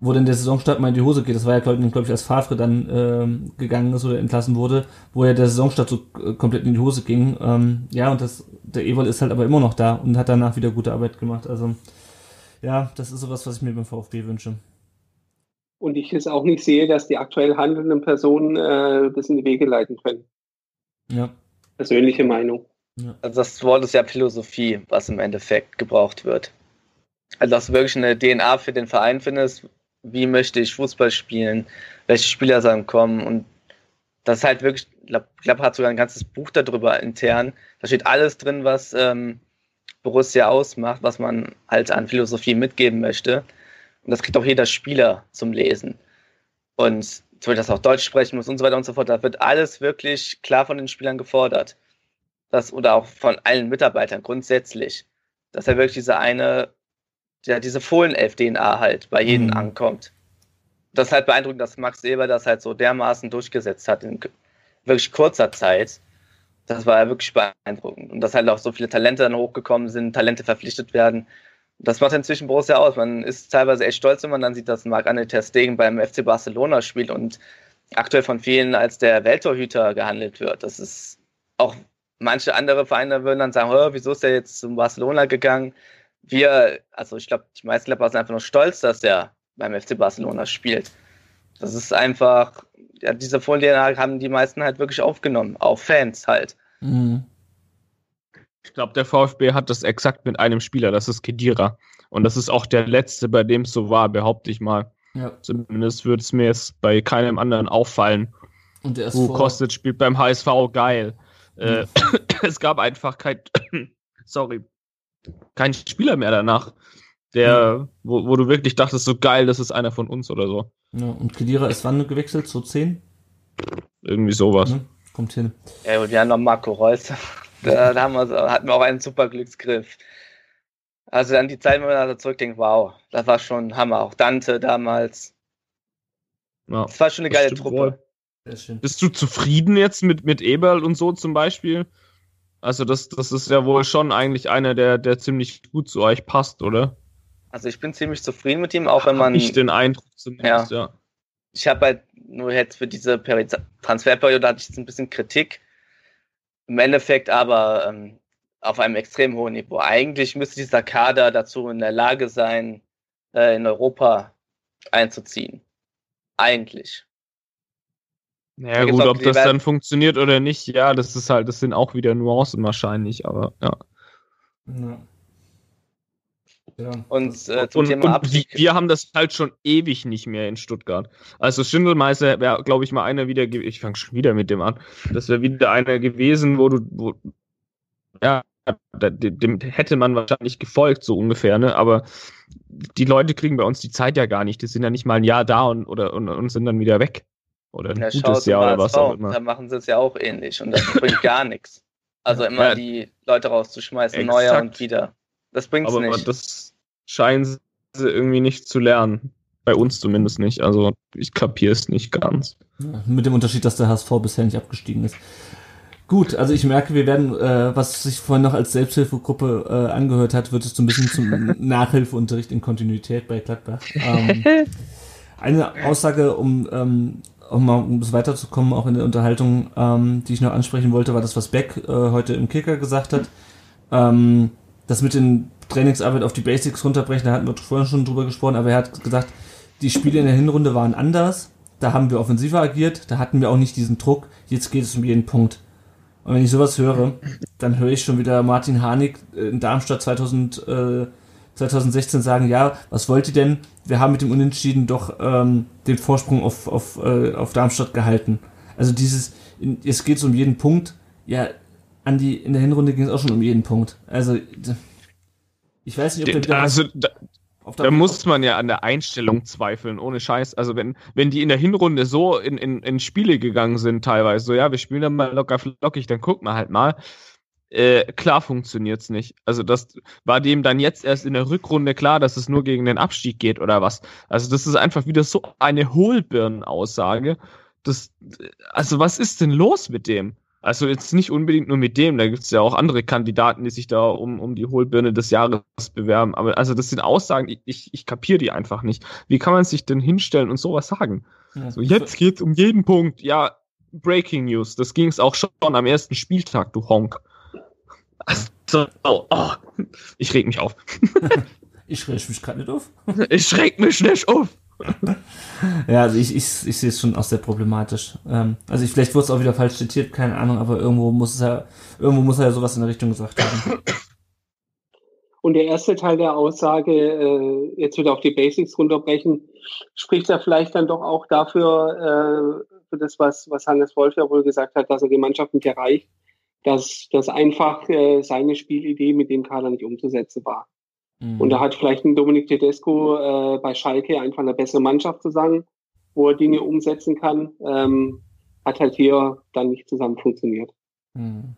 wo dann der Saisonstart mal in die Hose geht. Das war ja, glaube glaub ich, als Favre dann ähm, gegangen ist oder entlassen wurde, wo ja der Saisonstart so äh, komplett in die Hose ging. Ähm, ja, und das, der Ewald ist halt aber immer noch da und hat danach wieder gute Arbeit gemacht. Also, ja, das ist sowas, was ich mir beim VfB wünsche. Und ich es auch nicht sehe, dass die aktuell handelnden Personen äh, das in die Wege leiten können. Ja. Persönliche Meinung. Ja. Also das Wort ist ja Philosophie, was im Endeffekt gebraucht wird. Also dass du wirklich eine DNA für den Verein findest, wie möchte ich Fußball spielen, welche Spieler sollen kommen und das ist halt wirklich, ich glaube, glaub, hat sogar ein ganzes Buch darüber intern. Da steht alles drin, was ähm, Borussia ausmacht, was man halt an Philosophie mitgeben möchte. Und das kriegt auch jeder Spieler zum Lesen. Und zum Beispiel, dass auch Deutsch sprechen muss und so weiter und so fort. Da wird alles wirklich klar von den Spielern gefordert. Das, oder auch von allen Mitarbeitern grundsätzlich. Dass er wirklich diese eine, ja, diese Fohlenelf-DNA halt bei jedem mhm. ankommt das ist halt beeindruckend, dass Max Eber das halt so dermaßen durchgesetzt hat in wirklich kurzer Zeit. Das war ja wirklich beeindruckend. Und dass halt auch so viele Talente dann hochgekommen sind, Talente verpflichtet werden. Das macht inzwischen Borussia aus. Man ist teilweise echt stolz, wenn man dann sieht, dass Marc-André Ter Stegen beim FC Barcelona spielt und aktuell von vielen als der Welttorhüter gehandelt wird. Das ist auch manche andere Vereine würden dann sagen, wieso ist er jetzt zum Barcelona gegangen? Wir, also ich glaube, die meisten Klapper sind einfach nur stolz, dass er beim FC Barcelona spielt. Das ist einfach, ja, diese Folie haben die meisten halt wirklich aufgenommen, auch Fans halt. Mhm. Ich glaube, der VfB hat das exakt mit einem Spieler, das ist Kedira. Und das ist auch der letzte, bei dem es so war, behaupte ich mal. Ja. Zumindest würde es mir jetzt bei keinem anderen auffallen. Und der ist uh, Kostet spielt beim HSV geil. Äh, mhm. Äh, es gab einfach kein, sorry, kein Spieler mehr danach der, mhm. wo, wo du wirklich dachtest, so geil, das ist einer von uns oder so. Ja, und Kedira ist wann gewechselt? So 10? Irgendwie sowas. Mhm, kommt hin. Ja, und wir haben noch Marco Reus. da, da haben wir, hatten wir auch einen super Glücksgriff. Also an die Zeit, wenn man da zurückdenkt, wow, das war schon Hammer. Auch Dante damals. Ja, das war schon eine geile Truppe. Bist du zufrieden jetzt mit, mit Eberl und so zum Beispiel? Also das, das ist ja wohl schon eigentlich einer, der, der ziemlich gut zu euch passt, oder? Also ich bin ziemlich zufrieden mit ihm, auch wenn man. Ich den Eindruck zumindest, ja. ja. Ich habe halt nur jetzt für diese Peri Transferperiode hatte ich jetzt ein bisschen Kritik. Im Endeffekt aber ähm, auf einem extrem hohen Niveau. Eigentlich müsste dieser Kader dazu in der Lage sein, äh, in Europa einzuziehen. Eigentlich. Ja gut, ob das dann funktioniert oder nicht, ja, das ist halt, das sind auch wieder Nuancen wahrscheinlich, aber ja. ja. Ja. Und äh, zum und, Thema und Abstieg. Wir haben das halt schon ewig nicht mehr in Stuttgart. Also Schindelmeister wäre, glaube ich, mal einer wieder, ich fange schon wieder mit dem an, das wäre wieder einer gewesen, wo du, wo, ja, dem hätte man wahrscheinlich gefolgt, so ungefähr, ne? Aber die Leute kriegen bei uns die Zeit ja gar nicht. Die sind ja nicht mal ein Jahr da und, oder, und, und sind dann wieder weg. Oder ein ja, gutes Jahr oder was auch immer. Da machen sie es ja auch ähnlich und das bringt gar nichts. Also immer ja, die Leute rauszuschmeißen, exakt. neuer und wieder. Das bringt's aber, nicht. Aber das scheinen sie irgendwie nicht zu lernen. Bei uns zumindest nicht. Also ich kapiere es nicht ganz. Ja, mit dem Unterschied, dass der HSV bisher nicht abgestiegen ist. Gut, also ich merke, wir werden, äh, was sich vorhin noch als Selbsthilfegruppe äh, angehört hat, wird es so ein bisschen zum Nachhilfeunterricht in Kontinuität bei Gladbach. Ähm, eine Aussage, um, ähm, um mal um weiterzukommen, auch in der Unterhaltung, ähm, die ich noch ansprechen wollte, war das, was Beck äh, heute im Kicker gesagt hat. Ähm, das mit den Trainingsarbeit auf die Basics runterbrechen, da hatten wir vorhin schon drüber gesprochen, aber er hat gesagt, die Spiele in der Hinrunde waren anders, da haben wir offensiver agiert, da hatten wir auch nicht diesen Druck, jetzt geht es um jeden Punkt. Und wenn ich sowas höre, dann höre ich schon wieder Martin Harnik in Darmstadt 2000, äh, 2016 sagen, ja, was wollt ihr denn? Wir haben mit dem Unentschieden doch ähm, den Vorsprung auf, auf, äh, auf Darmstadt gehalten. Also dieses, in, es geht um jeden Punkt. Ja, an die, in der Hinrunde ging es auch schon um jeden Punkt. Also, ich weiß nicht, ob der wieder also, da, da muss man ja an der Einstellung zweifeln, ohne Scheiß. Also wenn, wenn die in der Hinrunde so in, in, in Spiele gegangen sind, teilweise, so ja, wir spielen dann mal locker flockig, dann gucken wir halt mal. Äh, klar funktioniert's nicht. Also das war dem dann jetzt erst in der Rückrunde klar, dass es nur gegen den Abstieg geht oder was. Also das ist einfach wieder so eine Hohlbirnenaussage. Das, also was ist denn los mit dem? Also jetzt nicht unbedingt nur mit dem, da gibt es ja auch andere Kandidaten, die sich da um, um die Hohlbirne des Jahres bewerben. Aber also das sind Aussagen, ich, ich, ich kapiere die einfach nicht. Wie kann man sich denn hinstellen und sowas sagen? Ja. So, jetzt geht's um jeden Punkt. Ja, Breaking News, das ging es auch schon am ersten Spieltag, du Honk. Also, oh, ich reg mich auf. ich reg mich gerade nicht auf. ich reg mich nicht auf. ja, also ich, ich, ich sehe es schon auch sehr problematisch. Ähm, also ich, vielleicht wurde es auch wieder falsch zitiert, keine Ahnung, aber irgendwo muss es ja, irgendwo muss er ja sowas in der Richtung gesagt haben. Und der erste Teil der Aussage, äh, jetzt wieder auf die Basics runterbrechen, spricht ja vielleicht dann doch auch dafür, äh, für das, was, was Hannes Wolf ja wohl gesagt hat, dass er die Mannschaft nicht erreicht, dass das einfach äh, seine Spielidee mit dem Kader nicht umzusetzen war. Mhm. Und da hat vielleicht ein Dominik Tedesco äh, bei Schalke einfach eine bessere Mannschaft zusammen, wo er Dinge umsetzen kann. Ähm, hat halt hier dann nicht zusammen funktioniert. Mhm.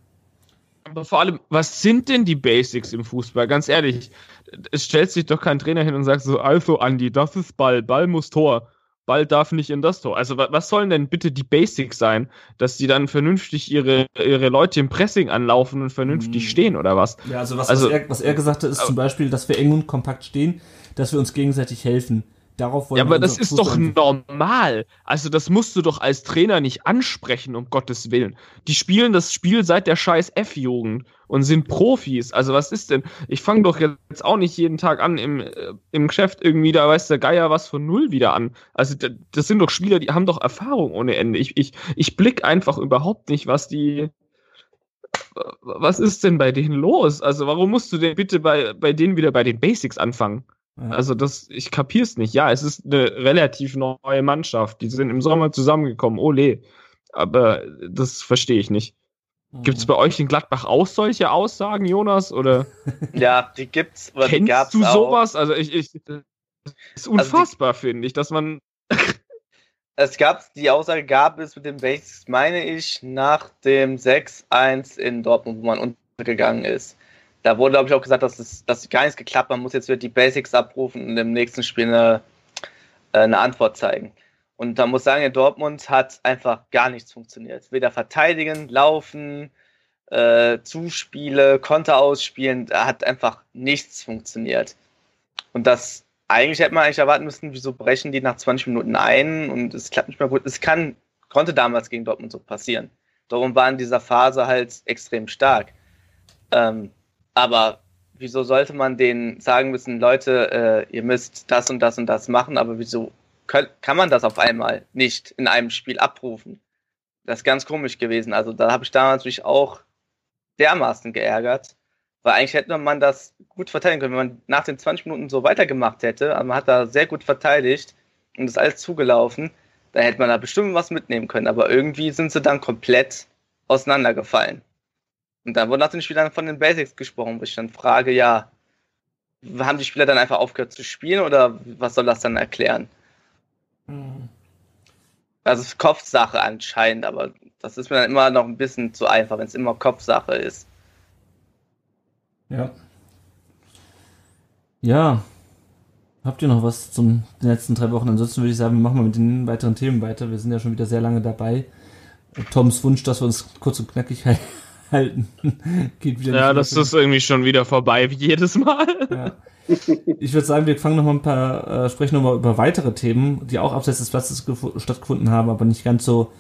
Aber vor allem, was sind denn die Basics im Fußball? Ganz ehrlich, es stellt sich doch kein Trainer hin und sagt so, also Andi, das ist Ball, Ball muss Tor. Ball darf nicht in das Tor. Also was sollen denn bitte die Basics sein, dass die dann vernünftig ihre, ihre Leute im Pressing anlaufen und vernünftig mhm. stehen oder was? Ja, also was, also, was, er, was er gesagt hat, ist zum Beispiel, dass wir eng und kompakt stehen, dass wir uns gegenseitig helfen. Darauf wollen ja, aber das ist doch normal. Also das musst du doch als Trainer nicht ansprechen, um Gottes Willen. Die spielen das Spiel seit der scheiß F-Jugend und sind Profis. Also was ist denn? Ich fange doch jetzt auch nicht jeden Tag an im, äh, im Geschäft irgendwie, da weiß der Geier was von Null wieder an. Also das sind doch Spieler, die haben doch Erfahrung ohne Ende. Ich, ich, ich blick einfach überhaupt nicht, was die, was ist denn bei denen los? Also warum musst du denn bitte bei, bei denen wieder bei den Basics anfangen? Also das, ich kapier's nicht. Ja, es ist eine relativ neue Mannschaft. Die sind im Sommer zusammengekommen. Ole. Aber das verstehe ich nicht. Gibt es mhm. bei euch in Gladbach auch solche Aussagen, Jonas? Oder? Ja, die gibt's. Oder Kennst die du sowas? Auch. Also ich, ich das ist unfassbar, also finde ich, dass man. es gab, die Aussage gab es mit den Basics, meine ich, nach dem 6-1 in Dortmund, wo man untergegangen ist da wurde, glaube ich, auch gesagt, dass es dass gar nichts geklappt Man muss jetzt wieder die Basics abrufen und im nächsten Spiel eine, äh, eine Antwort zeigen. Und da muss sagen, in Dortmund hat einfach gar nichts funktioniert. Weder verteidigen, laufen, äh, Zuspiele, Konter ausspielen, da hat einfach nichts funktioniert. Und das eigentlich hätte man eigentlich erwarten müssen, wieso brechen die nach 20 Minuten ein und es klappt nicht mehr gut. Es kann, konnte damals gegen Dortmund so passieren. Darum war in dieser Phase halt extrem stark. Ähm, aber wieso sollte man denen sagen müssen, Leute, äh, ihr müsst das und das und das machen, aber wieso kann, kann man das auf einmal nicht in einem Spiel abrufen? Das ist ganz komisch gewesen. Also da habe ich damals mich auch dermaßen geärgert, weil eigentlich hätte man das gut verteidigen können, wenn man nach den 20 Minuten so weitergemacht hätte. Also man hat da sehr gut verteidigt und ist alles zugelaufen. Da hätte man da bestimmt was mitnehmen können, aber irgendwie sind sie dann komplett auseinandergefallen. Und dann wurde nach den Spielern von den Basics gesprochen, wo ich dann frage, ja, haben die Spieler dann einfach aufgehört zu spielen oder was soll das dann erklären? Mhm. Also Kopfsache anscheinend, aber das ist mir dann immer noch ein bisschen zu einfach, wenn es immer Kopfsache ist. Ja. Ja. Habt ihr noch was zum den letzten drei Wochen? Ansonsten würde ich sagen, wir machen mal mit den weiteren Themen weiter. Wir sind ja schon wieder sehr lange dabei. Toms Wunsch, dass wir uns kurz und knackig halten halten. Geht wieder ja, das ist irgendwie schon wieder vorbei, wie jedes Mal. Ja. Ich würde sagen, wir fangen noch mal ein paar, äh, sprechen noch mal über weitere Themen, die auch abseits des Platzes stattgefunden haben, aber nicht ganz so,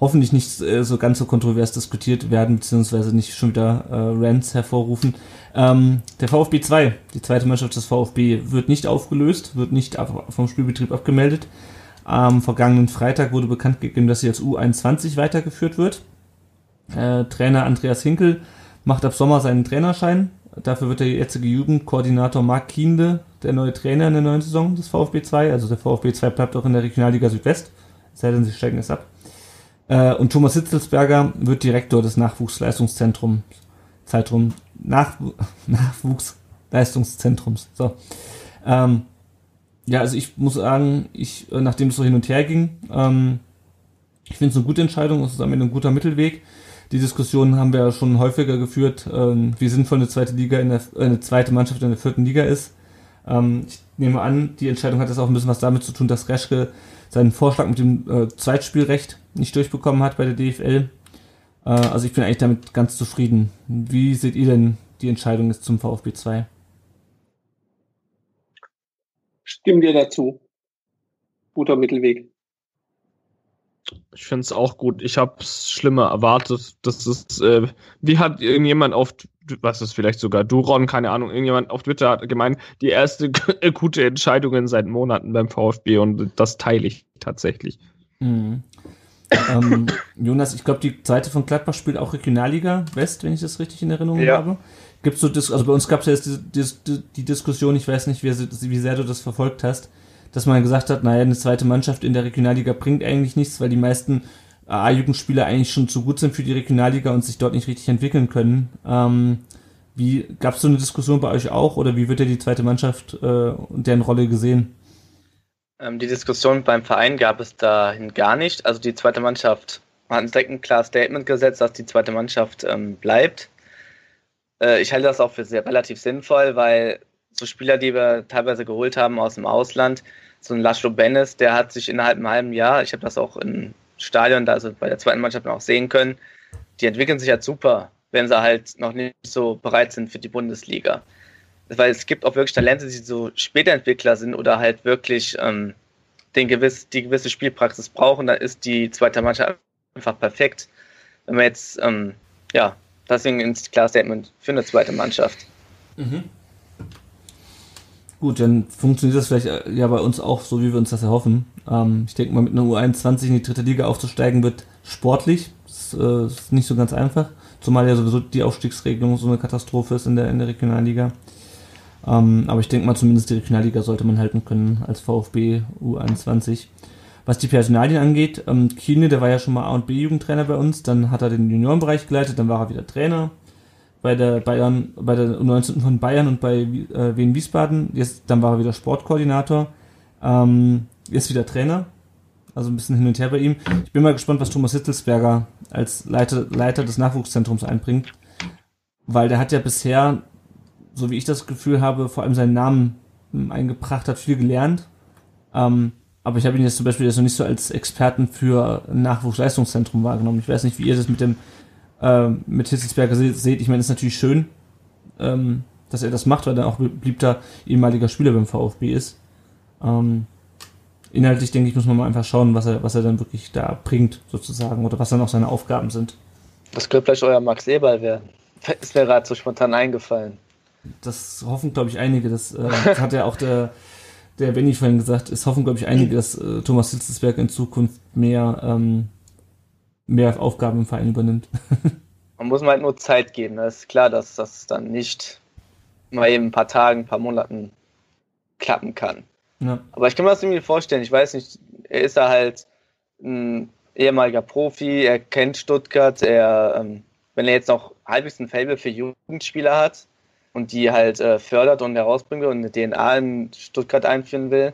hoffentlich nicht äh, so ganz so kontrovers diskutiert werden, beziehungsweise nicht schon wieder äh, Rants hervorrufen. Ähm, der VfB 2, die zweite Mannschaft des VfB, wird nicht aufgelöst, wird nicht ab, vom Spielbetrieb abgemeldet. Am vergangenen Freitag wurde bekannt gegeben, dass sie als U21 weitergeführt wird. Äh, Trainer Andreas Hinkel macht ab Sommer seinen Trainerschein. Dafür wird der jetzige Jugendkoordinator Marc Kiende der neue Trainer in der neuen Saison des VfB 2. Also der VfB 2 bleibt auch in der Regionalliga Südwest. Sei denn, sie steigen es ab. Äh, und Thomas Hitzelsberger wird Direktor des Nachwuchsleistungszentrums. Zeitraum Nach Nachwuchsleistungszentrums. So. Ähm, ja, also ich muss sagen, ich, nachdem es so hin und her ging, ähm, ich finde es eine gute Entscheidung, es ist am Ende ein guter Mittelweg. Die Diskussion haben wir ja schon häufiger geführt, ähm, wie sinnvoll eine zweite Liga in der, äh, eine zweite Mannschaft in der vierten Liga ist. Ähm, ich nehme an, die Entscheidung hat jetzt auch ein bisschen was damit zu tun, dass Reschke seinen Vorschlag mit dem äh, Zweitspielrecht nicht durchbekommen hat bei der DFL. Äh, also ich bin eigentlich damit ganz zufrieden. Wie seht ihr denn die Entscheidung jetzt zum VfB 2? Stimmt dir dazu. Guter Mittelweg. Ich finde es auch gut. Ich habe es schlimmer erwartet. Das ist, äh, wie hat irgendjemand auf, was ist vielleicht sogar Duron, keine Ahnung, irgendjemand auf Twitter hat gemeint, die erste gute Entscheidung seit Monaten beim VfB und das teile ich tatsächlich. Mhm. ähm, Jonas, ich glaube, die zweite von Gladbach spielt auch Regionalliga West, wenn ich das richtig in Erinnerung ja. habe. Gibt's so Dis also bei uns gab es ja jetzt die, die, die, Diskussion, ich weiß nicht, wie, wie sehr du das verfolgt hast, dass man gesagt hat, naja, eine zweite Mannschaft in der Regionalliga bringt eigentlich nichts, weil die meisten A-Jugendspieler eigentlich schon zu gut sind für die Regionalliga und sich dort nicht richtig entwickeln können. Ähm, wie gab es so eine Diskussion bei euch auch oder wie wird ja die zweite Mannschaft äh, und deren Rolle gesehen? Ähm, die Diskussion beim Verein gab es dahin gar nicht. Also die zweite Mannschaft hat direkt ein klares Statement gesetzt, dass die zweite Mannschaft ähm, bleibt. Äh, ich halte das auch für sehr relativ sinnvoll, weil so Spieler, die wir teilweise geholt haben aus dem Ausland, so ein Laszlo Bennis, der hat sich innerhalb einem halben Jahr, ich habe das auch im Stadion, also bei der zweiten Mannschaft auch sehen können, die entwickeln sich halt super, wenn sie halt noch nicht so bereit sind für die Bundesliga weil es gibt auch wirklich Talente, die so Spätentwickler sind oder halt wirklich ähm, den gewiss, die gewisse Spielpraxis brauchen, dann ist die zweite Mannschaft einfach perfekt. Wenn man jetzt, ähm, ja, deswegen ins Klar Statement für eine zweite Mannschaft. Mhm. Gut, dann funktioniert das vielleicht äh, ja bei uns auch so, wie wir uns das erhoffen. Ähm, ich denke mal, mit einer U21 in die dritte Liga aufzusteigen wird sportlich. Das äh, ist nicht so ganz einfach. Zumal ja sowieso die Aufstiegsregelung so eine Katastrophe ist in der, in der Regionalliga. Ähm, aber ich denke mal, zumindest die Regionalliga sollte man halten können als VfB U21. Was die Personalien angeht, ähm, Kiene, der war ja schon mal A- und B-Jugendtrainer bei uns, dann hat er den Juniorenbereich geleitet, dann war er wieder Trainer bei der Bayern, bei der U19 von Bayern und bei äh, Wien Wiesbaden. Jetzt, dann war er wieder Sportkoordinator, ähm, jetzt wieder Trainer. Also ein bisschen hin und her bei ihm. Ich bin mal gespannt, was Thomas Hitzelsberger als Leiter, Leiter des Nachwuchszentrums einbringt. Weil der hat ja bisher so wie ich das Gefühl habe, vor allem seinen Namen hm, eingebracht hat, viel gelernt. Ähm, aber ich habe ihn jetzt zum Beispiel jetzt noch nicht so als Experten für Nachwuchsleistungszentrum wahrgenommen. Ich weiß nicht, wie ihr das mit dem äh, mit Hitzelsberger seht. Ich meine, es ist natürlich schön, ähm, dass er das macht, weil er auch beliebter ehemaliger Spieler beim VfB ist. Ähm, inhaltlich denke ich, muss man mal einfach schauen, was er, was er dann wirklich da bringt, sozusagen, oder was dann auch seine Aufgaben sind. Das könnte vielleicht euer Max Eberl werden. Ist mir gerade so spontan eingefallen das hoffen, glaube ich, einige. Das, äh, das hat ja auch der, der Benny vorhin gesagt. Es hoffen, glaube ich, einige, dass äh, Thomas Hitzelsberg in Zukunft mehr, ähm, mehr Aufgaben im Verein übernimmt. Man muss mal halt nur Zeit geben. Das ist klar, dass das dann nicht mal eben ein paar Tagen, ein paar Monaten klappen kann. Ja. Aber ich kann mir das irgendwie vorstellen. Ich weiß nicht, er ist da halt ein ehemaliger Profi, er kennt Stuttgart, er, ähm, wenn er jetzt noch halbwegs ein Fable für Jugendspieler hat, und die halt äh, fördert und herausbringen will und eine DNA in Stuttgart einführen will,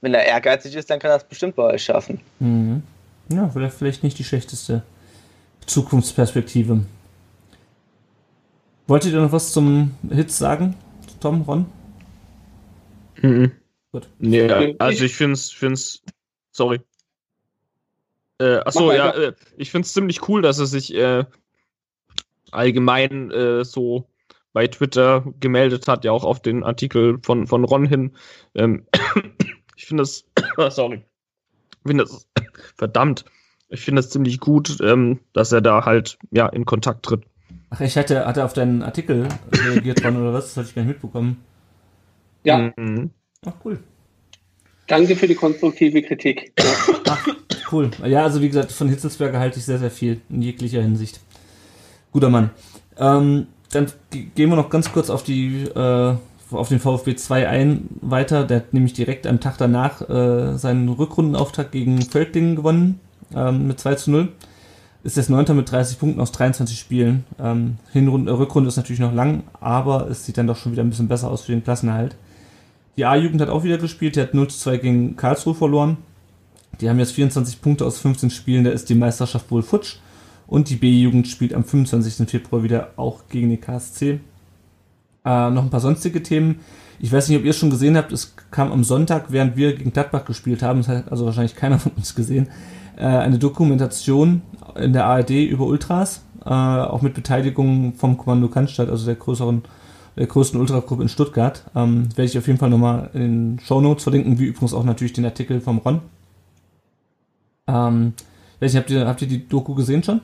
wenn er ehrgeizig ist, dann kann er das bestimmt bei euch schaffen. Mhm. Ja, vielleicht, nicht die schlechteste Zukunftsperspektive. Wolltet ihr noch was zum Hit sagen, Tom, Ron? Mhm. Gut. Nee, also ich finde es, find's, sorry. Äh, achso, ja, äh, ich finde es ziemlich cool, dass er sich äh, allgemein äh, so bei Twitter gemeldet hat, ja auch auf den Artikel von, von Ron hin. Ähm, ich finde das, sorry, ich finde das, verdammt, ich finde das ziemlich gut, ähm, dass er da halt, ja, in Kontakt tritt. Ach, ich hatte, hatte auf deinen Artikel reagiert Ron oder was? Das hatte ich gar nicht mitbekommen. Ja. Mhm. Ach, cool. Danke für die konstruktive Kritik. Ach, cool. Ja, also wie gesagt, von Hitzelsberger halte ich sehr, sehr viel in jeglicher Hinsicht. Guter Mann. Ähm, dann gehen wir noch ganz kurz auf die äh, auf den VfB 2 ein weiter. Der hat nämlich direkt am Tag danach äh, seinen Rückrundenauftakt gegen Feldlingen gewonnen ähm, mit 2 zu 0. Ist jetzt Neunter mit 30 Punkten aus 23 Spielen. Ähm, Hinrunde, Rückrunde ist natürlich noch lang, aber es sieht dann doch schon wieder ein bisschen besser aus für den Klassenerhalt. Die A-Jugend hat auch wieder gespielt, der hat 0 zu 2 gegen Karlsruhe verloren. Die haben jetzt 24 Punkte aus 15 Spielen, da ist die Meisterschaft wohl futsch. Und die B-Jugend spielt am 25. Februar wieder auch gegen die KSC. Äh, noch ein paar sonstige Themen. Ich weiß nicht, ob ihr es schon gesehen habt. Es kam am Sonntag, während wir gegen Gladbach gespielt haben, das hat also wahrscheinlich keiner von uns gesehen, äh, eine Dokumentation in der ARD über Ultras, äh, auch mit Beteiligung vom Kommando Cannstatt, also der größeren, der größten Ultragruppe in Stuttgart. Ähm, werde ich auf jeden Fall nochmal in den Show Notes verlinken, wie übrigens auch natürlich den Artikel vom Ron. Ähm, weiß nicht, habt ihr, habt ihr die Doku gesehen schon?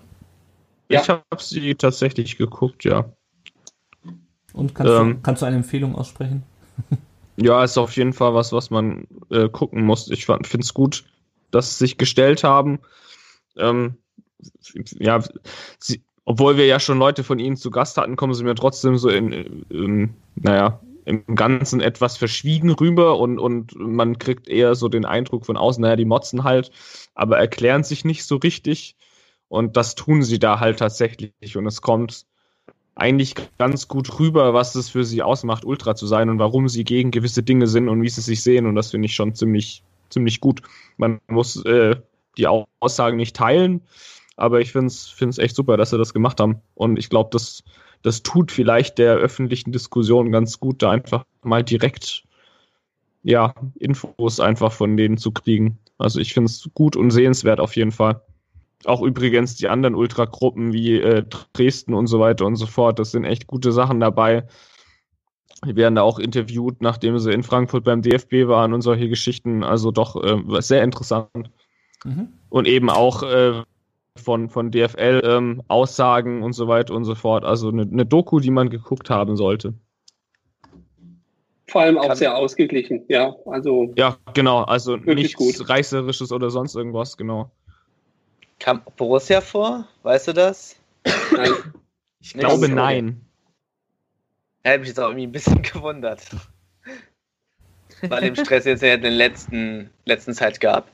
Ich habe sie tatsächlich geguckt, ja. Und kannst, Ähm. du, kannst du eine Empfehlung aussprechen? Ja, ist auf jeden Fall was, was man äh, gucken muss. Ich finde es gut, dass sie sich gestellt haben. Ähm, ja, sie, obwohl wir ja schon Leute von ihnen zu Gast hatten, kommen sie mir trotzdem so in, in naja, im Ganzen etwas verschwiegen rüber und, und man kriegt eher so den Eindruck von außen, naja, die motzen halt, aber erklären sich nicht so richtig. Und das tun sie da halt tatsächlich. Und es kommt eigentlich ganz gut rüber, was es für sie ausmacht, Ultra zu sein und warum sie gegen gewisse Dinge sind und wie sie sich sehen. Und das finde ich schon ziemlich, ziemlich gut. Man muss äh, die Aussagen nicht teilen, aber ich finde es echt super, dass sie das gemacht haben. Und ich glaube, das, das tut vielleicht der öffentlichen Diskussion ganz gut, da einfach mal direkt ja, Infos einfach von denen zu kriegen. Also ich finde es gut und sehenswert auf jeden Fall. Auch übrigens die anderen Ultragruppen wie äh, Dresden und so weiter und so fort. Das sind echt gute Sachen dabei. Die werden da auch interviewt, nachdem sie in Frankfurt beim DFB waren und solche Geschichten. Also doch äh, sehr interessant. Mhm. Und eben auch äh, von, von DFL ähm, Aussagen und so weiter und so fort. Also eine, eine Doku, die man geguckt haben sollte. Vor allem auch Kann- sehr ausgeglichen, ja. Also Ja, genau. Also nichts gut. Reißerisches oder sonst irgendwas, genau. Kam Borussia vor? Weißt du das? nein, Ich glaube, Okay. nein. Hätte mich jetzt auch irgendwie ein bisschen gewundert. Bei dem Stress jetzt ja in den letzten, letzten Zeit gab.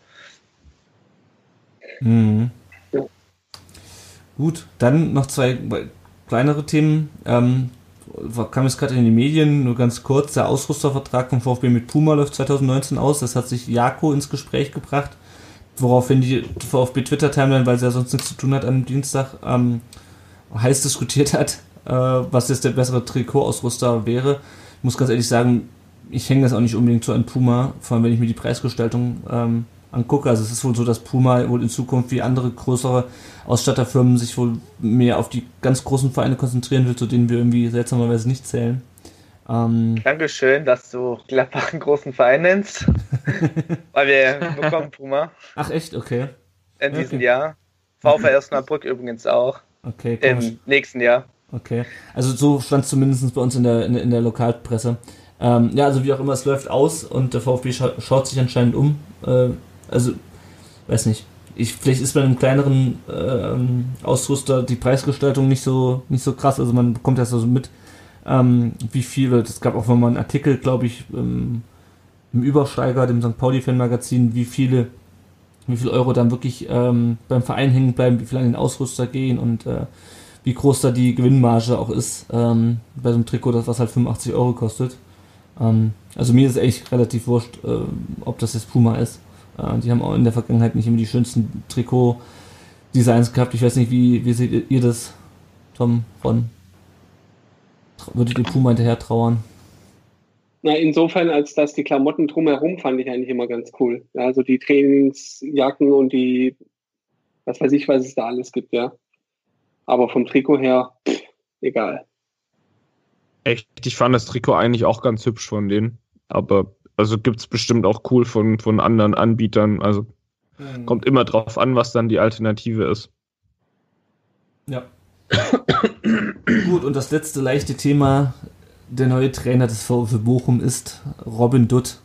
Mhm. Ja. Gut, dann noch zwei kleinere Themen. Ähm, kam jetzt gerade in die Medien, nur ganz kurz, der Ausrüstervertrag vom VfB mit Puma läuft 2019 aus. Das hat sich Jako ins Gespräch gebracht, woraufhin die VfB Twitter-Timeline, weil sie ja sonst nichts zu tun hat am Dienstag, ähm, heiß diskutiert hat, äh, was jetzt der bessere Trikotausrüster wäre. Ich muss ganz ehrlich sagen, ich hänge das auch nicht unbedingt so an Puma, vor allem wenn ich mir die Preisgestaltung ähm, angucke. Also es ist wohl so, dass Puma wohl in Zukunft wie andere größere Ausstatterfirmen sich wohl mehr auf die ganz großen Vereine konzentrieren will, zu denen wir irgendwie seltsamerweise nicht zählen. Ähm, Dankeschön, dass du Gladbach einen großen Verein nennst. Weil wir bekommen Puma ach echt? Okay. in diesem Okay. Jahr. VfL Osnabrück übrigens auch. Okay. Im nächsten Jahr. Okay. Also so stand es zumindest bei uns in der, in, der- in der Lokalpresse. Ähm, ja, also wie auch immer, es läuft aus und der VfB scha schaut sich anscheinend um. Äh, also, weiß nicht. Ich, vielleicht ist bei einem kleineren ähm, Ausrüster die Preisgestaltung nicht so, nicht so krass. Also man bekommt das so mit, ähm, wie viele, es gab auch mal einen Artikel, glaube ich, ähm, im Übersteiger, dem St. Pauli-Fan-Magazin, wie viele, wie viel Euro dann wirklich ähm, beim Verein hängen bleiben, wie viel an den Ausrüster gehen und äh, wie groß da die Gewinnmarge auch ist ähm, bei so einem Trikot, das was halt 85 Euro kostet. Ähm, also mir ist echt relativ wurscht, äh, ob das jetzt Puma ist. Äh, die haben auch in der Vergangenheit nicht immer die schönsten Trikot-Designs gehabt. Ich weiß nicht, wie, wie seht ihr das, Tom, von? Tra- Würdet ihr Puma hinterher trauern? na, insofern, als dass die Klamotten drumherum fand ich eigentlich immer ganz cool. Ja, also die Trainingsjacken und die, was weiß ich, was es da alles gibt, ja. Aber vom Trikot her, pff, egal. Echt, ich fand das Trikot eigentlich auch ganz hübsch von denen. Aber also gibt's bestimmt auch cool von, von anderen Anbietern. Also kommt immer drauf an, was dann die Alternative ist. Ja. Gut, und das letzte leichte Thema, der neue Trainer des VfB Bochum ist Robin Dutt.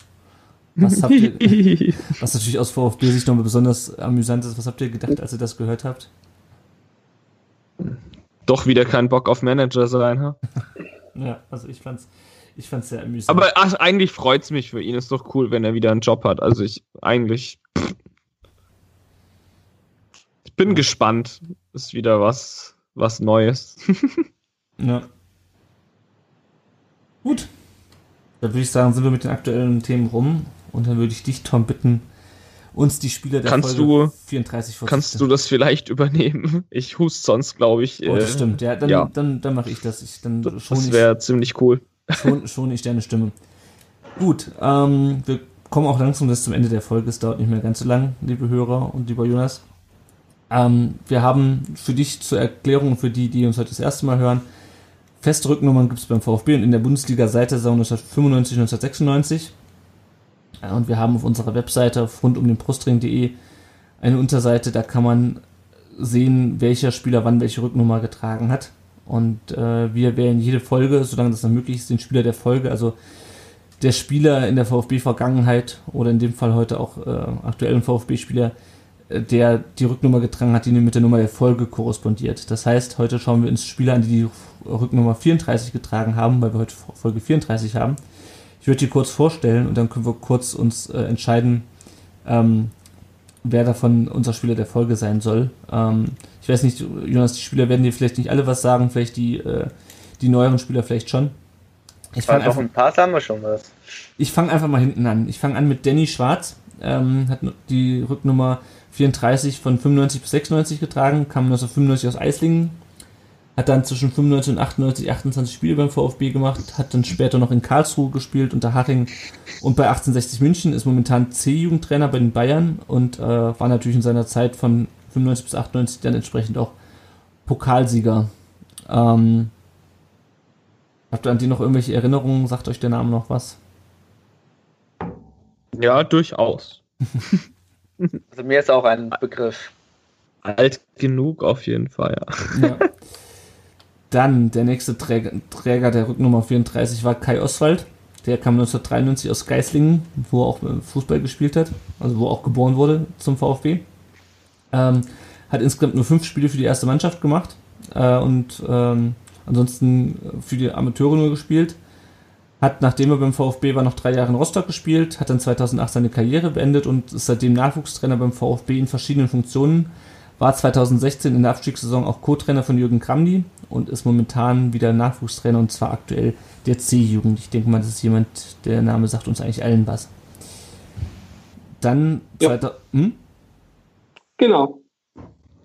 Was habt ihr, was natürlich aus VfB-Sicht noch besonders amüsant ist, was habt ihr gedacht, als ihr das gehört habt? Doch wieder kein Bock auf Manager sein, ha? Ja, also ich fand's, ich fand's sehr amüsant. Aber ach, eigentlich freut's mich für ihn. Ist doch cool, wenn er wieder einen Job hat. Also ich eigentlich. pff. Ich bin gespannt. Ist wieder was, was Neues. Ja. Gut. Dann würde ich sagen, sind wir mit den aktuellen Themen rum. Und dann würde ich dich, Tom, bitten, uns die Spieler der Kannst Folge du- 34 Kannst du das vielleicht übernehmen? Ich hust sonst, glaube ich. Oh, das äh, stimmt. Ja, dann, ja. dann, dann mache ich das. Ich, dann Das ich, wäre ziemlich cool. schon, schon ich deine Stimme. Gut, ähm, wir kommen auch langsam bis zum Ende der Folge. Es dauert nicht mehr ganz so lang, liebe Hörer und lieber Jonas. Ähm, wir haben für dich zur Erklärung, für die, die uns heute das erste Mal hören, feste Rücknummern gibt es beim VfB und in der Bundesliga-Seite Saison 1995, 1996. Ja, und wir haben auf unserer Webseite rund um den Brustring.de eine Unterseite, da kann man sehen, welcher Spieler wann welche Rücknummer getragen hat. Und äh, wir wählen jede Folge, solange das dann möglich ist, den Spieler der Folge, also der Spieler in der VfB-Vergangenheit oder in dem Fall heute auch äh, aktuellen VfB-Spieler, der die Rücknummer getragen hat, die mit der Nummer der Folge korrespondiert. Das heißt, heute schauen wir uns Spieler an, die die Rücknummer 34 getragen haben, weil wir heute Folge 34 haben. Ich würde die kurz vorstellen und dann können wir kurz uns äh, entscheiden, ähm, wer davon unser Spieler der Folge sein soll. Ähm, ich weiß nicht, Jonas, die Spieler werden dir vielleicht nicht alle was sagen, vielleicht die, äh, die neueren Spieler vielleicht schon. Ich fange einfach, ein paar haben wir schon was. Ich fange einfach mal hinten an. Ich fange an mit Danny Schwarz. Ähm, hat die Rücknummer 34 von 95 bis 96 getragen, kam 1995 aus Eislingen, hat dann zwischen 95 und 98 28 Spiele beim VfB gemacht, hat dann später noch in Karlsruhe gespielt unter Haching und bei 1860 München, ist momentan C-Jugendtrainer bei den Bayern und äh, war natürlich in seiner Zeit von 95 bis 98 dann entsprechend auch Pokalsieger. Ähm, habt ihr an die noch irgendwelche Erinnerungen? Sagt euch der Name noch was? Ja, durchaus. also mir ist auch ein Begriff. Alt genug auf jeden Fall, ja. ja. Dann der nächste Träger, Träger der Rücknummer 34 war Kai Oswald. Der kam 1993 aus Geislingen, wo er auch Fußball gespielt hat, also wo er auch geboren wurde zum VfB. Ähm, hat insgesamt nur fünf Spiele für die erste Mannschaft gemacht äh, und ähm, ansonsten für die Amateure nur gespielt. Hat, nachdem er beim VfB war, noch drei Jahre in Rostock gespielt, hat dann 2008 seine Karriere beendet und ist seitdem Nachwuchstrainer beim VfB in verschiedenen Funktionen. War 2016 in der Abstiegssaison auch Co-Trainer von Jürgen Kramny und ist momentan wieder Nachwuchstrainer und zwar aktuell der C-Jugend. Ich denke mal, das ist jemand, der Name sagt uns eigentlich allen was. Dann ja. Zweiter, hm? Genau.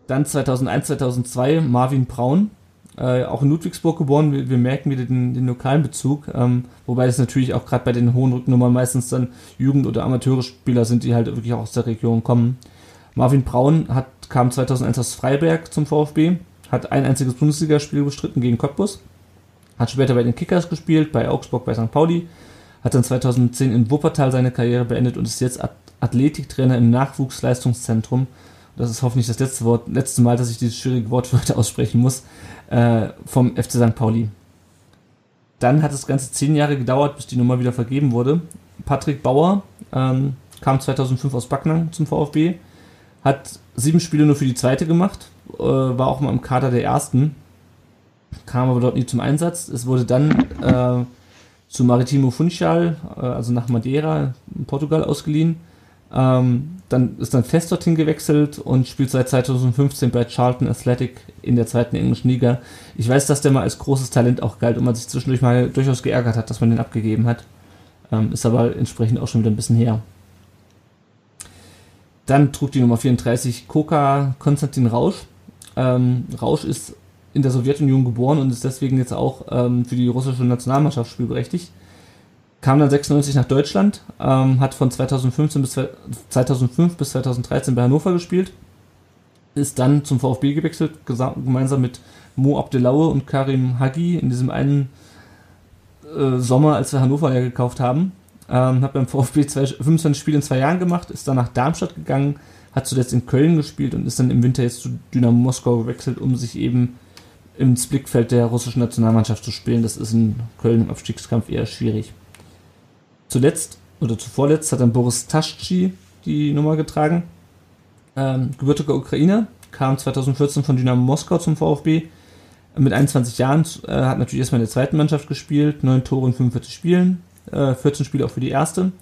Dann 2001, 2002 Marvin Braun, äh, auch in Ludwigsburg geboren. Wir, wir merken wieder den, den lokalen Bezug, ähm, wobei es natürlich auch gerade bei den hohen Rücknummern meistens dann Jugend- oder Amateurspieler sind, die halt wirklich auch aus der Region kommen. Marvin Braun hat, kam 2001 aus Freiberg zum VfB, hat ein einziges Bundesligaspiel bestritten gegen Cottbus, hat später bei den Kickers gespielt, bei Augsburg, bei St. Pauli, hat dann 2010 in Wuppertal seine Karriere beendet und ist jetzt Athletiktrainer im Nachwuchsleistungszentrum. Das ist hoffentlich das letzte Wort, letzte Mal, dass ich dieses schwierige Wort heute aussprechen muss äh, vom FC St. Pauli. Dann hat das Ganze zehn Jahre gedauert, bis die Nummer wieder vergeben wurde. Patrick Bauer ähm, kam 2005 aus Backnang zum VfB, hat sieben Spiele nur für die zweite gemacht, äh, war auch mal im Kader der ersten, kam aber dort nie zum Einsatz. Es wurde dann äh, zu Maritimo Funchal, äh, also nach Madeira in Portugal ausgeliehen ähm, dann ist dann fest dorthin gewechselt und spielt seit 2015 bei Charlton Athletic in der zweiten englischen Liga. Ich weiß, dass der mal als großes Talent auch galt und man sich zwischendurch mal durchaus geärgert hat, dass man den abgegeben hat. Ähm, ist aber entsprechend auch schon wieder ein bisschen her. Dann trug die Nummer 34 Koka Konstantin Rausch. Ähm, Rausch ist in der Sowjetunion geboren und ist deswegen jetzt auch ähm, für die russische Nationalmannschaft spielberechtigt kam dann 96 nach Deutschland, ähm, hat von 2015 bis 2005 bis 2013 bei Hannover gespielt, ist dann zum VfB gewechselt, gemeinsam mit Mo Abdelaue und Karim Hagi in diesem einen äh, Sommer, als wir Hannover ja gekauft haben. Ähm, hat beim VfB zwei, 25 Spiele in zwei Jahren gemacht, ist dann nach Darmstadt gegangen, hat zuletzt in Köln gespielt und ist dann im Winter jetzt zu Dynamo Moskau gewechselt, um sich eben ins Blickfeld der russischen Nationalmannschaft zu spielen. Das ist in Köln im Abstiegskampf eher schwierig. Zuletzt oder zuvorletzt hat dann Boris Taschci die Nummer getragen. Ähm, gebürtiger Ukrainer, kam 2014 von Dynamo Moskau zum VfB. Mit 21 Jahren äh, hat natürlich erstmal in der zweiten Mannschaft gespielt, 9 Tore in 45 Spielen, äh, 14 Spiele auch für die erste.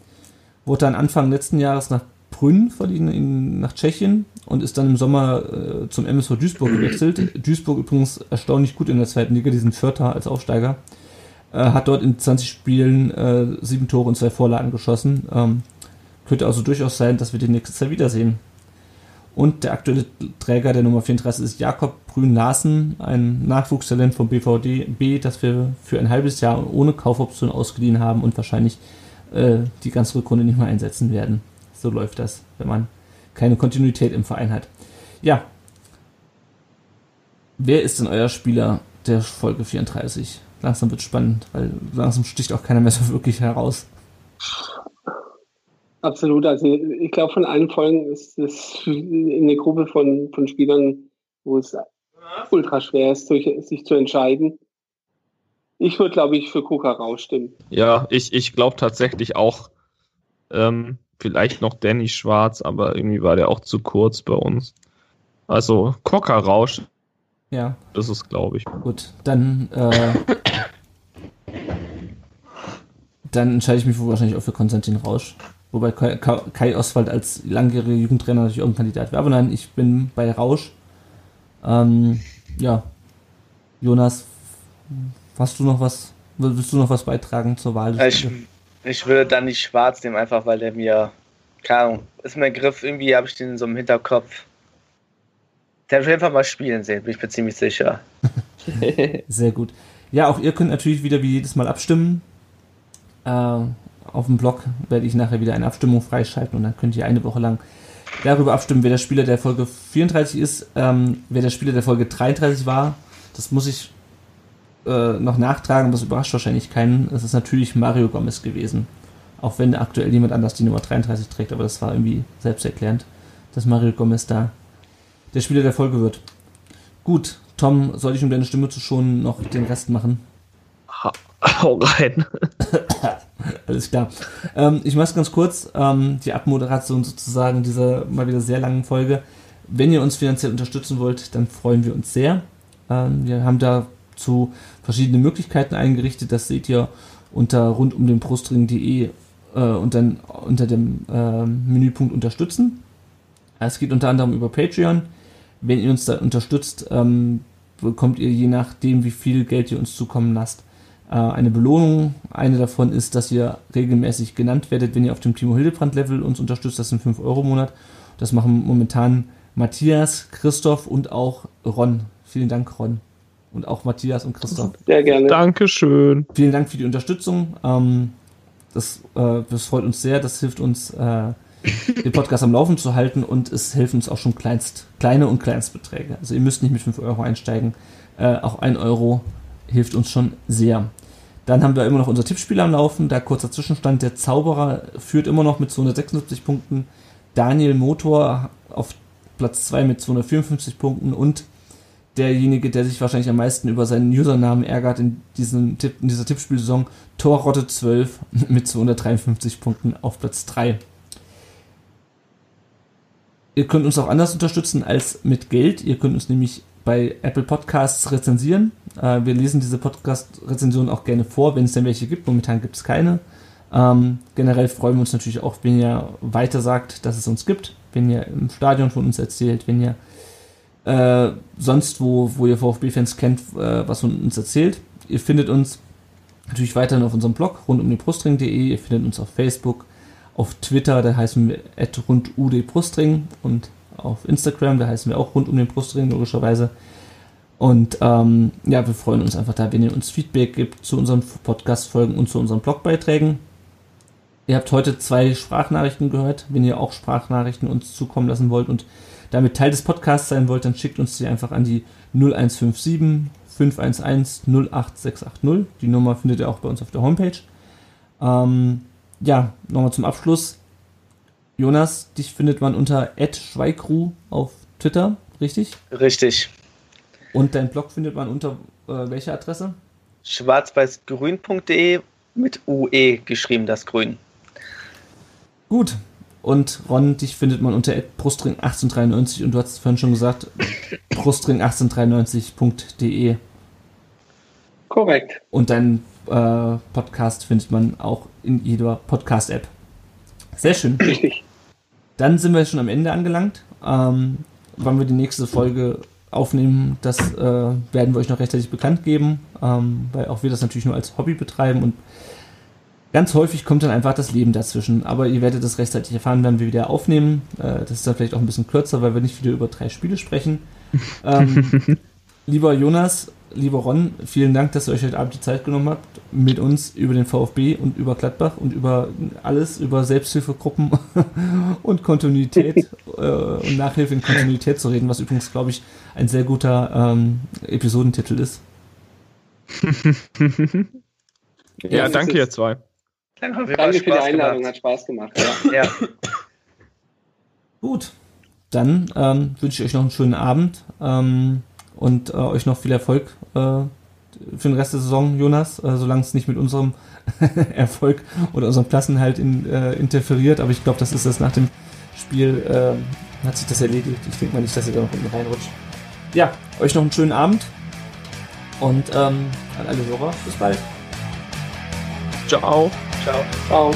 Wurde dann Anfang letzten Jahres nach Brünn verliehen, in, nach Tschechien und ist dann im Sommer äh, zum MSV Duisburg gewechselt. Duisburg übrigens erstaunlich gut in der zweiten Liga, die sind Vierter als Aufsteiger. Äh, hat dort in 20 Spielen äh, sieben Tore und zwei Vorlagen geschossen. Ähm, könnte also durchaus sein, dass wir den nächstes Jahr wiedersehen. Und der aktuelle Träger der Nummer 34 ist Jakob Brün-Larsen, ein Nachwuchstalent vom BVDB, das wir für ein halbes Jahr ohne Kaufoption ausgeliehen haben und wahrscheinlich äh, die ganze Rückrunde nicht mehr einsetzen werden. So läuft das, wenn man keine Kontinuität im Verein hat. Ja. Wer ist denn euer Spieler der Folge 34? Langsam wird spannend, weil langsam sticht auch keiner mehr so wirklich heraus. Absolut. Also ich glaube, von allen Folgen ist es eine Gruppe von, von Spielern, wo es ultra schwer ist, sich zu entscheiden. Ich würde, glaube ich, für Kuka rausstimmen. Ja, ich, ich glaube tatsächlich auch, ähm, vielleicht noch Danny Schwarz, aber irgendwie war der auch zu kurz bei uns. Also Cocker Rausch. Ja. Das ist, glaube ich. Gut, dann, äh, dann entscheide ich mich wahrscheinlich auch für Konstantin Rausch. Wobei Kai, Kai Oswald als langjähriger Jugendtrainer natürlich auch ein Kandidat wäre. Aber nein, ich bin bei Rausch. Ähm, ja. Jonas, hast du noch was? Willst du noch was beitragen zur Wahl? Ich, ich würde dann nicht schwarz nehmen, einfach weil der mir, keine Ahnung, ist mein Griff, irgendwie habe ich den so im Hinterkopf. Der will einfach mal spielen sehen, bin ich mir ziemlich sicher. Sehr gut. Ja, auch ihr könnt natürlich wieder wie jedes Mal abstimmen. Äh, auf dem Blog werde ich nachher wieder eine Abstimmung freischalten und dann könnt ihr eine Woche lang darüber abstimmen, wer der Spieler der Folge 34 ist, ähm, wer der Spieler der Folge 33 war. Das muss ich äh, noch nachtragen, das überrascht wahrscheinlich keinen. Es ist natürlich Mario Gomez gewesen. Auch wenn aktuell jemand anders die Nummer 33 trägt, aber das war irgendwie selbsterklärend, dass Mario Gomez da der Spieler der Folge wird. Gut, Tom, soll ich um deine Stimme zu schonen noch den Rest machen? Hau rein. Alles klar. Ähm, ich mache es ganz kurz. Ähm, die Abmoderation sozusagen dieser mal wieder sehr langen Folge. Wenn ihr uns finanziell unterstützen wollt, dann freuen wir uns sehr. Ähm, wir haben dazu verschiedene Möglichkeiten eingerichtet. Das seht ihr unter rundumdenbrustring.de äh, und dann unter dem äh, Menüpunkt Unterstützen. Es geht unter anderem über Patreon. Wenn ihr uns da unterstützt, ähm, bekommt ihr je nachdem, wie viel Geld ihr uns zukommen lasst, äh, eine Belohnung. Eine davon ist, dass ihr regelmäßig genannt werdet, wenn ihr auf dem Timo Hildebrand Level uns unterstützt. Das sind 5 Euro im Monat. Das machen momentan Matthias, Christoph und auch Ron. Vielen Dank, Ron. Und auch Matthias und Christoph. Sehr gerne. Dankeschön. Vielen Dank für die Unterstützung. Ähm, das, äh, das freut uns sehr. Das hilft uns, äh, den Podcast am Laufen zu halten und es helfen uns auch schon kleinst, kleine und Kleinstbeträge. Also ihr müsst nicht mit 5 Euro einsteigen. Äh, auch 1 Euro hilft uns schon sehr. Dann haben wir immer noch unser Tippspiel am Laufen. Da kurzer Zwischenstand. Der Zauberer führt immer noch mit 276 Punkten. Daniel Motor auf Platz 2 mit 254 Punkten und derjenige, der sich wahrscheinlich am meisten über seinen Usernamen ärgert in, diesem Tipp, in dieser Tippspielsaison, Torrotte 12 mit 253 Punkten auf Platz 3. Ihr könnt uns auch anders unterstützen als mit Geld. Ihr könnt uns nämlich bei Apple Podcasts rezensieren. Äh, wir lesen diese Podcast-Rezensionen auch gerne vor, wenn es denn welche gibt. Momentan gibt es keine. Ähm, generell freuen wir uns natürlich auch, wenn ihr weiter sagt, dass es uns gibt, wenn ihr im Stadion von uns erzählt, wenn ihr äh, sonst wo, wo ihr VfB-Fans kennt, äh, was von uns erzählt. Ihr findet uns natürlich weiterhin auf unserem Blog rund um den Brustring.de, ihr findet uns auf Facebook, auf Twitter, da heißen wir rund Brustring und auf Instagram, da heißen wir auch rund um den Brustring logischerweise. Und ähm, ja, wir freuen uns einfach da, wenn ihr uns Feedback gibt zu unseren Podcast-Folgen und zu unseren Blogbeiträgen. Ihr habt heute zwei Sprachnachrichten gehört. Wenn ihr auch Sprachnachrichten uns zukommen lassen wollt und damit Teil des Podcasts sein wollt, dann schickt uns die einfach an die 0157 511 08680. Die Nummer findet ihr auch bei uns auf der Homepage. Ähm, ja, nochmal zum Abschluss. Jonas, dich findet man unter @schweigru auf Twitter, richtig? Richtig. Und dein Blog findet man unter äh, welcher Adresse? schwarzweißgrün.de mit UE geschrieben, das Grün. Gut. Und Ron, dich findet man unter brustring1893 und du hast vorhin schon gesagt, brustring1893.de. Korrekt. Und dein äh, Podcast findet man auch in jeder Podcast-App. Sehr schön. Richtig. Dann sind wir schon am Ende angelangt. Ähm, wann wir die nächste Folge aufnehmen, das äh, werden wir euch noch rechtzeitig bekannt geben, ähm, weil auch wir das natürlich nur als Hobby betreiben und ganz häufig kommt dann einfach das Leben dazwischen. Aber ihr werdet das rechtzeitig erfahren, wenn wir wieder aufnehmen. Äh, das ist dann vielleicht auch ein bisschen kürzer, weil wir nicht wieder über drei Spiele sprechen. Ähm, lieber Jonas, lieber Ron, vielen Dank, dass ihr euch heute Abend die Zeit genommen habt, mit uns über den VfB und über Gladbach und über alles, über Selbsthilfegruppen und Kontinuität äh, und Nachhilfe in Kontinuität zu reden, was übrigens, glaube ich, ein sehr guter ähm, Episodentitel ist. ja, danke ihr zwei. Danke für die Einladung, gemacht. hat Spaß gemacht. Ja. ja. Gut, dann ähm, wünsche ich euch noch einen schönen Abend ähm, und äh, euch noch viel Erfolg äh, für den Rest der Saison, Jonas, äh, solange es nicht mit unserem Erfolg oder unserem Klassenhalt in, äh, interferiert. Aber ich glaube, das ist das nach dem Spiel, äh, hat sich das erledigt. Ich denke mal nicht, dass ihr da noch hinten reinrutscht. Ja, euch noch einen schönen Abend und ähm, an alle Hörer, bis bald. Ciao. Ciao. Ciao.